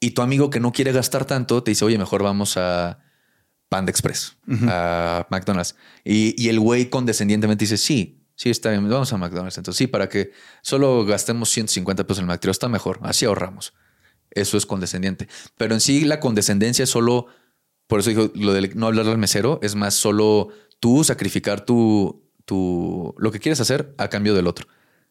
Y tu amigo que no quiere gastar tanto te dice, oye, mejor vamos a Panda Express, a McDonald's. Y, y el güey condescendientemente dice, sí, sí, está bien, vamos a McDonald's. Entonces, sí, para que solo gastemos 150 pesos en el McDonald's, está mejor, así ahorramos. Eso es condescendiente. Pero en sí, la condescendencia es solo, por eso digo, lo de no hablar al mesero, es más solo tú sacrificar tu, tu, lo que quieres hacer a cambio del otro.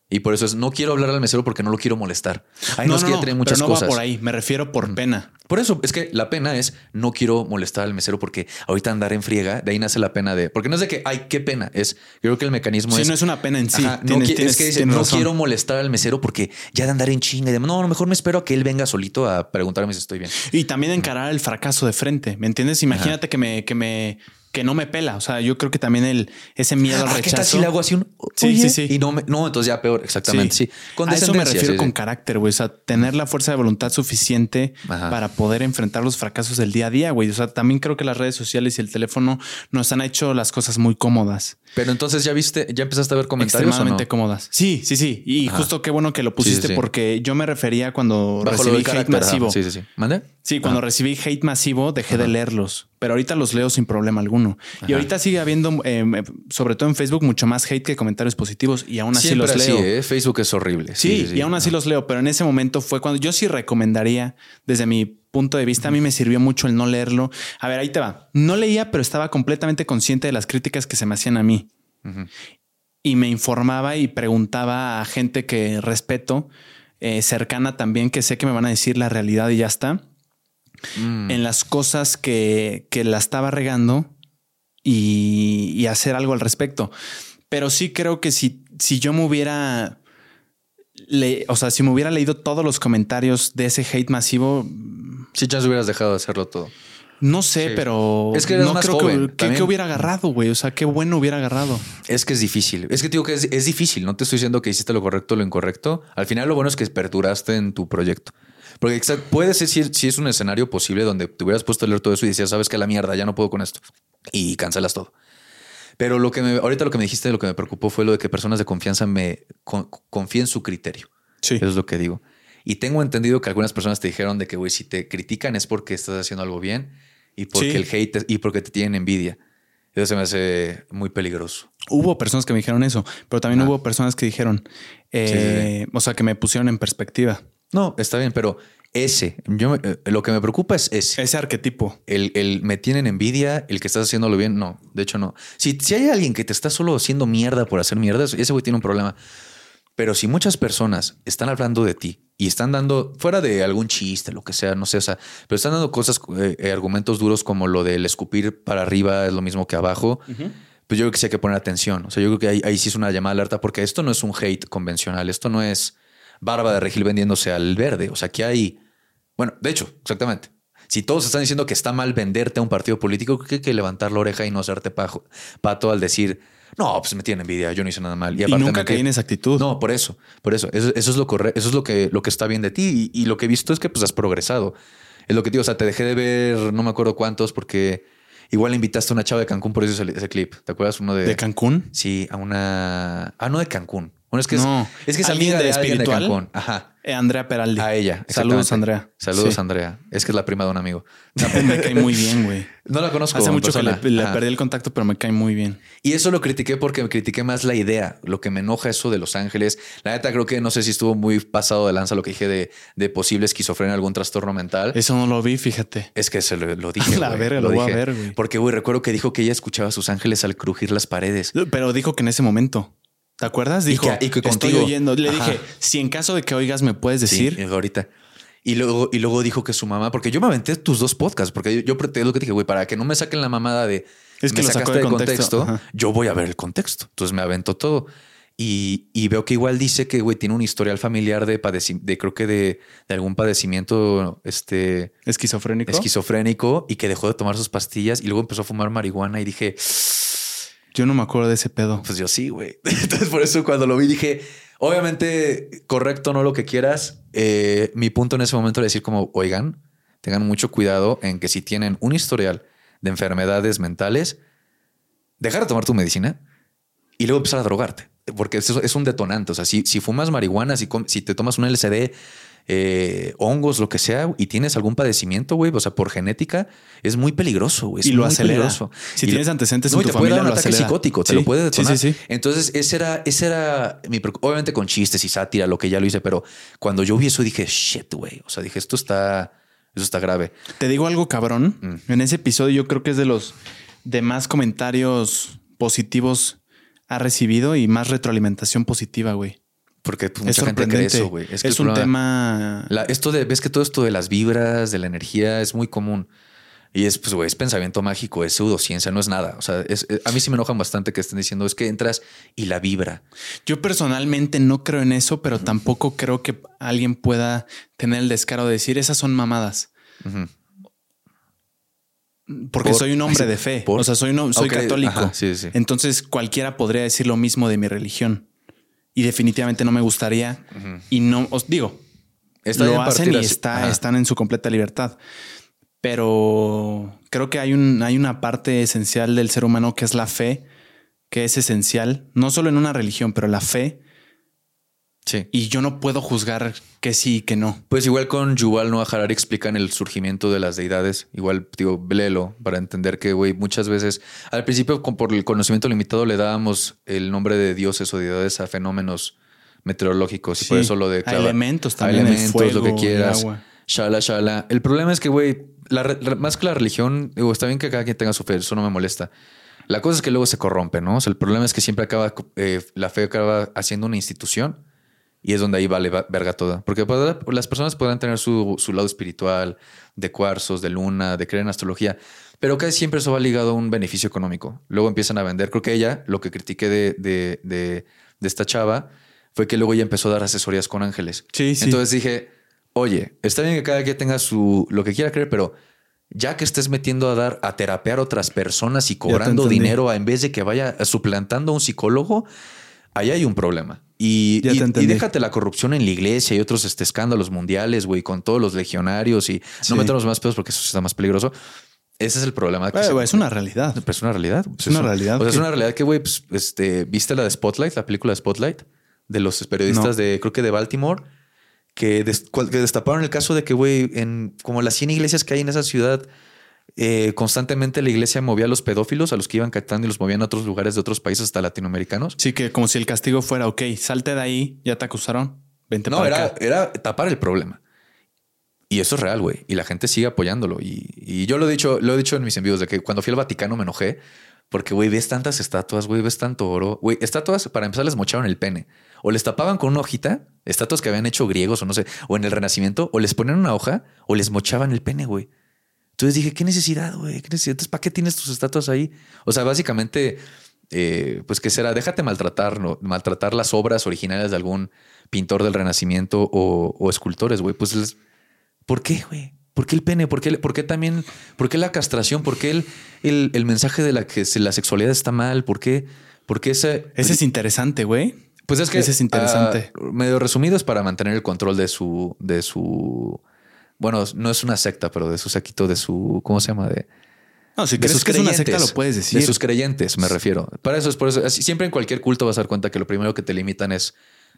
Y por eso es, no quiero hablar al mesero porque no lo quiero molestar. no, es que ya muchas no cosas. Va por ahí, me refiero por pena. Por eso, es que la pena es, no quiero molestar al mesero porque ahorita andar en friega, de ahí nace la pena de, porque no es de que, ay, qué pena, es, creo que el mecanismo sí, es... no es una pena en sí. no, es que no quiero molestar al mesero porque ya de andar en chinga y de, no, a lo mejor me espero a que él venga solito a preguntarme si estoy bien. Y también encarar el fracaso de frente, ¿me entiendes? Imagínate que me, que me que no me pela. O sea, yo creo que también el, ese miedo al rechazo. Ah, ¿Qué tal si le hago así un. Sí, sí, sí. Y no, me, no, entonces ya peor. Exactamente. Sí. Con a eso me refiero con carácter, güey. O sea, tener la fuerza de voluntad suficiente para poder enfrentar los fracasos del día a día, güey. O sea, también creo que las redes sociales y el teléfono nos han hecho las cosas muy cómodas. Pero entonces ya viste, ya empezaste a ver comentarios. Extremadamente cómodas. Sí, sí, sí. Y justo qué bueno que lo pusiste porque yo me refería cuando recibí hate masivo. Sí, sí, sí. ¿Mande? Sí, cuando recibí hate masivo dejé de leerlos, pero ahorita los leo sin problema alguno. Y ahorita sigue habiendo, em, em, sobre todo en Facebook, mucho más hate que comentarios positivos y aún así los leo. ¿eh? Facebook es horrible. Sí, y aún así los leo, pero en ese momento fue cuando yo sí recomendaría desde mi punto de vista. A mí me sirvió mucho el no leerlo. A ver, ahí te va. No leía, pero estaba completamente consciente de las críticas que se me hacían a mí. Y me informaba y preguntaba a gente que respeto, eh, cercana también, que sé que me van a decir la realidad y ya está. Mm. En las cosas que, que, la estaba regando y, hacer algo al respecto. Pero sí creo que si, si yo me hubiera o sea, si me hubiera leído todos los comentarios de ese hate masivo, Si chance hubieras dejado de hacerlo todo. No sé, Sí. pero Es que eres no más creo joven, que, que, también. que hubiera agarrado, güey. O sea, qué bueno hubiera agarrado. Es que es difícil. Es que te digo que es, es difícil. No te estoy diciendo que hiciste lo correcto o lo incorrecto. Al final lo bueno es que perduraste en tu proyecto. Porque puede ser si, si es un escenario posible donde te hubieras puesto a leer todo eso y decías, sabes que la mierda, ya no puedo con esto. Y cancelas todo. Pero lo que me, ahorita lo que me dijiste, lo que me preocupó fue lo de que personas de confianza me con- confíen en su criterio. Sí. Eso es lo que digo. Y tengo entendido que algunas personas te dijeron de que, güey, si te critican es porque estás haciendo algo bien y porque Sí. el hate y porque te tienen envidia. Eso se me hace muy peligroso. Hubo personas que me dijeron eso, pero también Ah. hubo personas que dijeron, eh, o sea, que me pusieron en perspectiva. No, está bien, pero ese, yo me- eh, lo que me preocupa es ese. Ese arquetipo. El, el me tienen envidia, el que estás haciéndolo bien. No, de hecho no. Si, si hay alguien que te está solo haciendo mierda por hacer mierda, ese güey tiene un problema. Pero si muchas personas están hablando de ti y están dando, fuera de algún chiste, lo que sea, no sé, o sea, pero están dando cosas, eh, eh, argumentos duros como lo del escupir para arriba es lo mismo que abajo, pues yo creo que sí hay que poner atención. O sea, yo creo que ahí, ahí sí es una llamada alerta porque esto no es un hate convencional, esto no es Barba de Regil vendiéndose al verde. O sea, aquí hay, bueno, de hecho, exactamente. Si todos están diciendo que está mal venderte a un partido político, que hay que levantar la oreja y no hacerte pajo- pato al decir, no, pues me tienen envidia, yo no hice nada mal. Y, aparte nunca me- caí en esa actitud. no, por eso, por eso. Eso, eso es lo correcto, eso es lo que, lo que está bien de ti. Y, y lo que he visto es que pues has progresado. Es lo que te digo, o sea, te dejé de ver no me acuerdo cuántos porque igual invitaste a una chava de Cancún por eso ese, ese clip. ¿Te acuerdas? Uno de... ¿De Cancún? Sí, a una... Ah, no de Cancún. Bueno, es que es, No. es, que es ¿Alguien amiga de de, alguien de espiritual? Ajá. Eh, Andrea Peraldi. A ella. Saludos. Andrea. Saludos, Sí. Andrea. Es que es la prima de un amigo. No, pues, me cae muy bien, güey. No la conozco. Hace mucho que le, persona. le Ajá. perdí el contacto, pero me cae muy bien. Y eso lo critiqué porque me critiqué más la idea, lo que me enoja eso de Los Ángeles. La neta creo que no sé si estuvo muy pasado de lanza lo que dije de, de posible esquizofrenia, algún trastorno mental. Eso no lo vi, fíjate. Es que se lo, lo dije. A la verga, lo voy a dije. ver, güey. Porque, güey, recuerdo que dijo que ella escuchaba a sus ángeles al crujir las paredes. Pero dijo que en ese momento. ¿Te acuerdas? Y Dijo, que- y que estoy contigo. oyendo. Le Ajá. dije, si en caso de que oigas, me puedes decir. Sí, ahorita. Y luego, y luego dijo que su mamá, porque yo me aventé tus dos podcasts, porque yo, yo lo que dije, güey, para que no me saquen la mamada de Es que me sacaste de contexto. Yo voy a ver el contexto. Entonces me aventó todo. Y, y veo que igual dice que, güey, tiene un historial familiar de padeci- de creo que de, de algún padecimiento este, Esquizofrénico. esquizofrénico y que dejó de tomar sus pastillas y luego empezó a fumar marihuana y dije, Yo no me acuerdo de ese pedo. pues yo sí, güey. Entonces por eso cuando lo vi dije, obviamente correcto, no lo que quieras. Eh, mi punto en ese momento era decir como, oigan, tengan mucho cuidado en que si tienen un historial de enfermedades mentales, dejar de tomar tu medicina y luego empezar a drogarte. Porque eso es un detonante. O sea, si, si fumas marihuana, si, si te tomas un LSD, eh, hongos, lo que sea, y tienes algún padecimiento, güey, o sea, por genética, es muy peligroso, güey. Y lo muy acelera. peligroso. Si Y tienes antecedentes no, en tu te puede familia, dar un lo ataque acelera. psicótico, te Sí, lo puede detonar. sí, sí. Entonces, ese era, ese era mi obviamente con chistes y sátira, lo que ya lo hice, pero cuando yo vi eso dije, shit, güey. O sea, dije, esto está, eso está grave. Te digo algo cabrón. Mm. En ese episodio yo creo que es de los de más comentarios positivos ha recibido y más retroalimentación positiva, güey. Porque pues, Es mucha gente cree eso, güey. Es, que un problema- tema. La- esto de, ves que todo esto de las vibras, de la energía, es muy común. Y es, pues, güey, es pensamiento mágico, es pseudociencia, no es nada. O sea, es- eh, a mí sí me enojan bastante que estén diciendo, es que entras y la vibra. Yo personalmente no creo en eso, pero tampoco creo que alguien pueda tener el descaro de decir esas son mamadas. Porque Por- soy un hombre de fe. por- O sea, soy, un- soy católico. ajá, sí, sí. Entonces cualquiera podría decir lo mismo de mi religión. Y definitivamente no me gustaría. Y no os digo, Está lo hacen y así. está, Ajá. están en su completa libertad. Pero creo que hay, un, hay una parte esencial del ser humano que es la fe, que es esencial, no solo en una religión, pero la fe. Sí. Y yo no puedo juzgar que sí y que no. Pues igual con Yuval Noah Harari explican el surgimiento de las deidades. Igual, digo, léelo para entender que, güey, muchas veces al principio con, por el conocimiento limitado le dábamos el nombre de dioses o deidades a fenómenos meteorológicos y por eso lo de a clava- elementos a también, el elementos, lo que quieras. Shala, shala. El problema es que, güey, la re- la- más que la religión, digo, está bien que cada quien tenga su fe, eso no me molesta. La cosa es que luego se corrompe, ¿no? O sea, el problema es que siempre acaba, eh, la fe acaba haciendo una institución y es donde ahí vale va- verga toda. Porque podrá- las personas podrán tener su, su lado espiritual, de cuarzos, de luna, de creer en astrología, pero casi siempre eso va ligado a un beneficio económico. Luego empiezan a vender. Creo que ella, lo que critiqué de, de, de, de esta chava, fue que luego ella empezó a dar asesorías con ángeles. Sí, sí. Entonces dije, oye, está bien que cada quien tenga su lo que quiera creer, pero ya que estés metiendo a dar a terapear a otras personas y cobrando dinero en vez de que vaya suplantando a un psicólogo, ahí hay un problema. Y, y- déjate la corrupción en la iglesia y otros este, escándalos mundiales, güey, con todos los legionarios y Sí. no meternos más pedos porque eso está más peligroso. Ese es el problema. que Güey, se- güey, es una realidad. pero es una realidad. Pues una realidad O sea, es una realidad que, güey, pues, este, ¿viste la de Spotlight, la película de Spotlight? De los periodistas No. de, creo que de Baltimore, que, des- que destaparon el caso de que, güey, en como las 100 iglesias que hay en esa ciudad, eh, constantemente la iglesia movía a los pedófilos, a los que iban captando y los movían a otros lugares de otros países, hasta latinoamericanos. Sí, que como si el castigo fuera, ok, salte de ahí, ya te acusaron, vente No, para era, acá. era tapar el problema. Y eso es real, güey. Y la gente sigue apoyándolo. Y, y yo lo he dicho, lo he dicho en mis envíos de que cuando fui al Vaticano me enojé porque, güey, ves tantas estatuas, güey, ves tanto oro. Güey, estatuas, para empezar, les mocharon el pene. O les tapaban con una hojita, estatuas que habían hecho griegos o no sé, o en el Renacimiento, o les ponían una hoja o les mochaban el pene, güey. Entonces dije, ¿qué necesidad, güey? ¿Qué necesidad? Entonces, ¿para qué tienes tus estatuas ahí? O sea, básicamente, eh, pues, ¿qué será? Déjate maltratar, ¿no? Maltratar las obras originales de algún pintor del Renacimiento o, o escultores, güey. Pues, les- ¿por qué, güey? ¿Por qué el pene? ¿Por qué, por qué también? ¿Por qué la castración? ¿Por qué el, el, el mensaje de la que se- la sexualidad está mal? ¿Por qué? ¿Por qué ese? Ese es interesante, güey. Pues es que Ese es interesante. ah, medio resumido es para mantener el control de su, de su, bueno, no es una secta, pero de su séquito, de su, ¿cómo se llama? De, No, si de crees sus que es una secta, creyentes. lo puedes decir. De sus creyentes, me refiero. Para eso es por eso. así, siempre en cualquier culto vas a dar cuenta que lo primero que te limitan es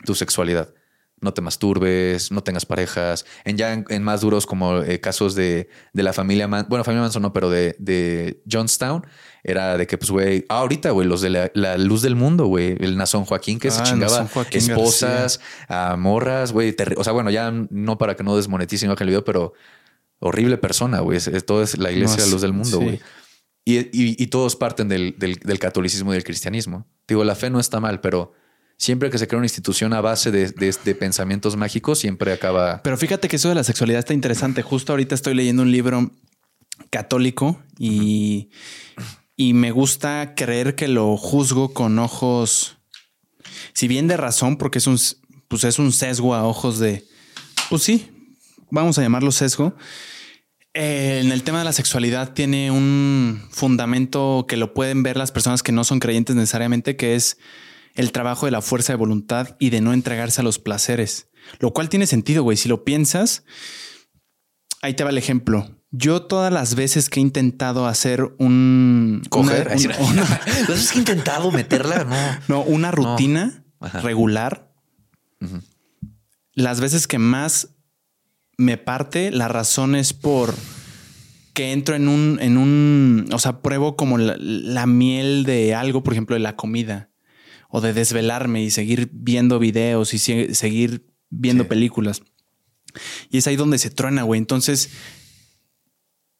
tu sexualidad. No te masturbes, no tengas parejas. En ya en, en más duros como eh, casos de, de la familia Man, bueno, familia Manson no, pero de, de Johnstown, era de que, pues, güey, ah, ahorita, güey, los de la, la luz del mundo, güey, el Nazón Joaquín que se Ah, chingaba esposas, a morras, güey. O sea, bueno, ya no para que no desmoneticen el video, pero horrible persona, güey. Todo es la iglesia No, de la luz del mundo, sí. güey. Y, y- y todos parten del, del- del catolicismo y del cristianismo. Digo, la fe no está mal, pero siempre que se crea una institución a base de, pensamientos mágicos, siempre acaba. Pero fíjate que eso de la sexualidad está interesante. Justo ahorita estoy leyendo un libro católico y, y me gusta creer que lo juzgo con ojos, si bien de razón, porque es un, pues es un sesgo a ojos de, pues sí, vamos a llamarlo sesgo. Eh, en el tema de la sexualidad tiene un fundamento que lo pueden ver las personas que no son creyentes necesariamente, que es el trabajo de la fuerza de voluntad y de no entregarse a los placeres. Lo cual tiene sentido, güey. Si lo piensas, ahí te va el ejemplo. Yo todas las veces que he intentado hacer un... Coger. una- un- una- ¿Las has intentado meterla? No. no, una rutina regular. Las veces que más me parte, la razón es por que entro en un, en un, o sea, pruebo como la, la miel de algo, por ejemplo, de la comida, o de desvelarme y seguir viendo videos y seguir viendo Sí. películas. Y es ahí donde se truena, güey. Entonces,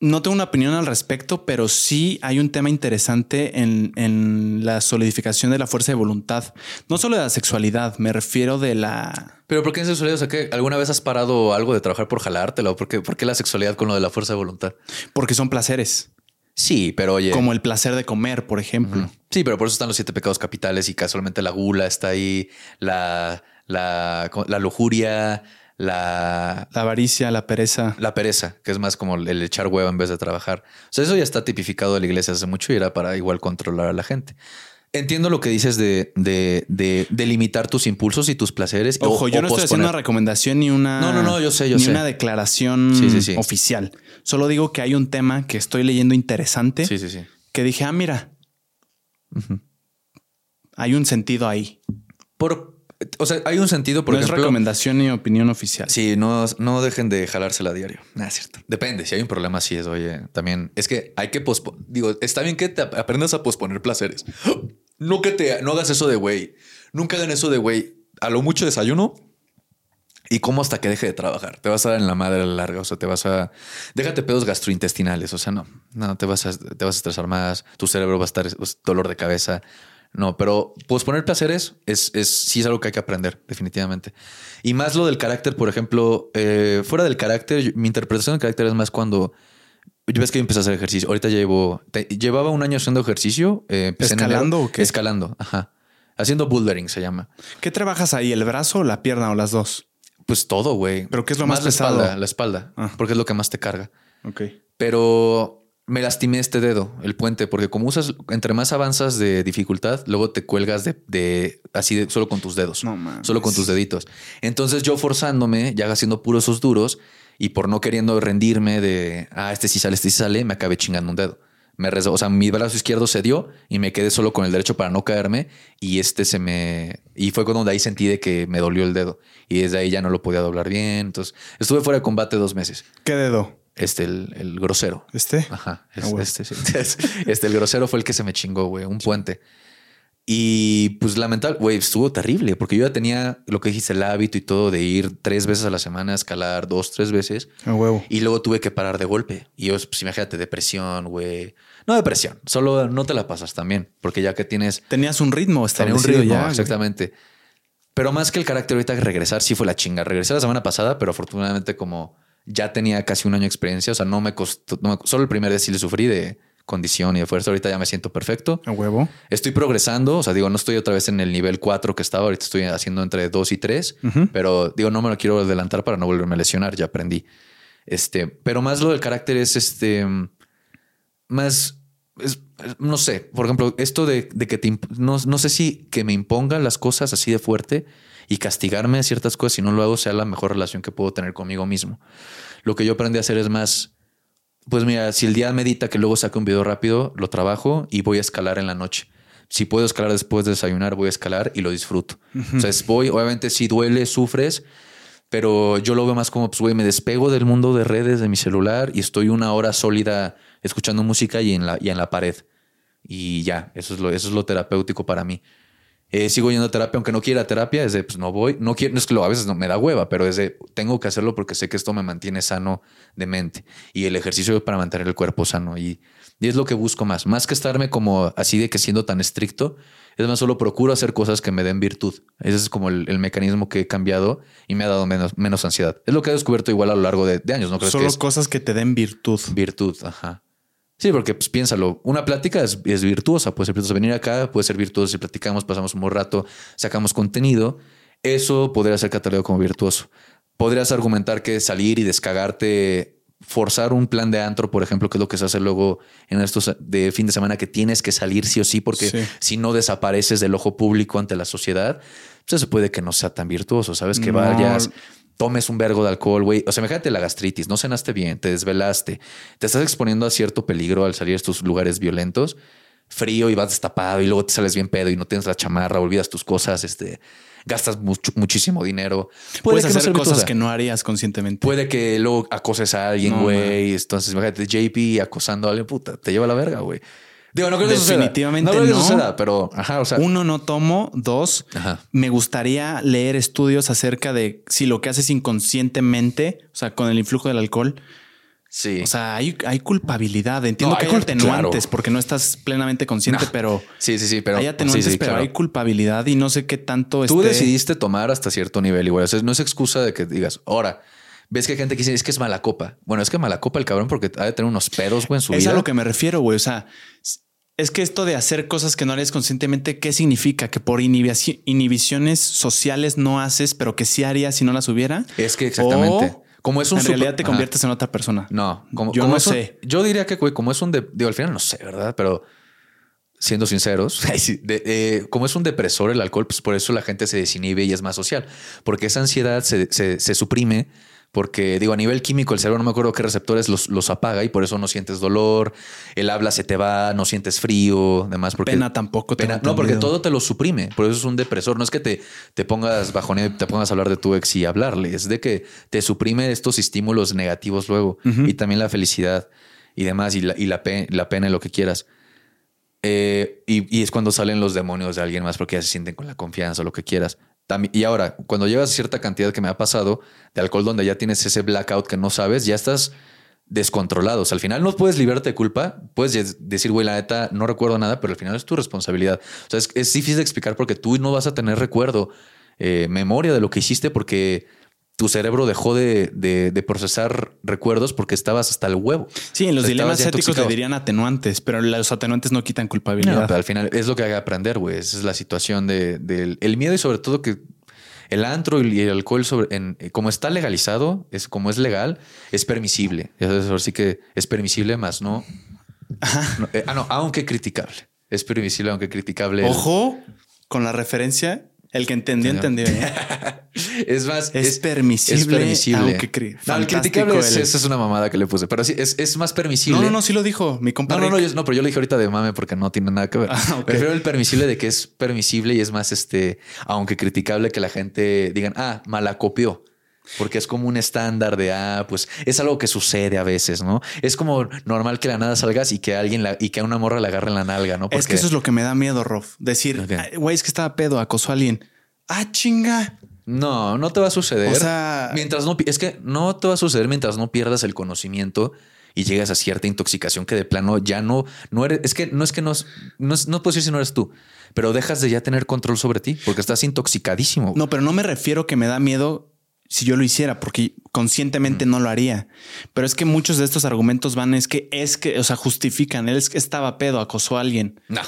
no tengo una opinión al respecto, pero sí hay un tema interesante en, en la solidificación de la fuerza de voluntad. No solo de la sexualidad, me refiero de la... Pero ¿por qué en sexualidad? O sea, que ¿alguna vez has parado algo de trabajar por jalártelo? ¿Por qué, por qué la sexualidad con lo de la fuerza de voluntad? Porque son placeres, Sí, pero oye. como el placer de comer, por ejemplo. Sí, pero por eso están los siete pecados capitales y casualmente la gula está ahí, la, la, la lujuria, la, La avaricia, la pereza. la pereza, que es más como el echar hueva en vez de trabajar. O sea, eso ya está tipificado de la iglesia hace mucho y era para igual controlar a la gente. Entiendo lo que dices de, de, de, de limitar tus impulsos y tus placeres. o- Ojo, yo o no estoy haciendo una recomendación ni una. No, no, no, yo sé, yo ni sé. una declaración Sí, sí, sí. oficial. Solo digo que hay un tema que estoy leyendo interesante Sí, sí, sí. que dije, ah, mira, hay un sentido ahí. Por, o sea, hay un sentido, por no es recomendación ni opinión oficial. Sí, no, no dejen de jalársela a diario. Nada, es cierto. Depende. Si hay un problema, sí es, oye, también es que hay que posponer. Digo, está bien que te ap- aprendas a posponer placeres. Que te no hagas eso de güey. Nunca hagan eso de güey. A lo mucho desayuno y como hasta que deje de trabajar. Te vas a dar en la madre a la larga. O sea, te vas a. Déjate pedos gastrointestinales. O sea, no, no te vas a, te vas a estresar más. Tu cerebro va a estar pues, dolor de cabeza. No, pero posponer placeres es, es sí es algo que hay que aprender, definitivamente. Y más lo del carácter, por ejemplo, eh, fuera del carácter, mi interpretación del carácter es más cuando yo ves que yo empecé a hacer ejercicio. Ahorita llevo, te- llevaba un año haciendo ejercicio. eh, ¿Escalando enero. o qué? Escalando, ajá. Haciendo bouldering se llama. ¿Qué trabajas ahí? ¿El brazo la pierna o las dos? Pues todo, güey. ¿Pero qué es lo más la pesado? espalda, la espalda, Ah. porque es lo que más te carga. Ok. Pero me lastimé este dedo, el puente, porque como usas, entre más avanzas de dificultad, luego te cuelgas de, de- así de, solo con tus dedos, No mames. solo con tus deditos. Entonces yo forzándome, ya haciendo puros esos duros y por no queriendo rendirme de, ah, este sí sale, este sí sale, me acabé chingando un dedo. Me res- o sea, mi brazo izquierdo se dio y me quedé solo con el derecho para no caerme y este se me... Y fue cuando de ahí sentí de que me dolió el dedo y desde ahí ya no lo podía doblar bien. Entonces estuve fuera de combate dos meses. ¿Qué dedo? Este, el, el grosero. ¿Este? Ajá. es- Ah, bueno. este, sí. este, el grosero fue el que se me chingó, güey, un puente. Y pues lamentable, güey, estuvo terrible porque yo ya tenía lo que dijiste, el hábito y todo de ir tres veces a la semana a escalar, dos, tres veces. A huevo. Y luego tuve que parar de golpe. Y yo, pues imagínate, depresión, güey. No depresión, solo no te la pasas también, porque ya que tienes Tenías un ritmo Tenía un establecido ritmo, ya. güey. exactamente. Pero más que el carácter ahorita que regresar, sí fue la chinga. Regresé la semana pasada, pero afortunadamente como ya tenía casi un año de experiencia, o sea, no me costó, no me- solo el primer día sí le sufrí de condición y de fuerza. Ahorita ya me siento perfecto. A huevo. Estoy progresando, o sea, digo, no estoy otra vez en el nivel 4 que estaba, ahorita estoy haciendo entre 2 y 3, Ujú. pero digo, no me lo quiero adelantar para no volverme a lesionar, ya aprendí. Este, pero más lo del carácter es este, más, es- no sé, por ejemplo, esto de, de que te, no, no sé si que me impongan las cosas así de fuerte y castigarme a ciertas cosas si no lo hago sea la mejor relación que puedo tener conmigo mismo. Lo que yo aprendí a hacer es más, pues mira, si el día medita que luego saque un video rápido, lo trabajo y voy a escalar en la noche. Si puedo escalar después de desayunar, voy a escalar y lo disfruto. O sea, es- voy, obviamente si duele, sufres, pero yo lo veo más como, pues, güey, me despego del mundo de redes, de mi celular y estoy una hora sólida escuchando música y en la, y en la pared. Y ya, eso es lo, eso es lo terapéutico para mí. Eh, sigo yendo a terapia, aunque no quiera terapia, es de, pues no voy, no quiero, no es que lo, a veces no, me da hueva, pero es de, tengo que hacerlo porque sé que esto me mantiene sano de mente. Y el ejercicio es para mantener el cuerpo sano. Y, y es lo que busco más. Más que estarme como así de que siendo tan estricto, es más, solo procuro hacer cosas que me den virtud. Ese es como el, el mecanismo que he cambiado y me ha dado menos, menos ansiedad. Es lo que he descubierto igual a lo largo de, de años, ¿no crees Solo que es cosas que te den virtud. virtud? Ajá. Sí, porque pues piénsalo, una plática es, es virtuosa, puede ser virtuosa venir acá, puede ser virtuoso si platicamos, pasamos un buen rato, sacamos contenido, eso podría ser catalogado como virtuoso. Podrías argumentar que salir y descagarte, forzar un plan de antro, por ejemplo, que es lo que se hace luego en estos de fin de semana, que tienes que salir sí o sí, porque Sí. si no desapareces del ojo público ante la sociedad, pues eso puede que no sea tan virtuoso, ¿sabes? Que No. vayas, tomes un vergo de alcohol, güey. O sea, imagínate la gastritis, no cenaste bien, te desvelaste, te estás exponiendo a cierto peligro al salir a estos lugares violentos, frío y vas destapado y luego te sales bien pedo y no tienes la chamarra, olvidas tus cosas, este, gastas mucho- muchísimo dinero. Puedes no hacer cosas que no harías conscientemente. Puede que luego acoses a alguien, No, güey. Entonces, imagínate, JP acosando a alguien, puta, te lleva a la verga, güey. Digo, no creo que suceda. Definitivamente no. creo que no. suceda, pero, ajá, o sea, Uno, no tomo. Dos, Ajá. me gustaría leer estudios acerca de si lo que haces inconscientemente, o sea, con el influjo del alcohol, sí. o sea, hay, hay culpabilidad. Entiendo No, que hay hay atenuantes claro. porque no estás plenamente consciente, No. pero sí, sí, sí, pero hay atenuantes, sí, sí, pero claro. hay culpabilidad y no sé qué tanto Tú esté- decidiste tomar hasta cierto nivel igual. O sea, no es excusa de que digas, ahora, ves que hay gente que dice, es que es mala copa. Bueno, es que mala copa el cabrón porque ha de tener unos pedos, güey, en su Es vida. a lo que me refiero, güey. O sea, es que esto de hacer cosas que no harías conscientemente, ¿qué significa? Que por inhibici- inhibiciones sociales no haces, pero que sí harías si no las hubiera. Es que exactamente. O como es un en super- realidad te Ajá. conviertes en otra persona. No, como, Yo como no es un- sé. yo diría que, güey, como es un de, digo, al final no sé, ¿verdad? Pero siendo sinceros, de- eh, como es un depresor el alcohol, pues por eso la gente se desinhibe y es más social, porque esa ansiedad se, se- se suprime. Porque digo, a nivel químico, el cerebro no me acuerdo qué receptores los, los apaga y por eso no sientes dolor, el habla se te va, no sientes frío, demás. Porque Pena tampoco. Pena- no, porque todo te lo suprime. Por eso es un depresor. No es que te, te pongas bajoneo y te pongas a hablar de tu ex y hablarle. Es de que te suprime estos estímulos negativos luego. Y también la felicidad y demás. Y la, y la, pe- la pena y lo que quieras. Eh, y, y es cuando salen los demonios de alguien más porque ya se sienten con la confianza o lo que quieras. Y ahora, cuando llegas a cierta cantidad que me ha pasado de alcohol donde ya tienes ese blackout que no sabes, ya estás descontrolado. O sea, al final no puedes liberarte de culpa. Puedes decir, güey, la neta, no recuerdo nada, pero al final es tu responsabilidad. O sea, es, es difícil de explicar porque tú no vas a tener recuerdo, eh, memoria de lo que hiciste porque tu cerebro dejó de, de- de procesar recuerdos porque estabas hasta el huevo. Sí, en los Estabas dilemas éticos le dirían atenuantes, pero los atenuantes no quitan No, culpabilidad. pero al final es lo que hay que aprender, güey. Esa es la situación de, del el miedo y sobre todo que el antro y el alcohol, sobre, en, como está legalizado, es como es legal, es permisible. Así que es permisible, más no. no eh, ah, no, aunque criticable. Es permisible, aunque criticable. Ojo con la referencia el que entendió, entendió. es más, es, permisible. Es permisible. Aunque no, el criticable es, esa es una mamada que le puse, pero sí, es, es más permisible. No, no, no, sí lo dijo mi compadre. No, no, no, no, pero yo lo dije ahorita de mame porque no tiene nada que ver. Ah, Prefiero el permisible de que es permisible y es más, este, aunque criticable que la gente digan, ah, malacopió. Porque es como un estándar de, ah, pues es algo que sucede a veces, ¿no? Es como normal que la nada salgas y que alguien la, y que a una morra la agarre en la nalga, ¿no? Es que eso es lo que me da miedo, Rof. Decir, güey, es que estaba pedo, acosó a alguien. Ah, chinga. No, no te va a suceder. O sea, mientras no, es que no te va a suceder mientras no pierdas el conocimiento y llegas a cierta intoxicación que de plano ya no, no eres, es que no es que no, no, no puedo decir si no eres tú, pero dejas de ya tener control sobre ti porque estás intoxicadísimo. No, pero no me refiero que me da miedo si yo lo hiciera, porque conscientemente no lo haría. Pero es que muchos de estos argumentos van, es que es que, o sea, justifican, él es que estaba pedo, acosó a alguien. No.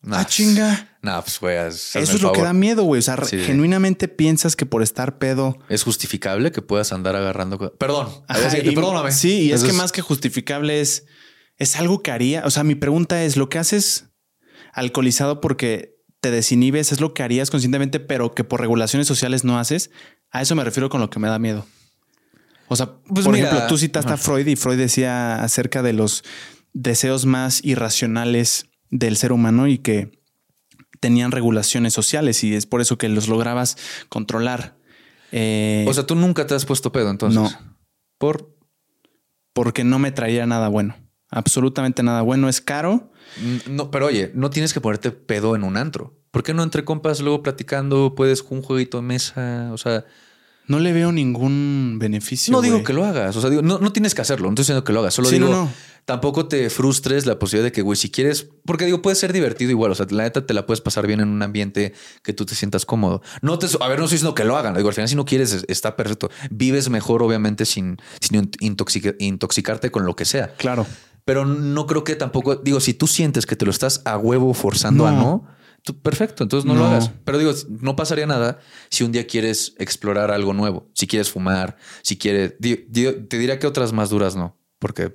No, ah, chinga. No, pues güey. Eso es lo que da miedo, güey. O sea, genuinamente piensas que por estar pedo. Es justificable que puedas andar agarrando. Perdón. perdóname. Sí, y es que más que justificable es, es algo que haría. O sea, mi pregunta es: lo que haces alcoholizado porque te desinhibes es lo que harías conscientemente, pero que por regulaciones sociales no haces. A eso me refiero con lo que me da miedo. O sea, pues por ejemplo, tú citaste a Freud y Freud decía acerca de los deseos más irracionales del ser humano y que tenían regulaciones sociales y es por eso que los lograbas controlar. Eh, o sea, tú nunca te has puesto pedo entonces. No. ¿Por? Porque no me traía nada bueno. Absolutamente nada bueno. Es caro. No, pero oye, no tienes que ponerte pedo en un antro. ¿Por qué no entre compas luego platicando? Puedes un jueguito de mesa. O sea, no le veo ningún beneficio. No digo que lo hagas. O sea, digo, no, no, tienes que hacerlo. No estoy diciendo que lo hagas. Solo digo, no, tampoco te frustres la posibilidad de que, güey, si quieres, porque digo, puede ser divertido igual. O sea, la neta te la puedes pasar bien en un ambiente que tú te sientas cómodo. No te, a ver, no estoy diciendo que lo hagan. Digo, al final, si no quieres, está perfecto. Vives mejor, obviamente, sin, sin intoxicarte con lo que sea. Claro. Pero no creo que tampoco, digo, si tú sientes que te lo estás a huevo forzando a no perfecto, entonces no, lo hagas. Pero digo, no pasaría nada si un día quieres explorar algo nuevo, si quieres fumar, si quieres... te diría que otras más duras no, porque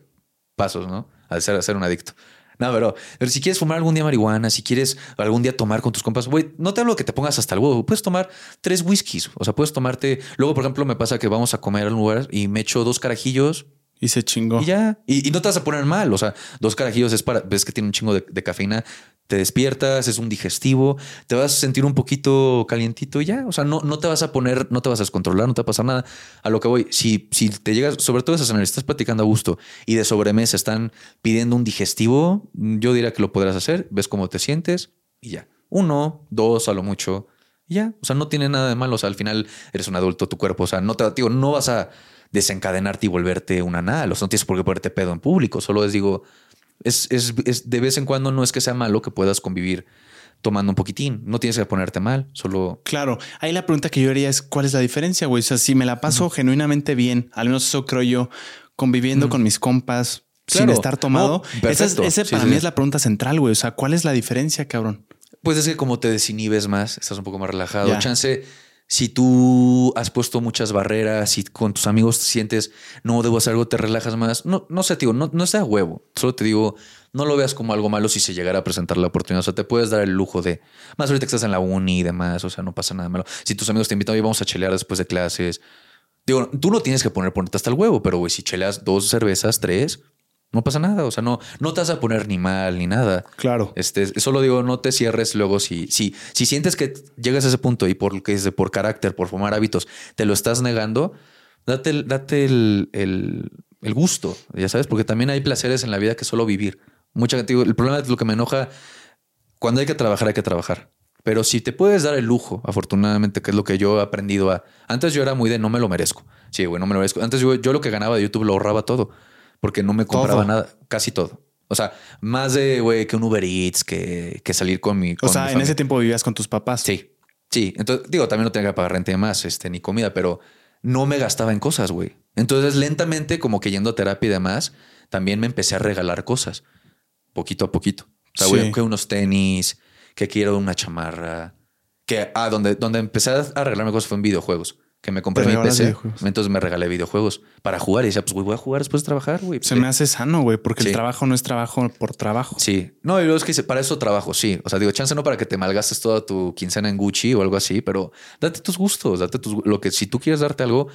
pasos, ¿no? Al ser, ser un adicto. No, pero, pero, si quieres fumar algún día marihuana, si quieres algún día tomar con tus compas, güey, no te hablo que te pongas hasta el huevo. Puedes tomar tres whiskies. O sea, puedes tomarte. Luego, por ejemplo, me pasa que vamos a comer a un lugar y me echo dos carajillos. Y se chingó. Y ya. Y, no te vas a poner mal. O sea, dos carajillos es para. Ves que tiene un chingo de, cafeína te despiertas, es un digestivo, te vas a sentir un poquito calientito y ya. O sea, no, no te vas a poner, no te vas a descontrolar, no te va a pasar nada. A lo que voy, si, si te llegas, sobre todo esas estás platicando a gusto y de sobremesa están pidiendo un digestivo, yo diría que lo podrás hacer, ves cómo te sientes y ya. Uno, dos, a lo mucho, ya. O sea, no tiene nada de malo. O sea, al final eres un adulto, tu cuerpo, o sea, no te digo, no vas a desencadenarte y volverte un anal. O sea, no tienes por qué ponerte pedo en público. Solo es, digo, es, es, es, de vez en cuando no es que sea malo que puedas convivir tomando un poquitín. No tienes que ponerte mal, solo. Claro. Ahí la pregunta que yo haría es: ¿cuál es la diferencia, güey? O sea, si me la paso genuinamente bien, al menos eso creo yo, conviviendo con mis compas sin estar tomado. esa, para mí es la pregunta central, güey. O sea, ¿cuál es la diferencia, cabrón? Pues es que como te desinhibes más, estás un poco más relajado. Chance si tú has puesto muchas barreras y con tus amigos te sientes, no debo hacer algo, te relajas más. No, no sé, tío, no, no sea huevo. Solo te digo, no lo veas como algo malo si se llegara a presentar la oportunidad. O sea, te puedes dar el lujo de, más ahorita que estás en la uni y demás, o sea, no pasa nada malo. Si tus amigos te invitan, y vamos a chelear después de clases. Digo, tú no tienes que poner ponerte hasta el huevo, pero güey, si cheleas dos cervezas, tres, no pasa nada. O sea, no, no te vas a poner ni mal ni nada. Claro. Este, solo digo, no te cierres luego si, si, si sientes que llegas a ese punto y por, que es por carácter, por formar hábitos, te lo estás negando, date, date el, el, el, gusto, ya sabes, porque también hay placeres en la vida que solo vivir. Mucha gente, el problema es lo que me enoja, cuando hay que trabajar, hay que trabajar. Pero si te puedes dar el lujo, afortunadamente, que es lo que yo he aprendido a... Antes yo era muy de no me lo merezco. Sí, güey, no me lo merezco. Antes yo, yo lo que ganaba de YouTube lo ahorraba todo porque no me compraba nada, casi todo. O sea, más de, güey, que un Uber Eats, que, que salir con mi... o sea, en ese tiempo vivías con tus papás. Sí, sí. Entonces, digo, también no tenía que pagar renta más, este, ni comida, pero no me gastaba en cosas, güey. Entonces, lentamente, como que yendo a terapia y demás, también me empecé a regalar cosas, poquito a poquito. O sea, güey, que unos tenis, que quiero una chamarra, Que, ah, donde, donde empecé a arreglarme cosas fue en videojuegos. Que me compré mi PC. Entonces me regalé videojuegos para jugar. Y decía, pues, güey, voy a jugar después de trabajar, güey. Se me hace sano, güey, porque Sí. el trabajo no es trabajo por trabajo. Sí. No, y luego es que dice, para eso trabajo, sí. O sea, digo, chance no para que te malgastes toda tu quincena en Gucci o algo así, pero date tus gustos, date tus... Lo que si tú quieres darte algo,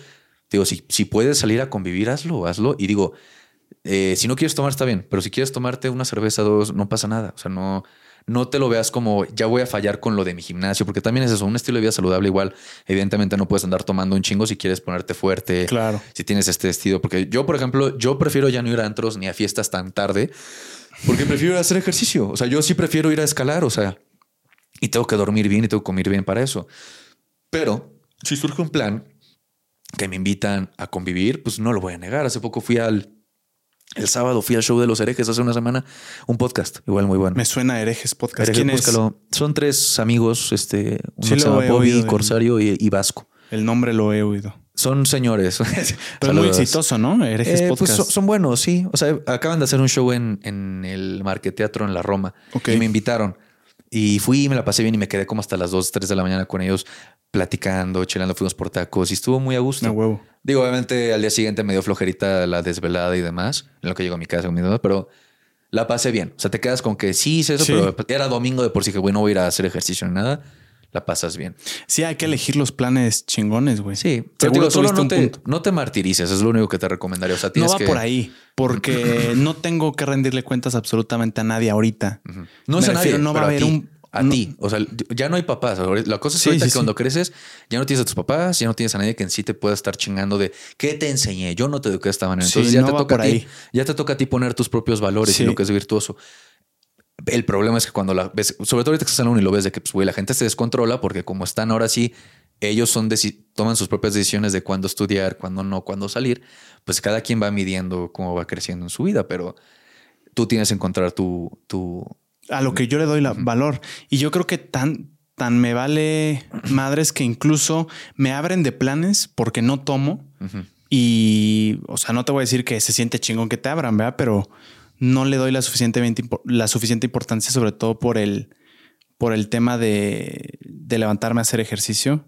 digo, si, si puedes salir a convivir, hazlo, hazlo. Y digo, eh, si no quieres tomar, está bien, pero si quieres tomarte una cerveza, dos, no pasa nada. O sea, no, no te lo veas como ya voy a fallar con lo de mi gimnasio, porque también es eso, un estilo de vida saludable igual. Evidentemente no puedes andar tomando un chingo si quieres ponerte fuerte, Claro. si tienes este vestido. Porque yo, por ejemplo, yo prefiero ya no ir a antros ni a fiestas tan tarde, porque prefiero hacer ejercicio. O sea, yo sí prefiero ir a escalar, o sea, y tengo que dormir bien y tengo que comer bien para eso. Pero si surge un plan que me invitan a convivir, pues no lo voy a negar. Hace poco fui al, el sábado fui al show de los herejes hace una semana, un podcast, igual muy bueno. Me suena a herejes podcast. Herejes, ¿Quién es? Son tres amigos, este, uno Sí se llama Bobby, oído, Corsario y, y Vasco. El nombre lo he oído. Son señores. Pero es muy exitoso, ¿no? Herejes Eh, pues podcast. son, son buenos, sí. O sea, acaban de hacer un show en, en el Marqueteatro en la Roma Ok. y me invitaron. Y fui, me la pasé bien y me quedé como hasta las 2, 3 de la mañana con ellos platicando, chelando, fuimos por tacos y estuvo muy a gusto. Huevo. Digo, obviamente al día siguiente me dio flojerita la desvelada y demás, en lo que llego a mi casa con mi duda, pero la pasé bien. O sea, te quedas con que sí hice eso, Sí. pero era domingo de por sí que, güey, no voy a ir a hacer ejercicio ni nada. La pasas bien. Sí, hay que elegir los planes chingones, güey. Sí, pero digo, solo no te, no te martirices, es lo único que te recomendaría. O sea, No va que... por ahí, porque no tengo que rendirle cuentas absolutamente a nadie ahorita. No es a nadie, no va a haber un- A no- ti. O sea, ya no hay papás. La cosa es Sí, ahorita sí, que sí. cuando creces, ya no tienes a tus papás, ya no tienes a nadie que en sí te pueda estar chingando de qué te enseñé. Yo no te eduqué de esta manera. Entonces ya no te toca por a ti. ahí. Ya te toca a ti poner tus propios valores y lo que es virtuoso. El problema es que cuando la ves, sobre todo ahorita que estás en la uni lo ves de que, pues, güey, la gente se descontrola porque como están ahora sí, ellos son toman sus propias decisiones de cuándo estudiar, cuándo no, cuándo salir. Pues cada quien va midiendo cómo va creciendo en su vida, pero tú tienes que encontrar tu, tu, A lo que yo le doy la valor. Y yo creo que tan, tan me vale madres que incluso me abren de planes porque no tomo. Y, o sea, no te voy a decir que se siente chingón que te abran, ¿verdad? Pero no le doy la, suficientemente, la suficiente importancia, sobre todo por el, por el tema de, de levantarme a hacer ejercicio.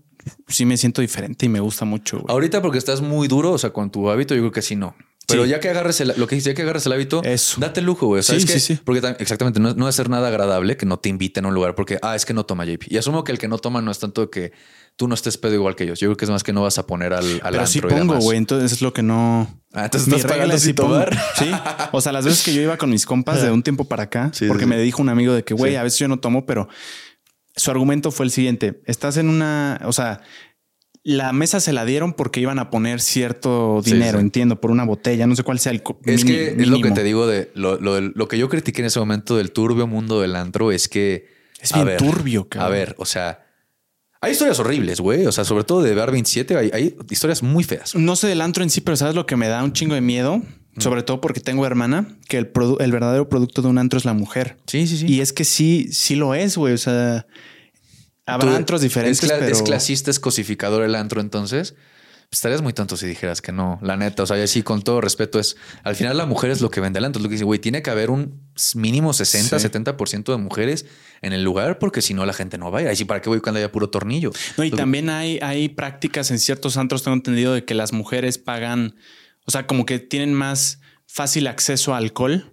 Sí me siento diferente y me gusta mucho. güey. Ahorita porque estás muy duro, o sea, con tu hábito, yo creo que sí no. Pero Sí. ya que agarres el, lo que ya que agarres el hábito, Eso. date el lujo, güey. Sea, Sí, sí, sí. Porque tam- exactamente no, no ser nada agradable que no te inviten a un lugar porque, ah, es que no toma JP. Y asumo que el que no toma no es tanto que tú no estés pedo igual que ellos. Yo creo que es más que no vas a poner al, al Pero sí antro pongo, güey. Entonces es lo que no. Ah, entonces Mi regla es sin sí. O sea, las veces que yo iba con mis compas de un tiempo para acá, Sí, porque sí. me dijo un amigo de que, güey, Sí. a veces yo no tomo, pero su argumento fue el siguiente. Estás en una, o sea, la mesa se la dieron porque iban a poner cierto dinero, sí. entiendo, por una botella, no sé cuál sea el Es mini- que es lo que te digo de lo, lo, lo que yo critiqué en ese momento del turbio mundo del antro es que Es bien ver, turbio, cabrón. A ver, o sea, hay historias horribles, güey. O sea, sobre todo de Bar 27, hay, hay historias muy feas. No sé del antro en sí, pero sabes lo que me da un chingo de miedo, sobre todo porque tengo hermana, que el, verdadero producto de un antro es la mujer. Sí, sí, sí. Y es que sí, sí lo es, güey. O sea, habrá Tú- antros diferentes, es, cla- pero es clasista, es cosificador el antro, entonces pues, estarías muy tonto si dijeras que no. La neta, o sea, ya sí, con todo respeto, es al final la mujer es lo que vende el antro. Es lo que dice, güey, tiene que haber un mínimo 60, Sí. 70% de mujeres en el lugar, porque si no la gente no va a ir. Ahí sí, ¿para qué voy cuando haya puro tornillo? No, y Entonces, también hay, hay prácticas en ciertos antros, tengo entendido, de que las mujeres pagan, o sea, como que tienen más fácil acceso a alcohol.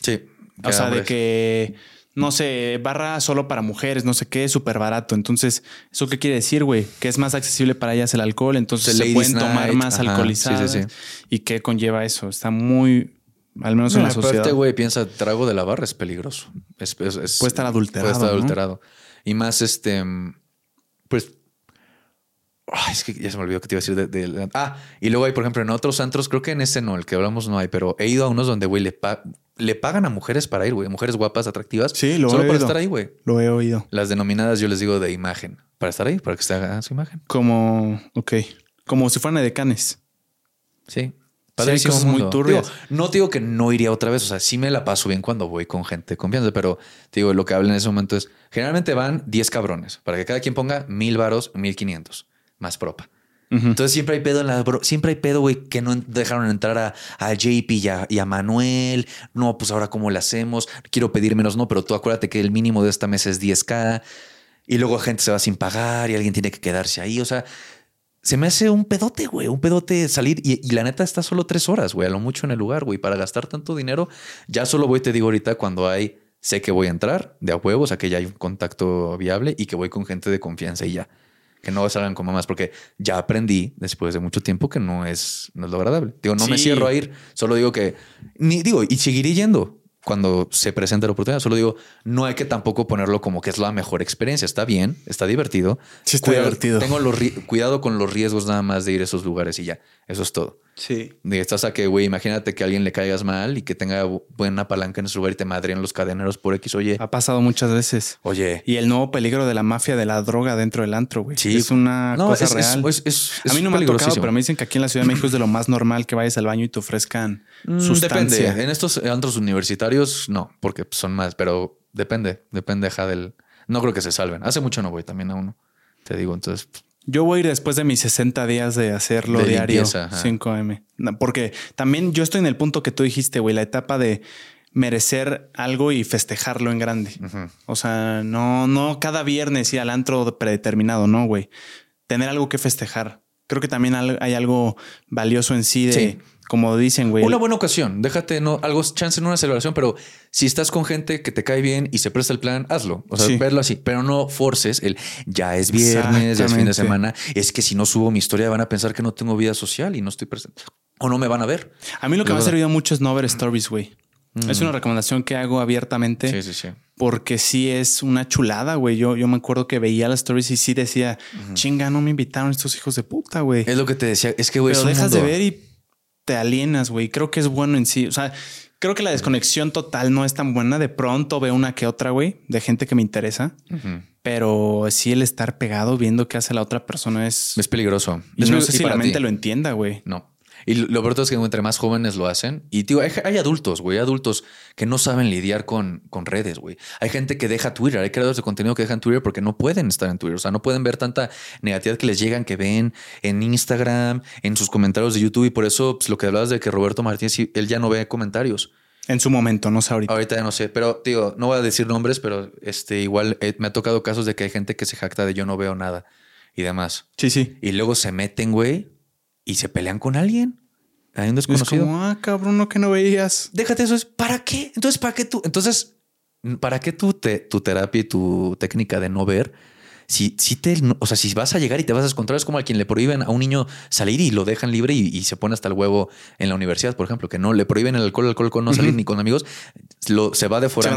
Sí. O sea, de que, no sé, barra solo para mujeres, no sé qué, súper barato. Entonces, ¿eso qué quiere decir, güey? Que es más accesible para ellas el alcohol, entonces The se pueden tomar más ajá, alcoholizadas. sí, sí, ¿Y qué conlleva eso? Está muy, al menos en la sociedad. aparte, güey, piensa, trago de la barra es peligroso. Es, es- es- Puede estar adulterado, Puede estar ¿no? adulterado. Y más, este, pues... es que ya se me olvidó que te iba a decir de, de- Ah, y luego hay, por ejemplo, en otros antros, creo que en ese no, el que hablamos no hay, pero he ido a unos donde, güey, le, pa- le pagan a mujeres para ir, güey. Mujeres guapas, atractivas. Sí, lo Solo he para oído. estar ahí, güey. Lo he oído. Las denominadas yo les digo de imagen. Para estar ahí, para que se haga su imagen. Como, ok, como si fueran decanes. Sí. Hay cosas muy. Digo, no te digo que no iría otra vez. O sea, sí me la paso bien cuando voy con gente confianza, pero te digo, lo que hablan en ese momento es generalmente van 10 cabrones para que cada quien ponga mil varos, mil quinientos más propa. Entonces siempre hay pedo en la siempre hay pedo, güey, que no dejaron entrar a, a JP y a, y a Manuel. No, pues ahora cómo le hacemos. Quiero pedir menos, no, pero tú acuérdate que el mínimo de esta mesa es 10k. y luego gente se va sin pagar y alguien tiene que quedarse ahí. O sea, se me hace un pedote, güey, un pedote salir y, la neta está solo tres horas, güey, a lo mucho en el lugar, güey, para gastar tanto dinero. Ya solo voy, te digo ahorita, cuando hay, sé que voy a entrar de a huevo, o sea, que ya hay un contacto viable y que voy con gente de confianza y ya. Que no salgan como más, porque ya aprendí después de mucho tiempo que no es, no es lo agradable. Digo, no me cierro a ir, solo digo que, ni digo, y seguiré yendo cuando se presenta la oportunidad. Solo digo, no hay que tampoco ponerlo como que es la mejor experiencia. Está bien, está divertido. Sí, está divertido. Tengo los cuidado con los riesgos nada más de ir a esos lugares y ya. Eso es todo. Sí. Estás a que, güey, imagínate que a alguien le caigas mal y que tenga buena palanca en ese lugar y te madrien los cadeneros por X. Oye. Ha pasado muchas veces. Oye. Y el nuevo peligro de la mafia de la droga dentro del antro, güey. Sí. Es una cosa real. a mí no me ha tocado, pero me dicen que aquí en la Ciudad de México es de lo más normal que vayas al baño y te ofrezcan mm, sustancia. Depende. En estos antros universitarios, no, porque son más, pero depende, depende ja, del. No creo que se salven. Hace mucho no voy también a uno. Te digo, entonces yo voy a ir después de mis 60 días de hacerlo diario, 5M. Porque también yo estoy en el punto que tú dijiste, güey, la etapa de merecer algo y festejarlo en grande. O sea, no, no cada viernes ir al antro predeterminado, no, güey. Tener algo que festejar. Creo que también hay algo valioso en sí de como dicen, güey. Una buena ocasión. Déjate, no, algo chance en una celebración, pero si estás con gente que te cae bien y se presta el plan, hazlo. O sea, verlo así, pero no forces el ya es viernes, ya es fin de semana. Es que si no subo mi historia van a pensar que no tengo vida social y no estoy presente o no me van a ver. A mí lo que me ha servido mucho es no ver stories, güey. Es una recomendación que hago abiertamente. Sí, sí, sí. Porque sí es una chulada, güey. Yo, yo me acuerdo que veía las stories y sí decía, chinga, no me invitaron estos hijos de puta, güey. Es lo que te decía. Es que, güey, Pero dejas de ver y te alienas, güey. Creo que es bueno en sí. O sea, creo que la desconexión total no es tan buena. De pronto veo una que otra, güey, de gente que me interesa. Pero sí el estar pegado viendo qué hace la otra persona es... Es peligroso. Y no sé si la mente lo entienda, güey. No. Y lo peor es que entre más jóvenes lo hacen. Y tío, hay, adultos, güey, adultos que no saben lidiar con, con redes, güey. Hay gente que deja Twitter, hay creadores de contenido que dejan Twitter porque no pueden estar en Twitter. O sea, no pueden ver tanta negatividad que les llegan, que ven en Instagram, en sus comentarios de YouTube. Y por eso, pues, lo que hablabas de que Roberto Martínez, él ya no ve comentarios. En su momento, no sé ahorita. Ahorita ya no sé, pero tío, no voy a decir nombres, pero este igual eh, me ha tocado casos de que hay gente que se jacta de yo no veo nada y demás. Sí, sí. Y luego se meten, güey, y se pelean con alguien. Hay un desconocido. Es como, ah, cabrón, no que no veías. Déjate eso. Es para qué. Entonces, ¿para qué tú? Entonces, ¿para qué tu, tu terapia y tu técnica de no ver? Si, si te, o sea, si vas a llegar y te vas a encontrar, es como a quien le prohíben a un niño salir y lo dejan libre y, se pone hasta el huevo en la universidad, por ejemplo, que no le prohíben el alcohol, el alcohol, con no salir ni con amigos, lo, se va de fuera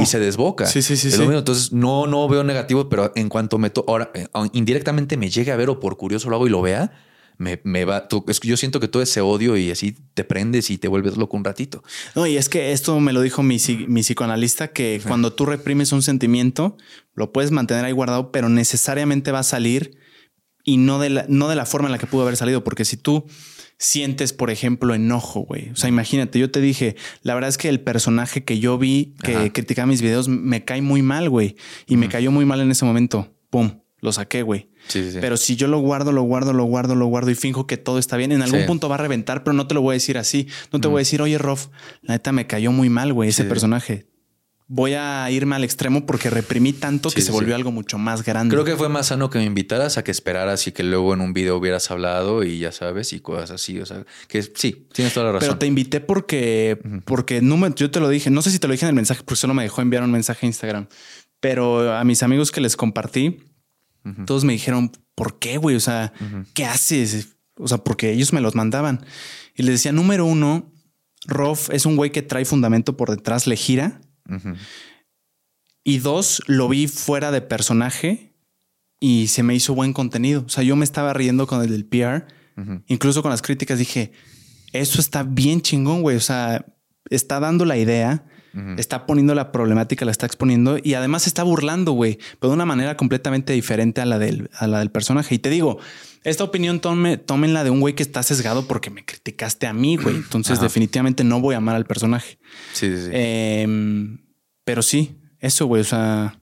y se desboca. Sí, sí, sí. Entonces, no, no veo negativo, pero en cuanto me ahora eh, indirectamente me llegue a ver o por curioso lo hago y lo vea, me, me va. es que yo siento que todo ese odio y así te prendes y te vuelves loco un ratito. No, y es que esto me lo dijo mi, mi psicoanalista: que cuando tú reprimes un sentimiento, lo puedes mantener ahí guardado, pero necesariamente va a salir y no de la, no de la forma en la que pudo haber salido. Porque si tú sientes, por ejemplo, enojo, güey. O sea, imagínate, yo te dije, la verdad es que el personaje que yo vi que criticaba mis videos me cae muy mal, güey. Y me cayó muy mal en ese momento. Pum, lo saqué, güey. Pero si yo lo guardo, lo guardo, lo guardo, lo guardo y finjo que todo está bien, en algún punto va a reventar, pero no te lo voy a decir así. No te voy a decir, oye, Rof, la neta me cayó muy mal, güey, ese personaje. Voy a irme al extremo porque reprimí tanto que se volvió algo mucho más grande. Creo que fue más sano que me invitaras a que esperaras y que luego en un video hubieras hablado y ya sabes, y cosas así. O sea, que sí, tienes toda la razón. Pero te invité porque, porque no yo te lo dije. No sé si te lo dije en el mensaje, porque solo me dejó enviar un mensaje a Instagram. Pero a mis amigos que les compartí, todos me dijeron, ¿por qué, güey? O sea, ¿qué haces? O sea, porque ellos me los mandaban. Y les decía, número uno, Rof es un güey que trae fundamento por detrás, le gira. Y dos, lo vi fuera de personaje y se me hizo buen contenido. O sea, yo me estaba riendo con el del PR, incluso con las críticas dije, eso está bien chingón, güey. O sea, está dando la idea Está poniendo la problemática, la está exponiendo y además está burlando, güey, pero de una manera completamente diferente a la del, a la del personaje. Y te digo, esta opinión tome, tómenla de un güey que está sesgado porque me criticaste a mí, güey. Entonces, definitivamente no voy a amar al personaje. Sí, sí, sí. Em, pero sí, eso, güey. O sea,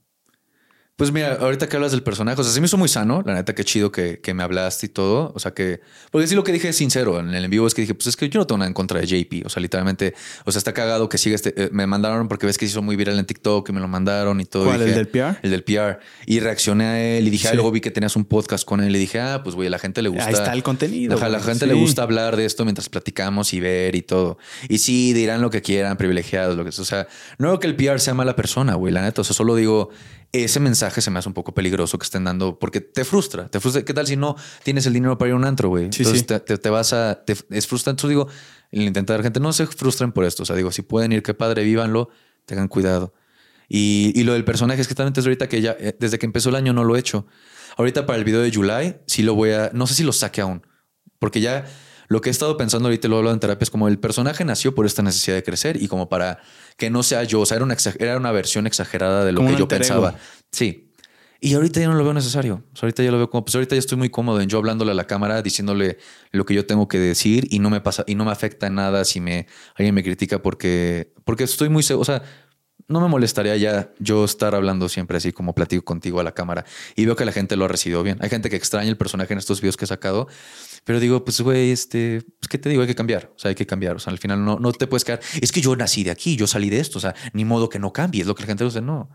Pues mira, ahorita que hablas del personaje, o sea, se me hizo muy sano, la neta, qué chido que, que, me hablaste y todo. O sea, que, porque sí lo que dije es sincero en el en vivo es que dije, pues es que yo no tengo nada en contra de JP. O sea, literalmente, o sea, está cagado que siga este. Eh, me mandaron porque ves que se hizo muy viral en TikTok y me lo mandaron y todo. ¿Cuál, el del PR? El del PR. Y reaccioné a él y dije, ah, luego vi que tenías un podcast con él y dije, ah, pues güey, a la gente le gusta. Ahí está el contenido. a la gente le gusta hablar de esto mientras platicamos y ver y todo. Y sí, dirán lo que quieran, privilegiados, lo que sea. O sea, no veo que el PR sea mala persona, güey, la neta. O sea, solo digo, ese mensaje se me hace un poco peligroso que estén dando porque te frustra. Te frustra. ¿Qué tal si no tienes el dinero para ir a un antro, güey? Entonces Te, vas a. es frustrante. Entonces digo, el intentar gente no se frustren por esto. O sea, digo, si pueden ir, qué padre, vívanlo, tengan cuidado. Y, y lo del personaje es que también es ahorita que ya, eh, desde que empezó el año no lo he hecho. Ahorita para el video de July, sí lo voy a. No sé si lo saque aún, porque ya lo que he estado pensando ahorita lo hablo en terapia es como el personaje nació por esta necesidad de crecer y como para que no sea yo. O sea, era una, era una versión exagerada de lo que yo pensaba. Sí. Y ahorita ya no lo veo necesario. ahorita ya lo veo como, pues ahorita ya estoy muy cómodo en yo hablándole a la cámara, diciéndole lo que yo tengo que decir y no me pasa y no me afecta nada si me alguien me critica porque porque estoy muy, o sea, no me molestaría ya yo estar hablando siempre así como platico contigo a la cámara y veo que la gente lo ha recibido bien. Hay gente que extraña el personaje en estos videos que he sacado, pero digo, pues güey, este, pues qué te digo, hay que cambiar, o sea, hay que cambiar, o sea, al final no, no te puedes quedar, es que yo nací de aquí, yo salí de esto, o sea, ni modo que no cambie, es lo que la gente dice, no.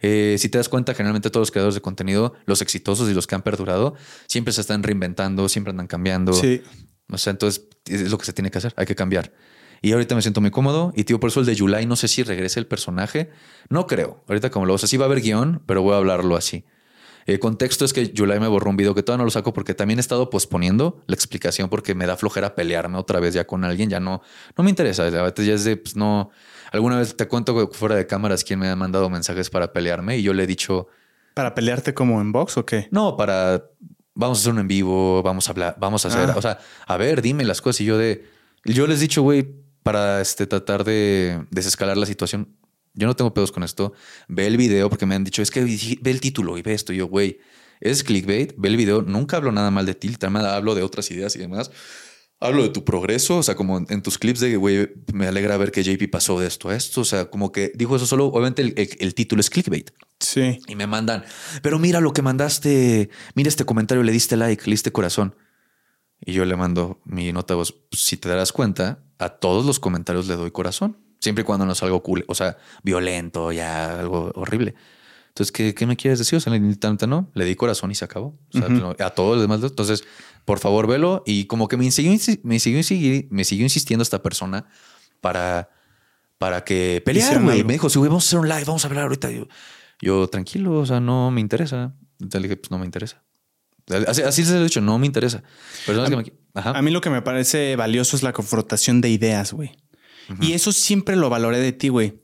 Eh, si te das cuenta, generalmente todos los creadores de contenido, los exitosos y los que han perdurado, siempre se están reinventando, siempre andan cambiando. Sí. O sea, entonces es lo que se tiene que hacer, hay que cambiar. Y ahorita me siento muy cómodo. Y tío, por eso el de July, no sé si regrese el personaje. No creo. Ahorita como lo o sea, sí va a haber guion, pero voy a hablarlo así. El contexto es que July me borró un video que todavía no lo saco porque también he estado posponiendo la explicación porque me da flojera pelearme otra vez ya con alguien. Ya no, no me interesa. A veces ya es de, pues no. Alguna vez te cuento fuera de cámaras quién me ha mandado mensajes para pelearme y yo le he dicho. ¿Para pelearte como en box o qué? No, para. Vamos a hacer un en vivo, vamos a hablar, vamos a hacer. Ah. O sea, a ver, dime las cosas. Y yo de. Yo les he dicho, güey, para este, tratar de desescalar la situación. Yo no tengo pedos con esto. Ve el video porque me han dicho, es que ve el título y ve esto. Y yo, güey, es clickbait, ve el video. Nunca hablo nada mal de ti, también hablo de otras ideas y demás. Hablo de tu progreso, o sea, como en tus clips de, güey, me alegra ver que JP pasó de esto a esto. O sea, como que dijo eso solo, obviamente el, título es clickbait. Sí. Y me mandan, pero mira lo que mandaste, mira este comentario, le diste like, le diste corazón. Y yo le mando mi nota voz. Si te darás cuenta, a todos los comentarios le doy corazón. Siempre y cuando no es algo cool, o sea, violento, ya algo horrible. Entonces, ¿qué, qué me quieres decir? O sea, no, le di corazón y se acabó. O sea, a todos los demás. Entonces, por favor, velo. Y como que me siguió, me siguió, me siguió insistiendo esta persona para, para que pelear, güey. Me dijo, si vamos a hacer un live, vamos a hablar ahorita. Yo, yo, tranquilo, o sea, no me interesa. Entonces le dije, pues no me interesa. Así, así les he dicho, no me interesa. a, mí lo que me parece valioso es la confrontación de ideas, güey. Y eso siempre lo valoré de ti, güey.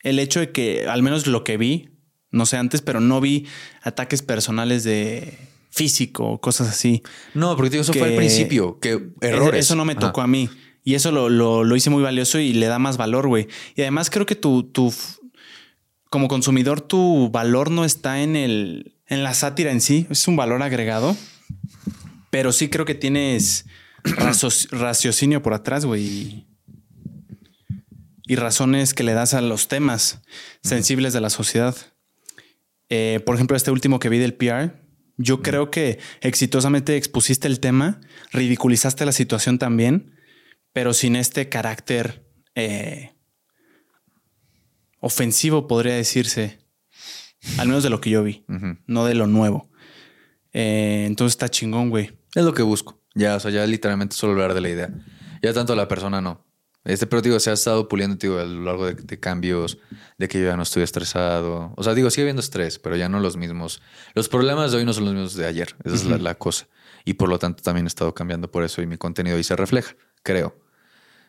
El hecho de que, al menos lo que vi, no sé antes, pero no vi ataques personales de físico, cosas así. No, porque eso fue al principio, que errores. Eso no me tocó a mí. Y eso lo, lo, hice muy valioso y le da más valor, güey. Y además creo que tu, tu, como consumidor, tu valor no está en el, en la sátira en sí, es un valor agregado, pero sí creo que tienes raciocinio por atrás, güey. Y razones que le das a los temas sensibles de la sociedad. Eh, por ejemplo, este último que vi del PR, yo creo que exitosamente expusiste el tema, ridiculizaste la situación también, pero sin este carácter eh, ofensivo, podría decirse. Al menos de lo que yo vi, no de lo nuevo. Eh, entonces está chingón, güey. Es lo que busco. Ya, o sea, ya literalmente solo hablar de la idea. Ya tanto la persona no. Este, pero digo, se ha estado puliendo, digo, a lo largo de, cambios, de que yo ya no estoy estresado. O sea, digo, sigue habiendo estrés, pero ya no los mismos. Los problemas de hoy no son los mismos de ayer. Esa es la, la, cosa. Y por lo tanto también he estado cambiando por eso y mi contenido y se refleja, creo.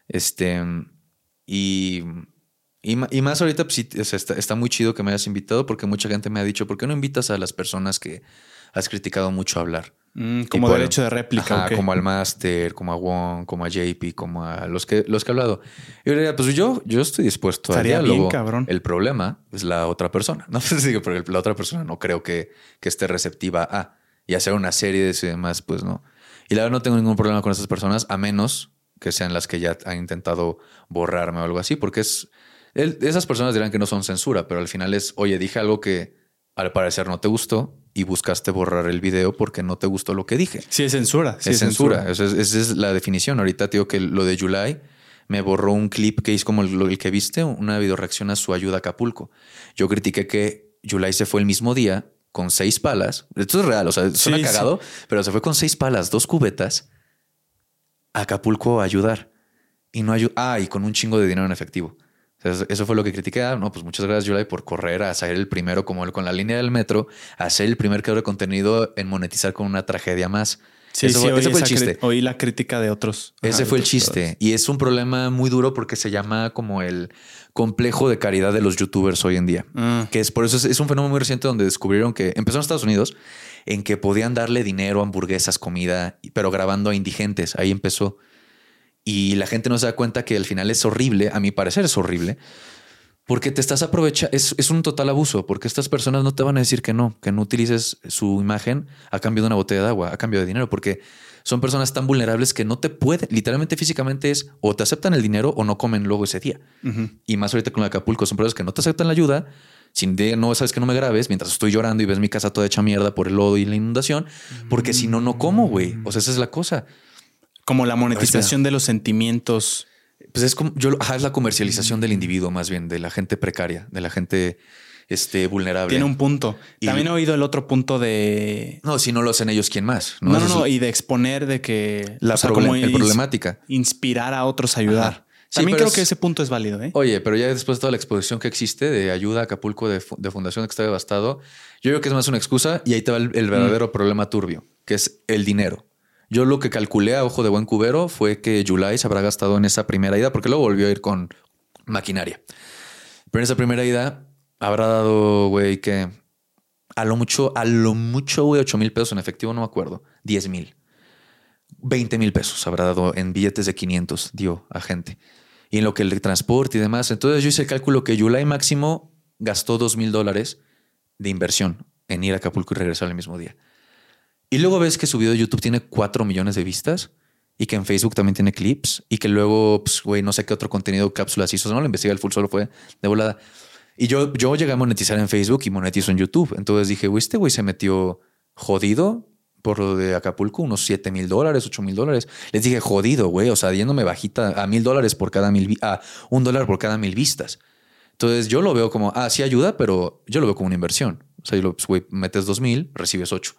Este, y y, más ahorita pues, sí, está, muy chido que me hayas invitado porque mucha gente me ha dicho, ¿por qué no invitas a las personas que has criticado mucho a hablar? Mm, como derecho de réplica. Como al Master, como a Wong, como a JP, como a los que, los que he hablado. Y yo diría, pues yo, yo estoy dispuesto a diálogo. cabrón. El problema es la otra persona. No sé si pero la otra persona no creo que, que esté receptiva a y hacer una serie de eso y demás, pues no. Y la verdad no tengo ningún problema con esas personas, a menos que sean las que ya han intentado borrarme o algo así, porque es esas personas dirán que no son censura, pero al final es, oye, dije algo que al parecer no te gustó y buscaste borrar el video porque no te gustó lo que dije. Sí, es censura. Sí es, censura. Esa, es, la definición. Ahorita te digo que lo de July me borró un clip que hizo como el, que viste, una video reacción a su ayuda a Acapulco. Yo critiqué que July se fue el mismo día con seis palas. Esto es real, o sea, suena cagado, pero se fue con seis palas, dos cubetas a Acapulco a ayudar. Y no ayudó. Ah, y con un chingo de dinero en efectivo. Eso fue lo que critiqué. Ah, no, pues muchas gracias, July, por correr a ser el primero, como él con la línea del metro, a ser el primer creador de contenido en monetizar con una tragedia más. Sí, sí, ese fue el chiste. Oí la crítica de otros. Ese fue el chiste. Y es un problema muy duro porque se llama como el complejo de caridad de los youtubers hoy en día. Ah. Que es por eso es, un fenómeno muy reciente donde descubrieron que empezó en Estados Unidos en que podían darle dinero, hamburguesas, comida, pero grabando a indigentes. Ahí empezó. Y la gente no se da cuenta que al final es horrible. A mi parecer es horrible porque te estás aprovechando, es, un total abuso, porque estas personas no te van a decir que no, que no utilices su imagen a cambio de una botella de agua, a cambio de dinero, porque son personas tan vulnerables que no te pueden, literalmente físicamente es o te aceptan el dinero o no comen luego ese día. Y más ahorita con Acapulco, son personas que no te aceptan la ayuda, sin de, no sabes que no me grabes mientras estoy llorando y ves mi casa toda hecha mierda por el lodo y la inundación, porque si no, no como, güey. O sea, esa es la cosa. Como la monetización de los sentimientos pues es como yo, es la comercialización del individuo, más bien, de la gente precaria, de la gente este, vulnerable. Tiene un punto. También he oído el otro punto de. No, si no lo hacen ellos, ¿quién más? No, no, no, y de exponer de que. La problemática. Inspirar a otros a ayudar. También creo que ese punto es válido. ¿eh? Oye, pero ya después de toda la exposición que existe de ayuda a Acapulco de, Fundación que está devastado, yo creo que es más una excusa y ahí te va el, verdadero mm. problema turbio, que es el dinero. Yo lo que calculé a ojo de buen cubero fue que July se habrá gastado en esa primera ida, porque luego volvió a ir con maquinaria. Pero en esa primera ida habrá dado, güey, que a lo mucho, a lo mucho, güey, 8 mil pesos en efectivo, no me acuerdo, 10 mil. 20 mil pesos habrá dado en billetes de 500, dio a gente. Y en lo que el transporte y demás. Entonces yo hice el cálculo que July máximo gastó 2 mil dólares de inversión en ir a Acapulco y regresar el mismo día. Y luego ves que su video de YouTube tiene 4 millones de vistas y que en Facebook también tiene clips y que luego, pues, güey, no sé qué otro contenido, cápsulas hizo. No lo investiga el full, solo fue de volada. Y yo, yo llegué a monetizar en Facebook y monetizo en YouTube. Entonces dije, güey, este güey se metió jodido por lo de Acapulco, unos 7 mil dólares, 8 mil dólares. Les dije, jodido, güey, o sea, yéndome bajita a mil dólares por cada mil, a un dólar por cada mil vistas. Entonces yo lo veo como, ah, sí ayuda, pero yo lo veo como una inversión. O sea, yo pues, güey, metes dos mil, recibes 8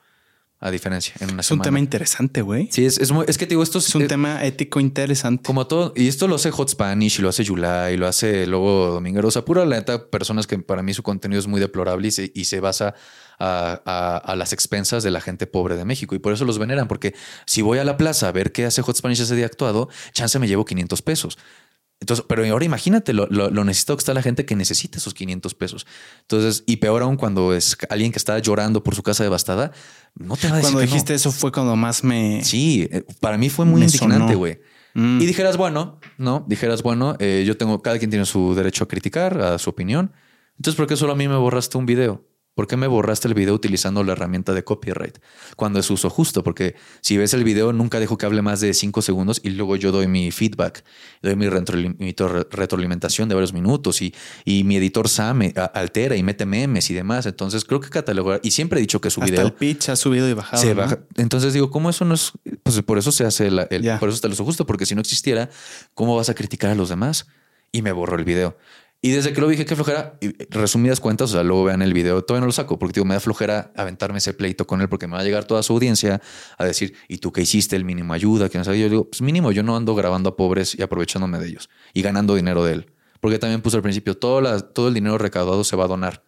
a diferencia en una Es un tema interesante, güey. Sí, es, es, que digo, esto es, un tema ético interesante. Como todo, y esto lo hace Hot Spanish y lo hace Yula y lo hace luego Dominguero. O sea, pura la neta, personas que para mí su contenido es muy deplorable y se, y se basa a, a, las expensas de la gente pobre de México. Y por eso los veneran, porque si voy a la plaza a ver qué hace Hot Spanish ese día actuado, chance me llevo 500 pesos. Entonces, pero ahora imagínate lo, lo, lo, necesitado que está la gente que necesita esos 500 pesos. Entonces, y peor aún cuando es alguien que está llorando por su casa devastada, no te va a decir. Cuando dijiste eso fue cuando más me. Sí, eh, para mí fue muy indignante, güey. Mm. Y dijeras, bueno, no, dijeras, bueno, eh, yo tengo, cada quien tiene su derecho a criticar, a su opinión. Entonces, ¿por qué solo a mí me borraste un video? ¿Por qué me borraste el video utilizando la herramienta de copyright? Cuando es uso justo, porque si ves el video, nunca dejo que hable más de cinco segundos y luego yo doy mi feedback, doy mi retroalimentación de varios minutos y, y mi editor Sam altera y mete memes y demás. Entonces creo que catalogar, y siempre he dicho que su Hasta video. el pitch ha subido y bajado. Se baja. Entonces digo, ¿cómo eso no es? Pues por eso se hace el, por eso está el uso justo, porque si no existiera, ¿cómo vas a criticar a los demás? Y me borró el video. Y desde que lo dije, que flojera, resumidas cuentas, o sea, luego vean el video, todavía no lo saco, porque digo, me da flojera aventarme ese pleito con él, porque me va a llegar toda su audiencia a decir, ¿y tú qué hiciste? El mínimo ayuda, que no sé. Yo digo, pues mínimo, yo no ando grabando a pobres y aprovechándome de ellos y ganando dinero de él. Porque también puse al principio, todo, todo el dinero recaudado se va a donar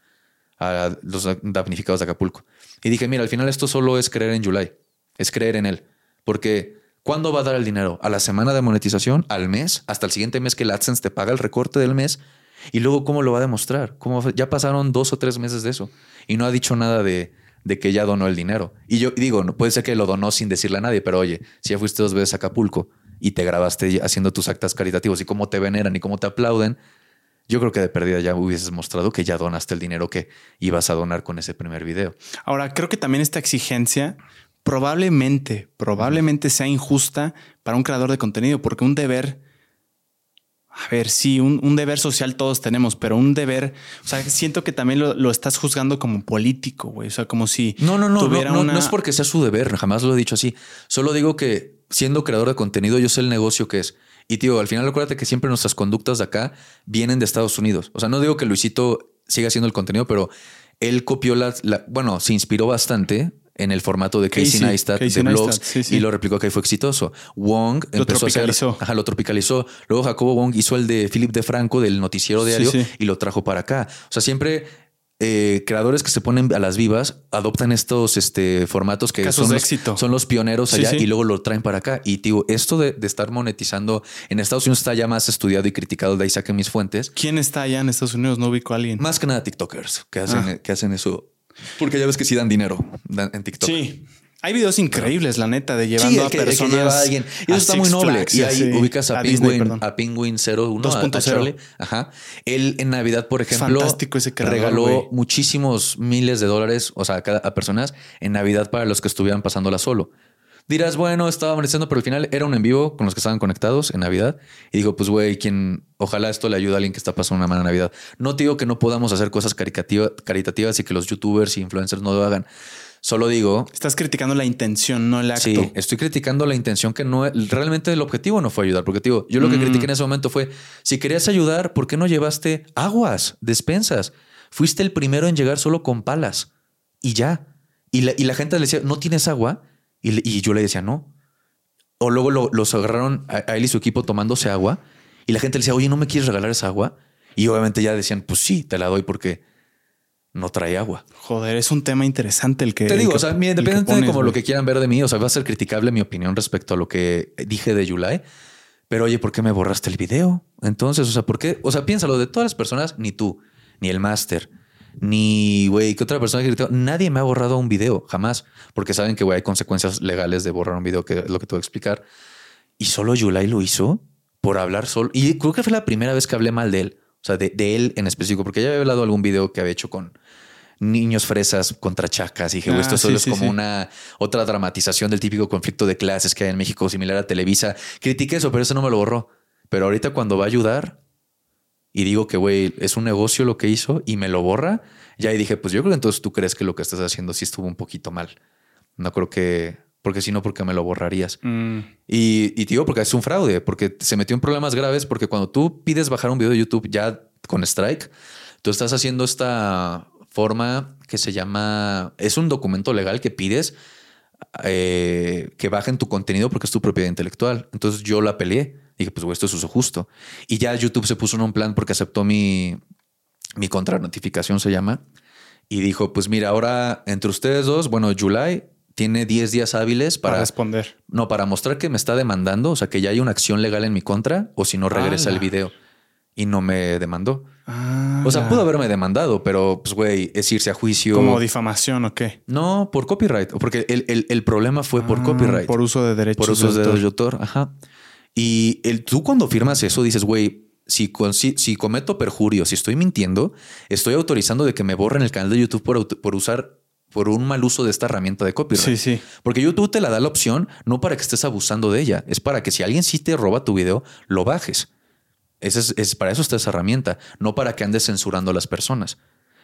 a los damnificados de Acapulco. Y dije, mira, al final esto solo es creer en July, es creer en él. Porque ¿cuándo va a dar el dinero? ¿A la semana de monetización? ¿Al mes? ¿Hasta el siguiente mes que el AdSense te paga el recorte del mes? Y luego, ¿cómo lo va a demostrar? ¿Cómo, ya pasaron dos o tres meses de eso y no ha dicho nada de, que ya donó el dinero. Y yo digo, puede ser que lo donó sin decirle a nadie, pero oye, si ya fuiste dos veces a Acapulco y te grabaste haciendo tus actas caritativos y cómo te veneran y cómo te aplauden, yo creo que de pérdida ya hubieses mostrado que ya donaste el dinero que ibas a donar con ese primer video. Ahora, creo que también esta exigencia probablemente, probablemente sea injusta para un creador de contenido, porque un deber A ver, sí, un, un deber social todos tenemos, pero un deber, o sea, siento que también lo, lo estás juzgando como político, güey. O sea, como si No, no, no, no, no, una- no es porque sea su deber, jamás lo he dicho así. Solo digo que siendo creador de contenido, yo sé el negocio que es. Y tío, al final acuérdate que siempre nuestras conductas de acá vienen de Estados Unidos. O sea, no digo que Luisito siga haciendo el contenido, pero él copió la, la- bueno, se inspiró bastante en el formato de Casey, Casey, Neistat Casey de blogs Neistat, sí, sí. y lo replicó que fue exitoso. Wong Lo empezó a hacer, ajá, lo tropicalizó. Luego Jacobo Wong hizo el de Philip de Franco del noticiero diario sí. y lo trajo para acá. O sea, siempre eh, creadores que se ponen a las vivas adoptan estos este, formatos que Casos son de los, éxito. son los pioneros Sí, allá sí. y luego lo traen para acá. Y digo, esto de, de estar monetizando en Estados Unidos está ya más estudiado y criticado, de ahí saqué mis fuentes. ¿Quién está allá en Estados Unidos? No ubico a alguien. Más que nada TikTokers que hacen, Ah. que hacen eso. Porque ya ves que sí dan dinero en TikTok. Sí. Hay videos increíbles, la neta, de llevando Sí, a que, que personas. lleva a alguien. Y a eso está Six muy noble. Flags y ahí ubicas a, Disney, Penguin, perdón. a Penguin 01, a- a 2.0. Charlie. Ajá. Él en Navidad, por ejemplo, fantástico ese creador, regaló muchísimos miles de dólares, o sea, a, cada- a personas en Navidad para los que estuvieran pasándola solo. Dirás, bueno, estaba amaneciendo, pero al final era un en vivo con los que estaban conectados en Navidad. Y digo, pues, güey, quien ojalá esto le ayude a alguien que está pasando una mala Navidad. No te digo que no podamos hacer cosas caritativas y que los youtubers y influencers no lo hagan. Solo digo Estás criticando la intención, no el acto. Sí, estoy criticando la intención que no realmente el objetivo no fue ayudar, porque digo, yo lo que Mm. critiqué en ese momento fue si querías ayudar, ¿por qué no llevaste aguas, despensas? Fuiste el primero en llegar solo con palas y ya. Y la, y la gente le decía, ¿no tienes agua? Y, y yo le decía, no. O luego lo- los agarraron a, a él y su equipo tomándose agua y la gente le decía, oye, ¿no me quieres regalar esa agua? Y obviamente ya decían, pues sí, te la doy porque no trae agua. Joder, es un tema interesante el que. Te digo, que- o sea, independientemente de como lo que quieran ver de mí, o sea, va a ser criticable mi opinión respecto a lo que dije de Yulai. Pero oye, ¿por qué me borraste el video? Entonces, o sea, ¿por qué? O sea, piénsalo, de todas las personas, ni tú, ni el máster, ni, güey, ¿qué otra persona que criticó? Nadie me ha borrado un video, jamás. Porque saben que, güey, hay consecuencias legales de borrar un video, que es lo que te voy a explicar. Y solo Yulai lo hizo por hablar solo. Y creo que fue la primera vez que hablé mal de él. O sea, de, de él en específico, porque ya había hablado de algún video que había hecho con niños fresas contra chacas. Y dije, güey, Ah, esto solo sí, es como sí. una otra dramatización del típico conflicto de clases que hay en México, similar a Televisa. Critiqué eso, pero eso no me lo borró. Pero ahorita cuando va a ayudar y digo que, güey, es un negocio lo que hizo y me lo borra, ya ahí dije, pues yo creo que entonces tú crees que lo que estás haciendo sí estuvo un poquito mal. No creo que, porque si no, porque me lo borrarías. Mm, Y, y digo, porque es un fraude, porque se metió en problemas graves, porque cuando tú pides bajar un video de YouTube ya con strike, tú estás haciendo esta forma que se llama, es un documento legal que pides eh, que bajen tu contenido porque es tu propiedad intelectual. Entonces yo la peleé. Dije, pues güey, esto es uso justo. Y ya YouTube se puso en un plan porque aceptó mi, mi contranotificación, se llama. Y dijo, pues mira, ahora entre ustedes dos, bueno, July tiene 10 días hábiles para para, responder. no, para mostrar que me está demandando, o sea, que ya hay una acción legal en mi contra, o si no regresa el video. Y no me demandó. Ah, O sea, pudo haberme demandado, pero pues, güey, es irse a juicio. Como difamación o qué. No, por copyright, porque el, el- el problema fue por Ah, copyright. Por uso de derechos. por usos de autor. derecho de autor. Ajá. Y el, tú cuando firmas eso dices, güey, si, con- si, si cometo perjurio, si estoy mintiendo, estoy autorizando de que me borren el canal de YouTube por usar, por un mal uso de esta herramienta de copyright. Sí, sí. Porque YouTube te la da la opción no para que estés abusando de ella, es para que si alguien sí te roba tu video, lo bajes. Ese es, es- para eso está esa herramienta, no para que andes censurando a las personas.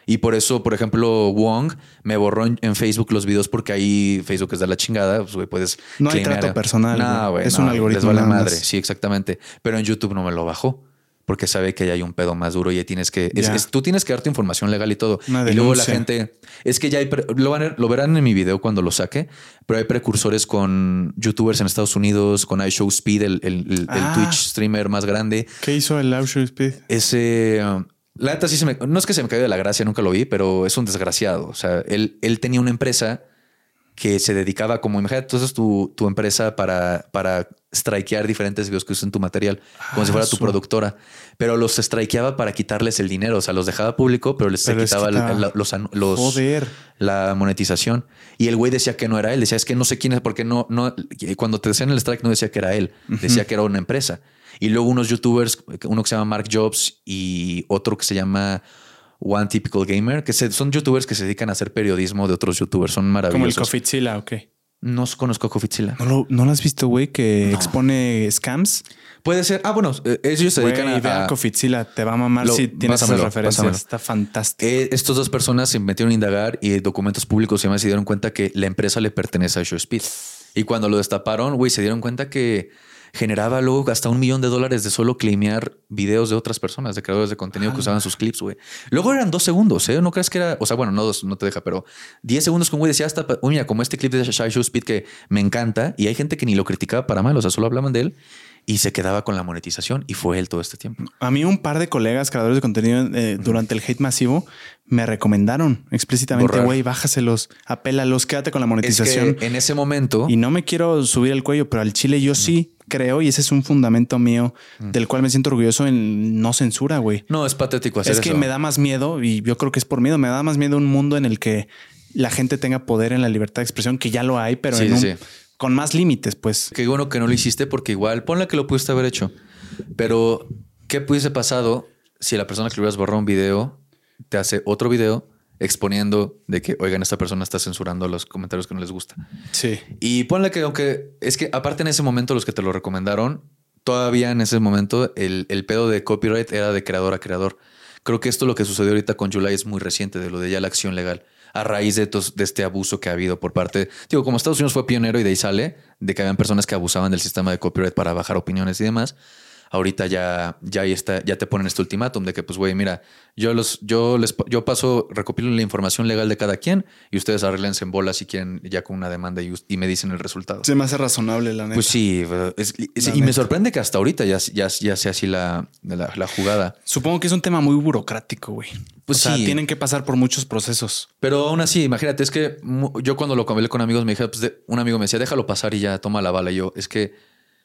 Y por eso, por ejemplo, Wong me borró en, en Facebook los videos porque ahí Facebook es de la chingada. Pues, güey, puedes. No hay trato personal, No, güey. Es no, un algoritmo Les vale nada madre. más. Sí, exactamente. Pero en YouTube no me lo bajó porque sabe que ya hay un pedo más duro y ahí tienes que. es- es- tú tienes que darte información legal y todo. Y luego la gente. Es que ya hay. Lo, van a- lo verán en mi video cuando lo saque, pero hay precursores con YouTubers en Estados Unidos, con iShow Speed, el, el- el- el Ah. Twitch streamer más grande. ¿Qué hizo el Audio Speed? Ese. um, la neta sí se me. No es que se me caiga de la gracia, nunca lo vi, pero es un desgraciado. O sea, él, él tenía una empresa que se dedicaba como, imagínate, entonces tu, tu empresa para, para strikear diferentes videos que usen tu material, como si Ah, fuera tu su- productora, pero los strikeaba para quitarles el dinero. O sea, los dejaba público, pero les Pero quitaba, quitaba. la- los, los- Joder. la monetización. Y el güey decía que no era él. Decía, es que no sé quién es, porque no, no, cuando te decían el strike no decía que era él, decía que era una empresa. Y luego unos youtubers, uno que se llama Mark Jobs y otro que se llama One Typical Gamer, que se- son youtubers que se dedican a hacer periodismo de otros youtubers. Son Como el maravillosos. Cofitzilla, ok. No conozco a Cofitzila. ¿No lo, ¿No lo has visto, güey? Que expone scams. Puede ser. Ah, bueno, eh, ellos se dedican Güey, a. ve a Cofitzila. Te va a mamar Lo- si tienes esas referencias. pásamelo. Está fantástico. Eh, estos dos personas se metieron a indagar y documentos públicos y demás se dieron cuenta que la empresa le pertenece a Speed. Y cuando lo destaparon, güey, se dieron cuenta que generaba luego hasta un millón de dólares de solo claimear videos de otras personas, de creadores de contenido que usaban sus clips, güey. Luego eran dos segundos, ¿eh? No creas que era, o sea, bueno, no dos, no te deja, pero 10 segundos con güey decía hasta, "Uy, mira, como este clip de Shy Show Speed que me encanta y hay gente que ni lo criticaba para mal, o sea, solo hablaban de él y se quedaba con la monetización y fue él todo este tiempo. A mí un par de colegas creadores de contenido eh, durante el hate masivo me recomendaron explícitamente, güey, bájaselos, apélalos, quédate con la Es monetización. que en ese momento... Y no me quiero subir el cuello, pero al chile yo sí creo, y ese es un fundamento mío del cual me siento orgulloso en no censura, güey. No, es patético hacer Es que eso. me da más miedo, y yo creo que es por miedo, me da más miedo un mundo en el que la gente tenga poder en la libertad de expresión, que ya lo hay, pero Sí, en un- sí. con más límites, pues. Qué bueno que no lo hiciste porque igual, ponle que lo pudiste haber hecho. Pero, ¿qué pudiese pasado si la persona que le hubieras borrado un video te hace otro video exponiendo de que, oigan, esta persona está censurando los comentarios que no les gusta? Sí. Y ponle que, aunque es que aparte en ese momento los que te lo recomendaron, todavía en ese momento el, el pedo de copyright era de creador a creador. Creo que esto lo que sucedió ahorita con July es muy reciente, de lo de ya la acción legal, a raíz de, tos- de este abuso que ha habido por parte, digo, como Estados Unidos fue pionero y de ahí sale, de que habían personas que abusaban del sistema de copyright para bajar opiniones y demás. Ahorita ya, ya ahí está, ya te ponen este ultimátum de que, pues, güey, mira, yo los, yo les, yo paso, recopilo la información legal de cada quien y ustedes arreglense en bolas si quieren ya con una demanda y, me dicen el resultado. Se me hace razonable, la neta. Pues sí, es- y me sorprende que hasta ahorita ya, ya, ya sea así la, la, la jugada. Supongo que es un tema muy burocrático, güey. Pues o sea, sí. tienen que pasar por muchos procesos. Pero aún así, imagínate, es que yo cuando lo hablé con amigos me dije, pues de- un amigo me decía, déjalo pasar y ya toma la bala. Y yo, es que,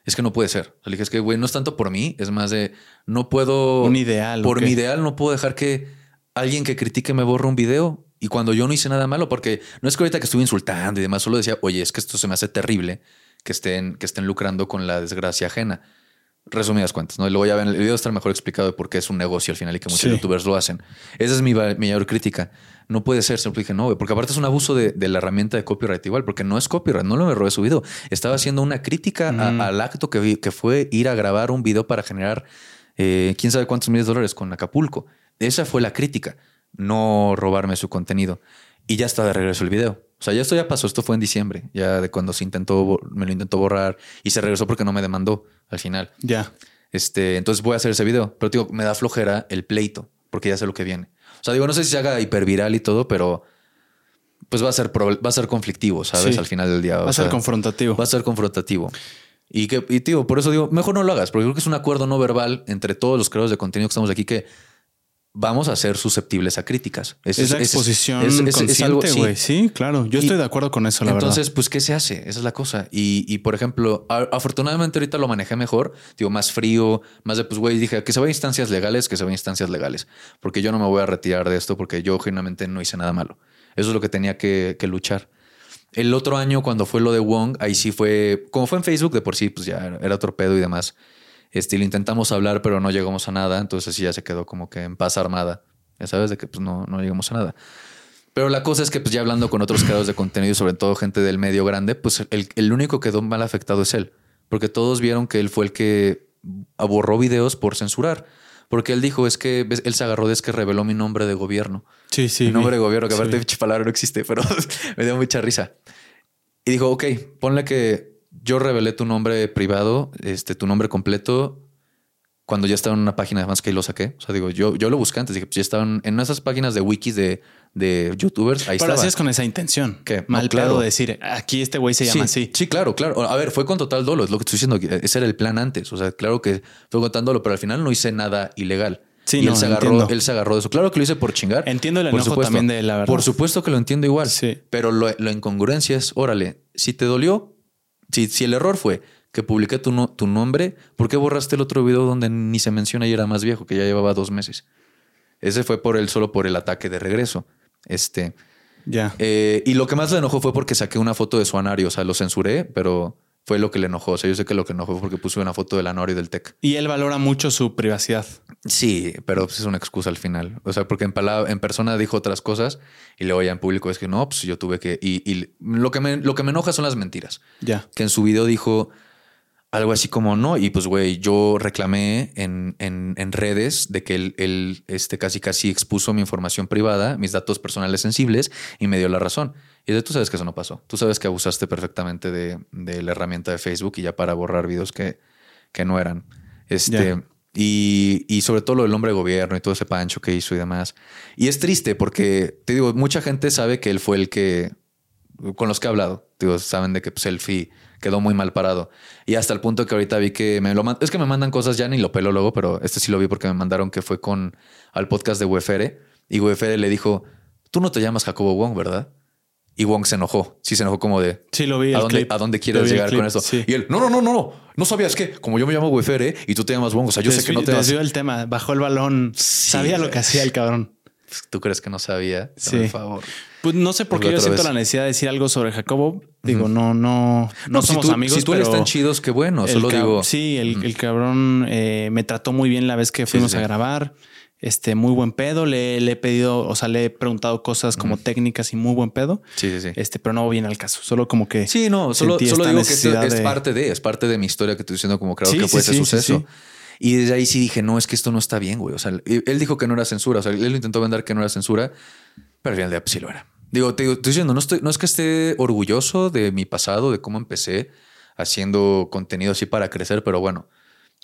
es que no puede ser. Le dije, es que, güey, no es tanto por mí, es más de, no puedo... Un ideal, Por ¿o mi ideal no puedo dejar que alguien que critique me borre un video. Y cuando yo no hice nada malo, porque no es que ahorita que estuve insultando y demás, solo decía, oye, es que esto se me hace terrible que estén, que estén lucrando con la desgracia ajena. Resumidas cuentas, ¿no? Y luego ya ven, el video está mejor explicado de por qué es un negocio al final y que muchos Sí. youtubers lo hacen. Esa es mi mayor crítica. No puede ser, siempre dije, no, porque aparte es un abuso de, de la herramienta de copyright igual, porque no es copyright, no lo me robé su video. Estaba haciendo una crítica a- al acto que, vi- que fue ir a grabar un video para generar eh, quién sabe cuántos miles de dólares con Acapulco. Esa fue la crítica, no robarme su contenido. Y ya está de regreso el video. O sea, ya esto ya pasó, esto fue en diciembre, ya de cuando se intentó, me lo intentó borrar y se regresó porque no me demandó al final. Ya. Este, entonces voy a hacer ese video. Pero digo, me da flojera el pleito, porque ya sé lo que viene. O sea, digo, no sé si se haga hiperviral y todo, pero pues va a ser, va a ser conflictivo, ¿sabes? Sí. Al final del día. Va a ser sea, confrontativo. Va a ser confrontativo. Y que, y tío, por eso digo, mejor no lo hagas, porque creo que es un acuerdo no verbal entre todos los creadores de contenido que estamos aquí que vamos a ser susceptibles a críticas. Es, la exposición es- es- consciente, sí. güey. Sí. claro. Yo Y- estoy de acuerdo con eso, la Entonces, verdad. pues, ¿qué se hace? Esa es la cosa. Y, y, por ejemplo, afortunadamente ahorita lo manejé mejor, digo, más frío, más de, pues, güey, dije, que se vaya a instancias legales, que se vaya a instancias legales, porque yo no me voy a retirar de esto porque yo genuinamente no hice nada malo. Eso es lo que tenía que, que luchar. El otro año, cuando fue lo de Wong, ahí sí fue, como fue en Facebook, de por sí, pues ya era otro pedo y demás. Este, lo intentamos hablar, pero no llegamos a nada. Entonces sí ya se quedó como que en paz armada. Ya sabes, de que pues no, no llegamos a nada. Pero la cosa es que, pues ya hablando con otros creadores de contenido, sobre todo gente del medio grande, pues el, el único que quedó mal afectado es él. Porque todos vieron que él fue el que borró videos por censurar. Porque él dijo, es que él se agarró de es que reveló mi nombre de gobierno. Sí, sí. mi nombre vi. de gobierno, que Sí. aparte de palabra no existe, pero me dio mucha risa. Y dijo, ok, ponle que yo revelé tu nombre privado, este, tu nombre completo, cuando ya estaba en una página además que ahí lo saqué. O sea, digo, yo, yo lo busqué antes, dije, pues ya estaban en esas páginas de wikis de, de youtubers, ahí Pero estaba. así es con esa intención. ¿Qué? Mal No, claro. pedo decir, aquí este güey se llama sí, así. Sí, claro, claro. A ver, fue con total dolo, es lo que estoy diciendo. que Ese era el plan antes. O sea, claro que fue con total dolo, pero al final no hice nada ilegal. Sí, y no, él se agarró, entiendo. él se agarró de eso. Claro que lo hice por chingar. Entiendo el enojo supuesto. también de la verdad. Por supuesto que lo entiendo igual. Sí. Pero lo, la incongruencia es, órale, si te dolió, si, si el error fue que publiqué tu, no- tu nombre, ¿por qué borraste el otro video donde ni se menciona y era más viejo, que ya llevaba dos meses? Ese fue por él, solo por el ataque de regreso. Este. Ya. Eh, y lo que más le enojó fue porque saqué una foto de su anario. O sea, lo censuré, pero fue lo que le enojó. O sea, yo sé que lo que enojó fue porque puso una foto del Anor y del Tec. Y él valora mucho su privacidad. Sí, pero pues, es una excusa al final. O sea, porque en, palabra, en persona dijo otras cosas y luego ya en público es que no, pues yo tuve que. Y, y lo, que me, lo que me enoja son las mentiras. Ya. Que en su video dijo algo así como no. Y pues, güey, yo reclamé en, en, en redes de que él, él este, casi casi expuso mi información privada, mis datos personales sensibles y me dio la razón. Y de tú sabes que eso no pasó. Tú sabes que abusaste perfectamente de, de la herramienta de Facebook y ya para borrar videos que, que no eran. Este. Y, y sobre todo lo del hombre de gobierno y todo ese pancho que hizo y demás. Y es triste porque, te digo, mucha gente sabe que él fue el que, con los que he hablado, digo, saben de que pues, el FI quedó muy mal parado. Y hasta el punto que ahorita vi que me lo man- es que me mandan cosas ya ni lo pelo luego, pero este sí lo vi porque me mandaron que fue con al podcast de UFR y UFR le dijo, tú no te llamas Jacobo Wong, ¿verdad? Y Wong se enojó. Sí, se enojó como de, Sí, lo vi. ¿A dónde, clip. ¿A dónde Lo quieres llegar clip, con esto? Sí. Y él, no, no, no, no, no. No sabías que como yo me llamo Wefere y tú te llamas Wong, o sea, yo sé que no te. Desvió el tema, bajó el balón. Sí, Sabía lo que hacía el cabrón. ¿Tú crees que no sabía? Sí. Por favor. Pues no sé por Pues qué yo siento vez. la necesidad de decir algo sobre Jacobo. Digo, no, no, no, No, somos si tú, amigos. Si tú eres tan chidos, qué bueno. Solo digo. Sí, el, el cabrón eh, me trató muy bien la vez que fuimos sí. a grabar. Este, muy buen pedo. Le, le he pedido, o sea, le he preguntado cosas como técnicas y muy buen pedo. Sí, sí, sí. Este, pero no viene al caso. Solo como que. Sí, no, solo, solo digo que esto es de- parte de, es parte de mi historia que estoy diciendo como creo Sí, que fue ese suceso. sí. Y desde ahí sí dije, no, es que esto no está bien, güey. O sea, él dijo que no era censura. O sea, él lo intentó vender que no era censura, pero al final día pues, sí lo era. Digo, te digo, estoy diciendo, no, estoy, no es que esté orgulloso de mi pasado, de cómo empecé haciendo contenido así para crecer, pero bueno,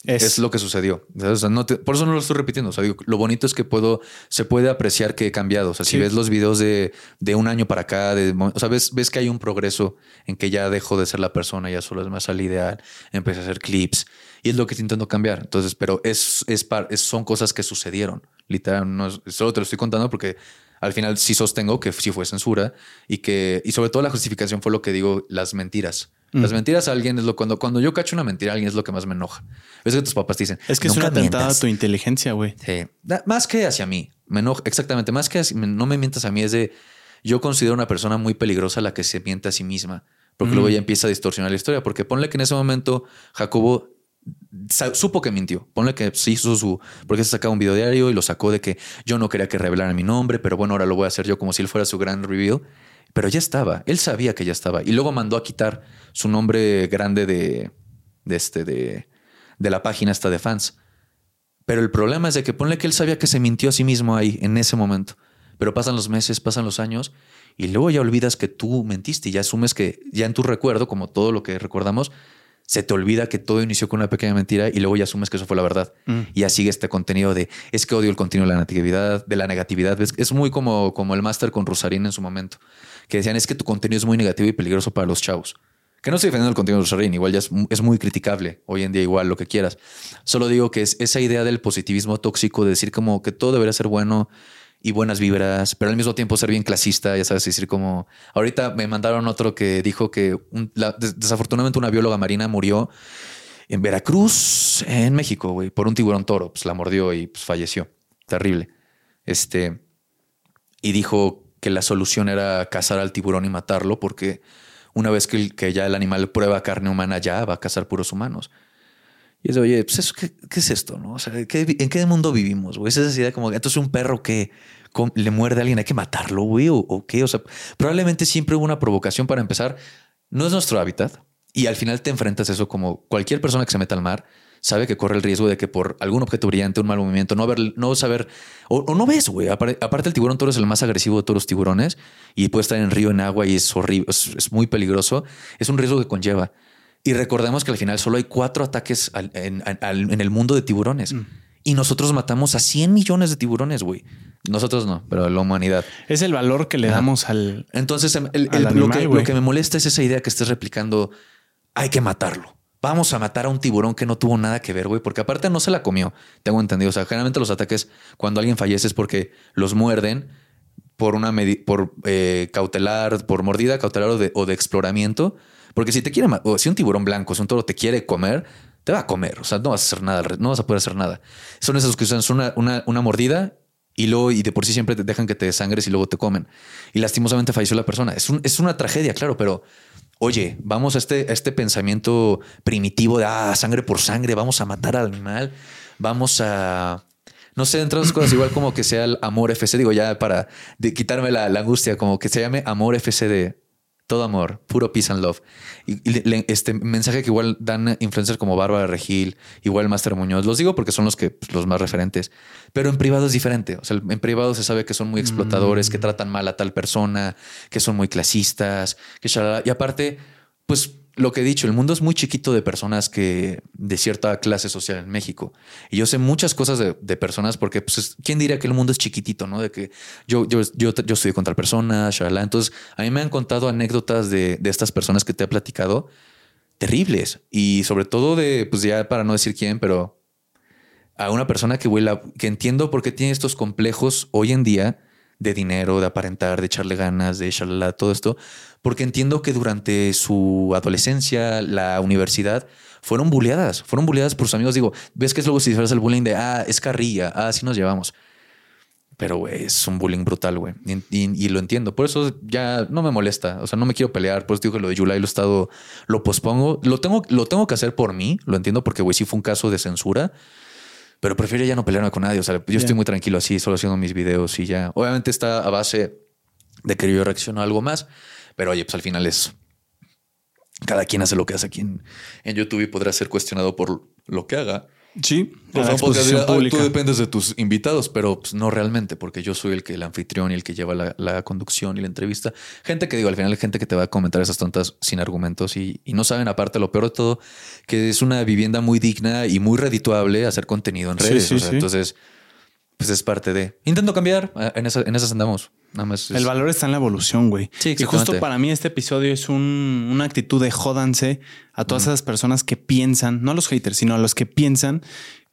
Es, es, lo que sucedió. O sea, no te- por eso no lo estoy repitiendo. O sea, digo, lo bonito es que puedo, se puede apreciar que he cambiado. O sea, si Sí. ves los videos de, de un año para acá, de, o sea, ves, ves que hay un progreso en que ya dejo de ser la persona, ya solo es más al ideal, empecé a hacer clips y es lo que estoy intentando cambiar. Entonces, pero es, es, par- es- son cosas que sucedieron. Literal, no solo te lo estoy contando porque al final sí sostengo que sí fue censura y que, y sobre todo la justificación fue lo que digo, las mentiras. Las mentiras a alguien es lo cuando, cuando yo cacho una mentira a alguien es lo que más me enoja. Es que tus papás te dicen, es que es "Nunca una tentada a mientas". tu inteligencia, güey. Sí. Más que hacia mí. Me enoja. Exactamente. Más que hacia- no me mientas a mí. Es de. Yo considero una persona muy peligrosa la que se miente a sí misma. Porque luego ya empieza a distorsionar la historia. Porque ponle que en ese momento Jacobo supo que mintió. Ponle que sí hizo su. Porque se sacaba un video diario y lo sacó de que yo no quería que revelaran mi nombre, pero bueno, ahora lo voy a hacer yo como si él fuera su gran reveal. Pero ya estaba. Él sabía que ya estaba. Y luego mandó a quitar su nombre grande de. de este. de. de la página esta de fans. Pero el problema es de que ponle que él sabía que se mintió a sí mismo ahí, en ese momento. Pero pasan los meses, pasan los años, y luego ya olvidas que tú mentiste y ya asumes que ya en tu recuerdo, como todo lo que recordamos, se te olvida que todo inició con una pequeña mentira y luego ya asumes que eso fue la verdad. Mm. Y ya sigue este contenido de es que odio el contenido de la negatividad, de la negatividad. Es, es muy como, como el máster con Rosarín en su momento, que decían es que tu contenido es muy negativo y peligroso para los chavos. Que no estoy defendiendo el contenido de Rosarín, igual ya es, es muy criticable hoy en día, igual lo que quieras. Solo digo que es esa idea del positivismo tóxico, de decir como que todo debería ser bueno y buenas vibras, pero al mismo tiempo ser bien clasista, ya sabes, decir como... Ahorita me mandaron otro que dijo que desafortunadamente una bióloga marina murió en Veracruz, en México, güey, por un tiburón toro, pues la mordió y pues falleció. Terrible. Este, y dijo que la solución era cazar al tiburón y matarlo porque una vez que, que ya el animal prueba carne humana ya va a cazar puros humanos. Y es oye, pues ¿qué, es esto? ¿no? O sea, ¿qué- ¿en qué mundo vivimos? Güey? Es esa idea como, entonces un perro que le muerde a alguien, hay que matarlo, güey, o, o qué? O sea, probablemente siempre hubo una provocación para empezar. No es nuestro hábitat. Y al final te enfrentas a eso como cualquier persona que se meta al mar sabe que corre el riesgo de que por algún objeto brillante, un mal movimiento, no ver, no saber o, no ves, güey. Aparte, el tiburón toro es el más agresivo de todos los tiburones y puede estar en río, en agua y es horrible, es muy peligroso. Es un riesgo que conlleva. Y recordemos que al final solo hay cuatro ataques al- en, al- en el mundo de tiburones. Y nosotros matamos a 100 millones de tiburones, güey. Nosotros no, pero la humanidad. Es el valor que le Ajá. damos al. Entonces, em, el- Al el- lo, que, lo que me molesta es esa idea que estés replicando. Hay que matarlo. Vamos a matar a un tiburón que no tuvo nada que ver, güey, porque aparte no se la comió. Tengo entendido. O sea, generalmente los ataques cuando alguien fallece es porque los muerden por una por eh, cautelar, por mordida cautelar o de, o de exploramiento. Porque si te quiere, o si un tiburón blanco, si un toro te quiere comer, te va a comer. O sea, no vas a hacer nada, no vas a poder hacer nada. Son esos que usan una, mordida y luego, y de por sí siempre te dejan que te desangres y luego te comen. Y lastimosamente falleció la persona. Es, un- es una tragedia, claro, pero oye, vamos a este, a este pensamiento primitivo de ah, sangre por sangre, vamos a matar al animal, vamos a. No sé, entre otras cosas, igual como que sea el amor FC, digo ya para quitarme la, la angustia, como que se llame amor FC de todo amor, puro peace and love. Y, y le- este mensaje que igual dan influencers como Bárbara Regil, igual Master Muñoz. Los digo porque son los que pues, los más referentes. Pero en privado es diferente. O sea, en privado se sabe que son muy explotadores, que tratan mal a tal persona, que son muy clasistas, que shalala. Y aparte, pues lo que he dicho, el mundo es muy chiquito de personas que de cierta clase social en México. Y yo sé muchas cosas de, personas porque, pues, es- ¿quién diría que el mundo es chiquitito, no? De que yo, yo, yo, yo estudié con tal persona, shalala. Entonces, a mí me han contado anécdotas de, de estas personas que te he platicado terribles. Y sobre todo de, pues ya para no decir quién, pero a una persona que, güey, que entiendo por qué tiene estos complejos hoy en día de dinero, de aparentar, de echarle ganas, de shalala, todo esto, porque entiendo que durante su adolescencia, la universidad, fueron bulleadas, fueron bulleadas por sus amigos. Digo, ves que es luego si fueras el bullying de, ah, es carrilla, ah, así nos llevamos. Pero, güey, es un bullying brutal, güey. Y, y- y lo entiendo. Por eso ya no me molesta. O sea, no me quiero pelear. Por eso digo que lo de Yulai lo he estado, lo pospongo. Lo tengo, lo tengo que hacer por mí. Lo entiendo porque, güey, sí fue un caso de censura. Pero prefiero ya no pelearme con nadie. O sea, yo estoy muy tranquilo así, solo haciendo mis videos y ya. Obviamente está a base de que yo reacciono a algo más. Pero oye, pues al final es. Cada quien hace lo que hace aquí en, en YouTube y podrá ser cuestionado por lo que haga. Sí, a O la sea, porque exposición dirá, "Ay, pública. tú dependes de tus invitados, pero pues, no realmente, porque yo soy el que el anfitrión y el que lleva la, la conducción y la entrevista. Gente que digo, al final hay gente que te va a comentar esas tontas sin argumentos y, y no saben, aparte, lo peor de todo, que es una vivienda muy digna y muy redituable hacer contenido en redes. sí, O sea, sí. Entonces, pues es parte de. Intento cambiar. ah, En, esa- en esas andamos. Nada más. es- El valor está en la evolución, güey. Sí, y justo para mí este episodio es un- una actitud de jódanse a todas esas personas que piensan, no a los haters, sino a los que piensan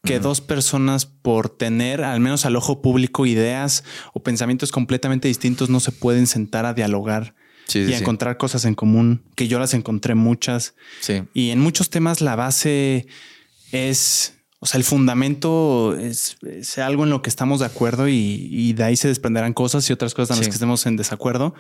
que dos personas por tener, al menos al ojo público, ideas o pensamientos completamente distintos no se pueden sentar a dialogar Sí, y sí, a encontrar cosas en común, que yo las encontré muchas. Sí. Y en muchos temas la base es, o sea, el fundamento es, es algo en lo que estamos de acuerdo y, y de ahí se desprenderán cosas y otras cosas en las que estemos en desacuerdo.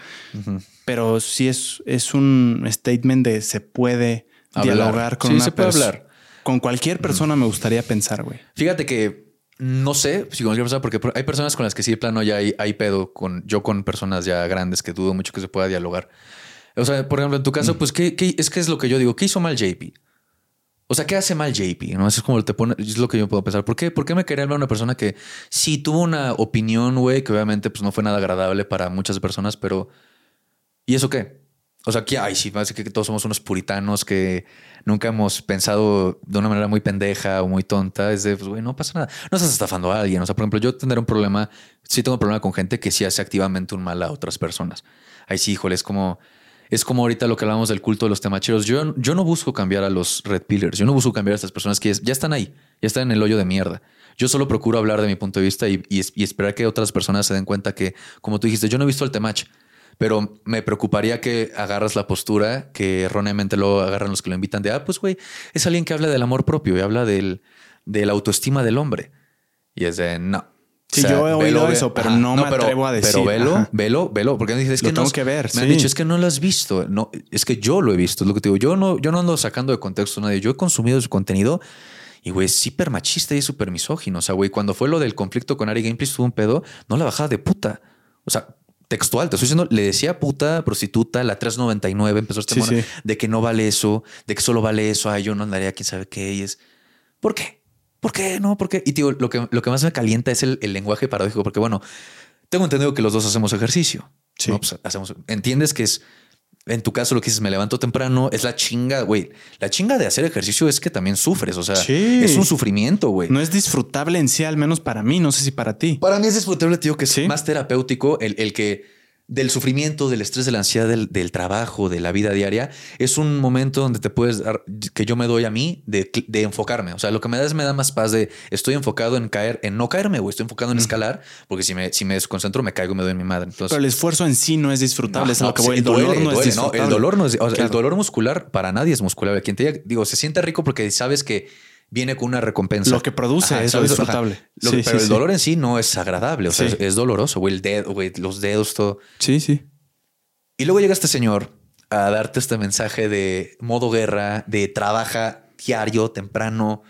Pero sí es, es un statement de se puede Hablar. dialogar con Sí, una se puede hablar. Con cualquier persona me gustaría pensar, güey. Fíjate que no sé si con cualquier persona, porque hay personas con las que sí, de plano, ya hay, hay pedo con yo con personas ya grandes que dudo mucho que se pueda dialogar. O sea, por ejemplo, en tu Mm. caso, pues, ¿qué, qué- es que es lo que yo digo? ¿Qué hizo mal JP? O sea, ¿qué hace mal JP? ¿No? Eso es como te pone, es lo que yo puedo pensar. ¿Por qué? ¿Por qué me quería hablar una persona que sí tuvo una opinión, güey, que obviamente pues no fue nada agradable para muchas personas, pero ¿y eso qué? O sea, que ay, sí, parece que todos somos unos puritanos que nunca hemos pensado de una manera muy pendeja o muy tonta. Es de, pues, güey, no pasa nada. No estás estafando a alguien. O sea, por ejemplo, yo tendré un problema, sí tengo un problema con gente que sí hace activamente un mal a otras personas. Ahí sí, híjole, es como, es como ahorita lo que hablamos del culto de los temacheros. Yo, yo no busco cambiar a los red pillars. Yo no busco cambiar a estas personas que ya están ahí, ya están en el hoyo de mierda. Yo solo procuro hablar de mi punto de vista y esperar que otras personas se den cuenta que, como tú dijiste, yo no he visto el temach, pero me preocuparía que agarras la postura que erróneamente lo agarran los que lo invitan de, ah, pues güey, es alguien que habla del amor propio y habla del, de la autoestima del hombre. Y es de, no. Sí, yo he oído eso, pero no me atrevo a decir. Pero velo, Ajá. velo, velo, porque me dices, es Lo que tengo no, que ver, Me han dicho, es que no lo has visto. No, es que yo lo he visto, es lo que te digo. Yo no, yo no ando sacando de contexto a nadie. Yo he consumido su contenido y, güey, es súper machista y es súper misógino. O sea, güey, cuando fue lo del conflicto con Ari Gameplays, tuvo un pedo, no la bajaba de puta. O sea, textual, te estoy diciendo, le decía puta, prostituta, la 399 empezó este sí. de que no vale eso, de que solo vale eso. Ay, yo no andaría quién sabe qué. Y es, ¿por qué? ¿Por qué? No, ¿por qué? Y tío, lo que, lo que más me calienta es el, el lenguaje paradójico, porque bueno, tengo entendido que los dos hacemos ejercicio. Sí. ¿no? Pues hacemos, entiendes que es, en tu caso, lo que dices, me levanto temprano, es la chinga, güey. La chinga de hacer ejercicio es que también sufres, o sea, Sí. es un sufrimiento, güey. No es disfrutable en sí, al menos para mí. No sé si para ti. Para mí es disfrutable, tío, que es Sí. más terapéutico el, el que del sufrimiento, del estrés, de la ansiedad, del, del trabajo, de la vida diaria, es un momento donde te puedes dar, que yo me doy a mí de, de enfocarme. O sea, lo que me da es me da más paz de estoy enfocado en caer, en no caerme, güey. Estoy enfocado en escalar, porque si me, si me desconcentro, me caigo y me doy en mi madre. Entonces, Pero el esfuerzo en sí no es disfrutable. es lo que voy. El dolor duele, no es. El dolor no es, o sea, el dolor muscular para nadie es musculable. Quien te diga, digo, se siente rico porque sabes que viene con una recompensa. Lo que produce es lo ¿sabes? disfrutable. Lo- Sí, pero sí, el sí. dolor en sí no es agradable. O sea, es doloroso, güey. El dedo, güey, los dedos, todo. Sí, sí. Y luego llega este señor a darte este mensaje de modo guerra, de trabaja diario, temprano.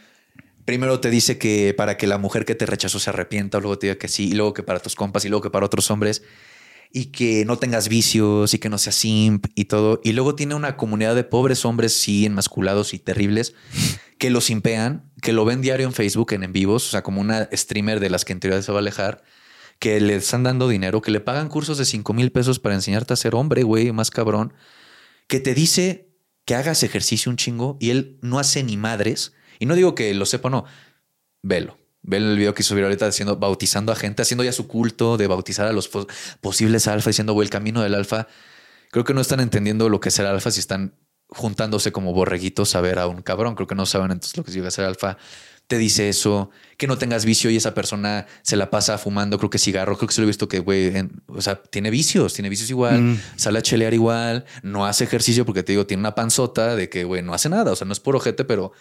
Primero te dice que para que la mujer que te rechazó se arrepienta, luego te diga que sí, y luego que para tus compas, y luego que para otros hombres, y que no tengas vicios, y que no seas simp y todo. Y luego tiene una comunidad de pobres hombres, sí, enmasculados y terribles, que lo simpean, que lo ven diario en Facebook, en en vivos, o sea, como una streamer de las que en teoría se va a alejar, que le están dando dinero, que le pagan cursos de 5 mil pesos para enseñarte a ser hombre, güey, más cabrón, que te dice que hagas ejercicio un chingo y él no hace ni madres. Y no digo que lo sepa, no. Velo. Ve el video que subió ahorita haciendo, bautizando a gente, haciendo ya su culto de bautizar a los posibles alfa, diciendo, güey, el camino del alfa. Creo que no están entendiendo lo que es el alfa si están juntándose como borreguitos a ver a un cabrón. Creo que no saben entonces lo que a ser alfa te dice eso, que no tengas vicio y esa persona se la pasa fumando, creo que cigarro, creo que se lo he visto que, güey, o sea, tiene vicios, tiene vicios igual, mm. sale a chelear igual, no hace ejercicio porque te digo, tiene una panzota de que, güey, no hace nada, o sea, no es por ojete, pero,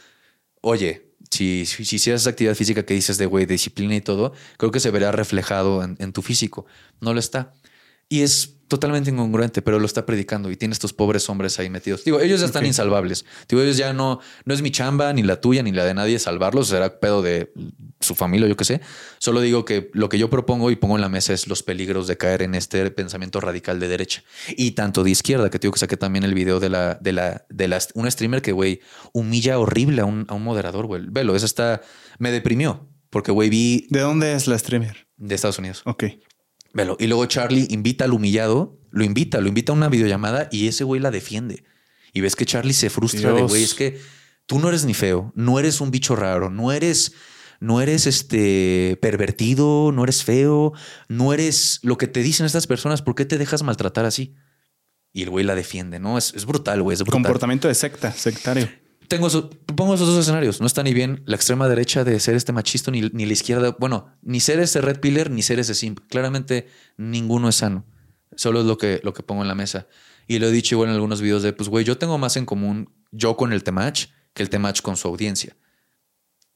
oye, si, si, si hicieras actividad física que dices de, güey, disciplina y todo, creo que se verá reflejado en tu físico, no lo está. Y es totalmente incongruente, pero lo está predicando y tiene estos pobres hombres ahí metidos. Digo, ellos ya están insalvables. Digo, ellos ya no, no es mi chamba, ni la tuya, ni la de nadie salvarlos. Será pedo de su familia, yo qué sé. Solo digo que lo que yo propongo y pongo en la mesa es los peligros de caer en este pensamiento radical de derecha y tanto de izquierda, que digo que saqué también el video de la, de la, de la, un streamer que, güey, humilla horrible a un, a un moderador, güey. Velo, esa está, me deprimió porque, güey, vi. ¿De dónde es la streamer? De Estados Unidos. Ok. Velo. Y luego Charlie invita al humillado, lo invita, lo invita a una videollamada y ese güey la defiende. Y ves que Charlie se frustra de güey, es que tú no eres ni feo, no eres un bicho raro, no eres, no eres este pervertido, no eres feo, no eres lo que te dicen estas personas, ¿por qué te dejas maltratar así? Y el güey la defiende, ¿no? Es, es brutal, güey. Es brutal. Comportamiento de secta, sectario pongo esos dos escenarios. No está ni bien la extrema derecha de ser este machista, ni, ni, la izquierda. Bueno, ni ser ese red pillar, ni ser ese simp. Claramente ninguno es sano. Solo es lo que, lo que pongo en la mesa. Y lo he dicho igual en algunos videos de, pues, güey, yo tengo más en común yo con el Temach que el Temach con su audiencia.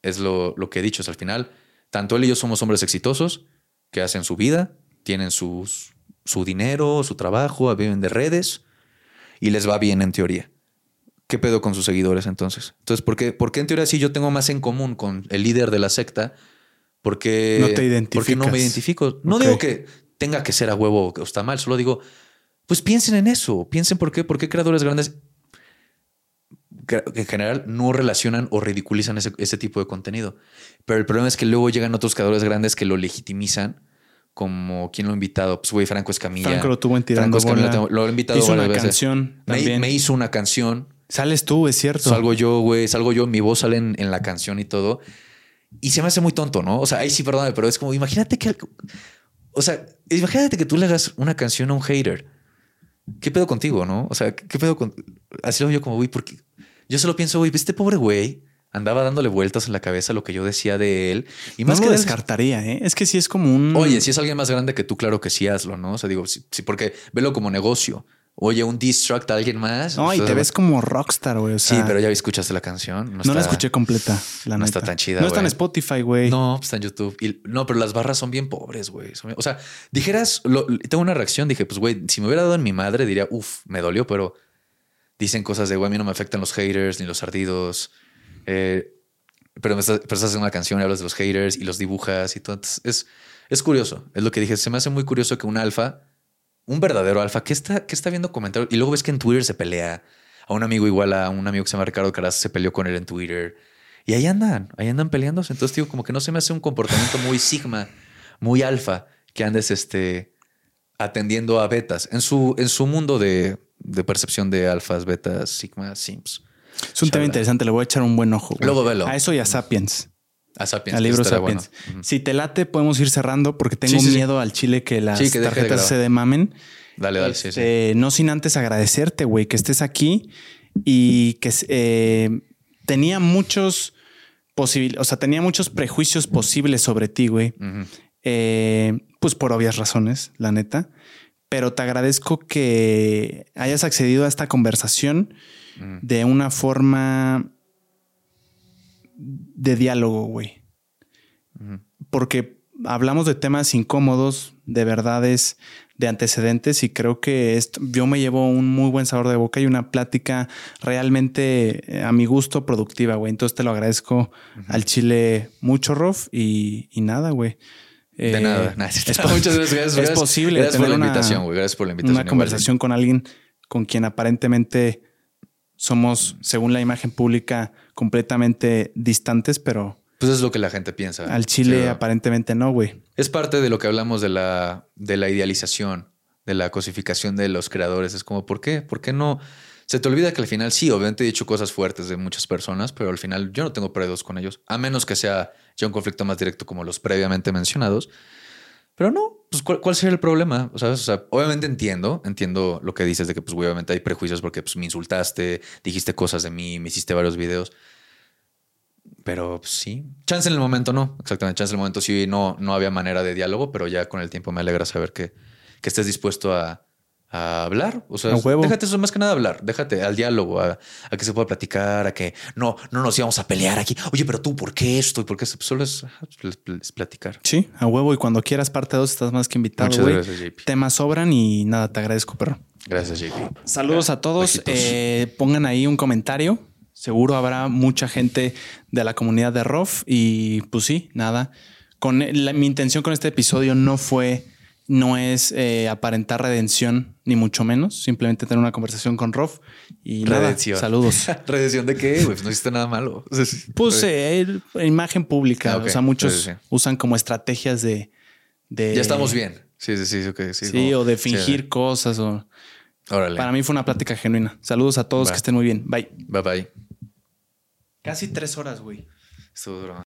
Es lo, lo que he dicho. al final, tanto él y yo somos hombres exitosos que hacen su vida, tienen sus, su dinero, su trabajo, viven de redes y les va bien en teoría. ¿Qué pedo con sus seguidores entonces? Entonces, ¿por qué, ¿por qué en teoría sí yo tengo más en común con el líder de la secta? Porque no te identificas. Porque no me identifico. No digo que tenga que ser a huevo o está mal, solo digo, pues piensen en eso, piensen por qué, por qué creadores grandes en general no relacionan o ridiculizan ese, tipo de contenido. Pero el problema es que luego llegan otros creadores grandes que lo legitimizan como quien lo ha invitado, pues güey, Franco Escamilla. Franco lo tuvo en Tirando Franco lo, he invitado hizo una canción me, hizo una canción Sales tú, es cierto. Salgo yo, güey, salgo yo, mi voz sale en, la canción y todo. Y se me hace muy tonto, ¿no? O sea, ahí sí, perdóname, pero es como, imagínate que... O sea, imagínate que tú le hagas una canción a un hater. ¿Qué pedo contigo, no? O sea, ¿qué pedo con...? Así lo veo yo como, güey, porque... Yo solo pienso, güey, este pobre güey andaba dándole vueltas en la cabeza lo que yo decía de él. Y más que descartaría, ¿eh? Es que sí es como un... Oye, si es alguien más grande que tú, claro que sí hazlo, ¿no? O sea, digo, sí, porque velo como negocio. Oye, un distract a alguien más. No, y te ves como rockstar, güey. sí, pero ya escuchaste la canción. No, la escuché completa. La no está tan chida. No está en Spotify, güey. No, está en YouTube. no, pero las barras son bien pobres, güey. O sea, dijeras, tengo una reacción. Dije, pues, güey, si me hubiera dado en mi madre, diría, uff, me dolió, pero dicen cosas de, güey, a mí no me afectan los haters ni los ardidos. Eh, pero me estás, pero haciendo una canción y hablas de los haters y los dibujas y todo. es, es curioso. Es lo que dije. Se me hace muy curioso que un alfa un verdadero alfa que está, que está viendo comentarios y luego ves que en Twitter se pelea a un amigo igual a un amigo que se llama Ricardo Caraz se peleó con él en Twitter y ahí andan, ahí andan peleándose. Entonces digo, como que no se me hace un comportamiento muy sigma, muy alfa que andes este atendiendo a betas en su, en su mundo de, percepción de alfas, betas, sigma, simps. Es un tema interesante, le voy a echar un buen ojo. Luego velo. A eso y a Sapiens. A Sapiens. Al libro Sapiens. Si te late, podemos ir cerrando porque tengo miedo al chile que las tarjetas se demamen. Dale, dale, este, No sin antes agradecerte, güey, que estés aquí y que eh, tenía muchos posibles, o sea, tenía muchos prejuicios posibles sobre ti, güey. Eh, pues por obvias razones, la neta. Pero te agradezco que hayas accedido a esta conversación de una forma de diálogo, güey. Porque hablamos de temas incómodos, de verdades de antecedentes y creo que esto, yo me llevo un muy buen sabor de boca y una plática realmente eh, a mi gusto productiva, güey. Entonces te lo agradezco al Chile mucho, Rof, y, y nada, güey. De Eh, nada. Sí, es, Muchas gracias. es Gracias- posible Gracias por la invitación, güey. Gracias por la invitación. una igual. conversación con alguien con quien aparentemente somos, según la imagen pública, completamente distantes, pero Pues es lo que la gente piensa. al Chile Sí, aparentemente no, güey. Es parte de lo que hablamos de la, de la idealización, de la cosificación de los creadores. Es como, ¿por qué? ¿Por qué no? Se te olvida que al final sí, obviamente he dicho cosas fuertes de muchas personas, pero al final yo no tengo pedos con ellos, a menos que sea ya un conflicto más directo como los previamente mencionados. Pero no, pues ¿cuál, sería el problema? O sea, obviamente entiendo, entiendo lo que dices de que pues obviamente hay prejuicios porque pues me insultaste, dijiste cosas de mí, me hiciste varios videos. Pero pues, sí, chance en el momento no, exactamente, chance en el momento sí no, no había manera de diálogo, pero ya con el tiempo me alegra saber que, que estés dispuesto a, a hablar. O sea, A huevo. déjate eso más que nada hablar, déjate al diálogo, a, a que se pueda platicar, a que no, no nos íbamos a pelear aquí. Oye, pero tú, ¿por qué esto? ¿Y por qué esto? Pues Solo es, ajá, es- es platicar. Sí, a huevo. Y cuando quieras parte 2 estás más que invitado, Muchas güey. gracias, JP. Temas sobran y nada, te agradezco, perro. Gracias, JP. Saludos a todos. Eh, pongan ahí un comentario. Seguro habrá mucha gente de la comunidad de ROF. Y pues sí, nada. Con la- mi intención con este episodio no fue, no es eh, aparentar redención, ni mucho menos. Simplemente tener una conversación con ROF. Y nada, Redención. saludos. ¿Redención de qué? Pues no hiciste nada malo. Pues eh, imagen pública. Ah. O sea, muchos usan como estrategias de. de ya estamos bien. Sí, sí, sí. sí, Sí, como- o de sí, fingir cosas. O... Órale. Para mí fue una plática genuina. Saludos a todos, que estén muy bien. Bye. Bye bye. Casi tres horas, güey. Estuvo duro.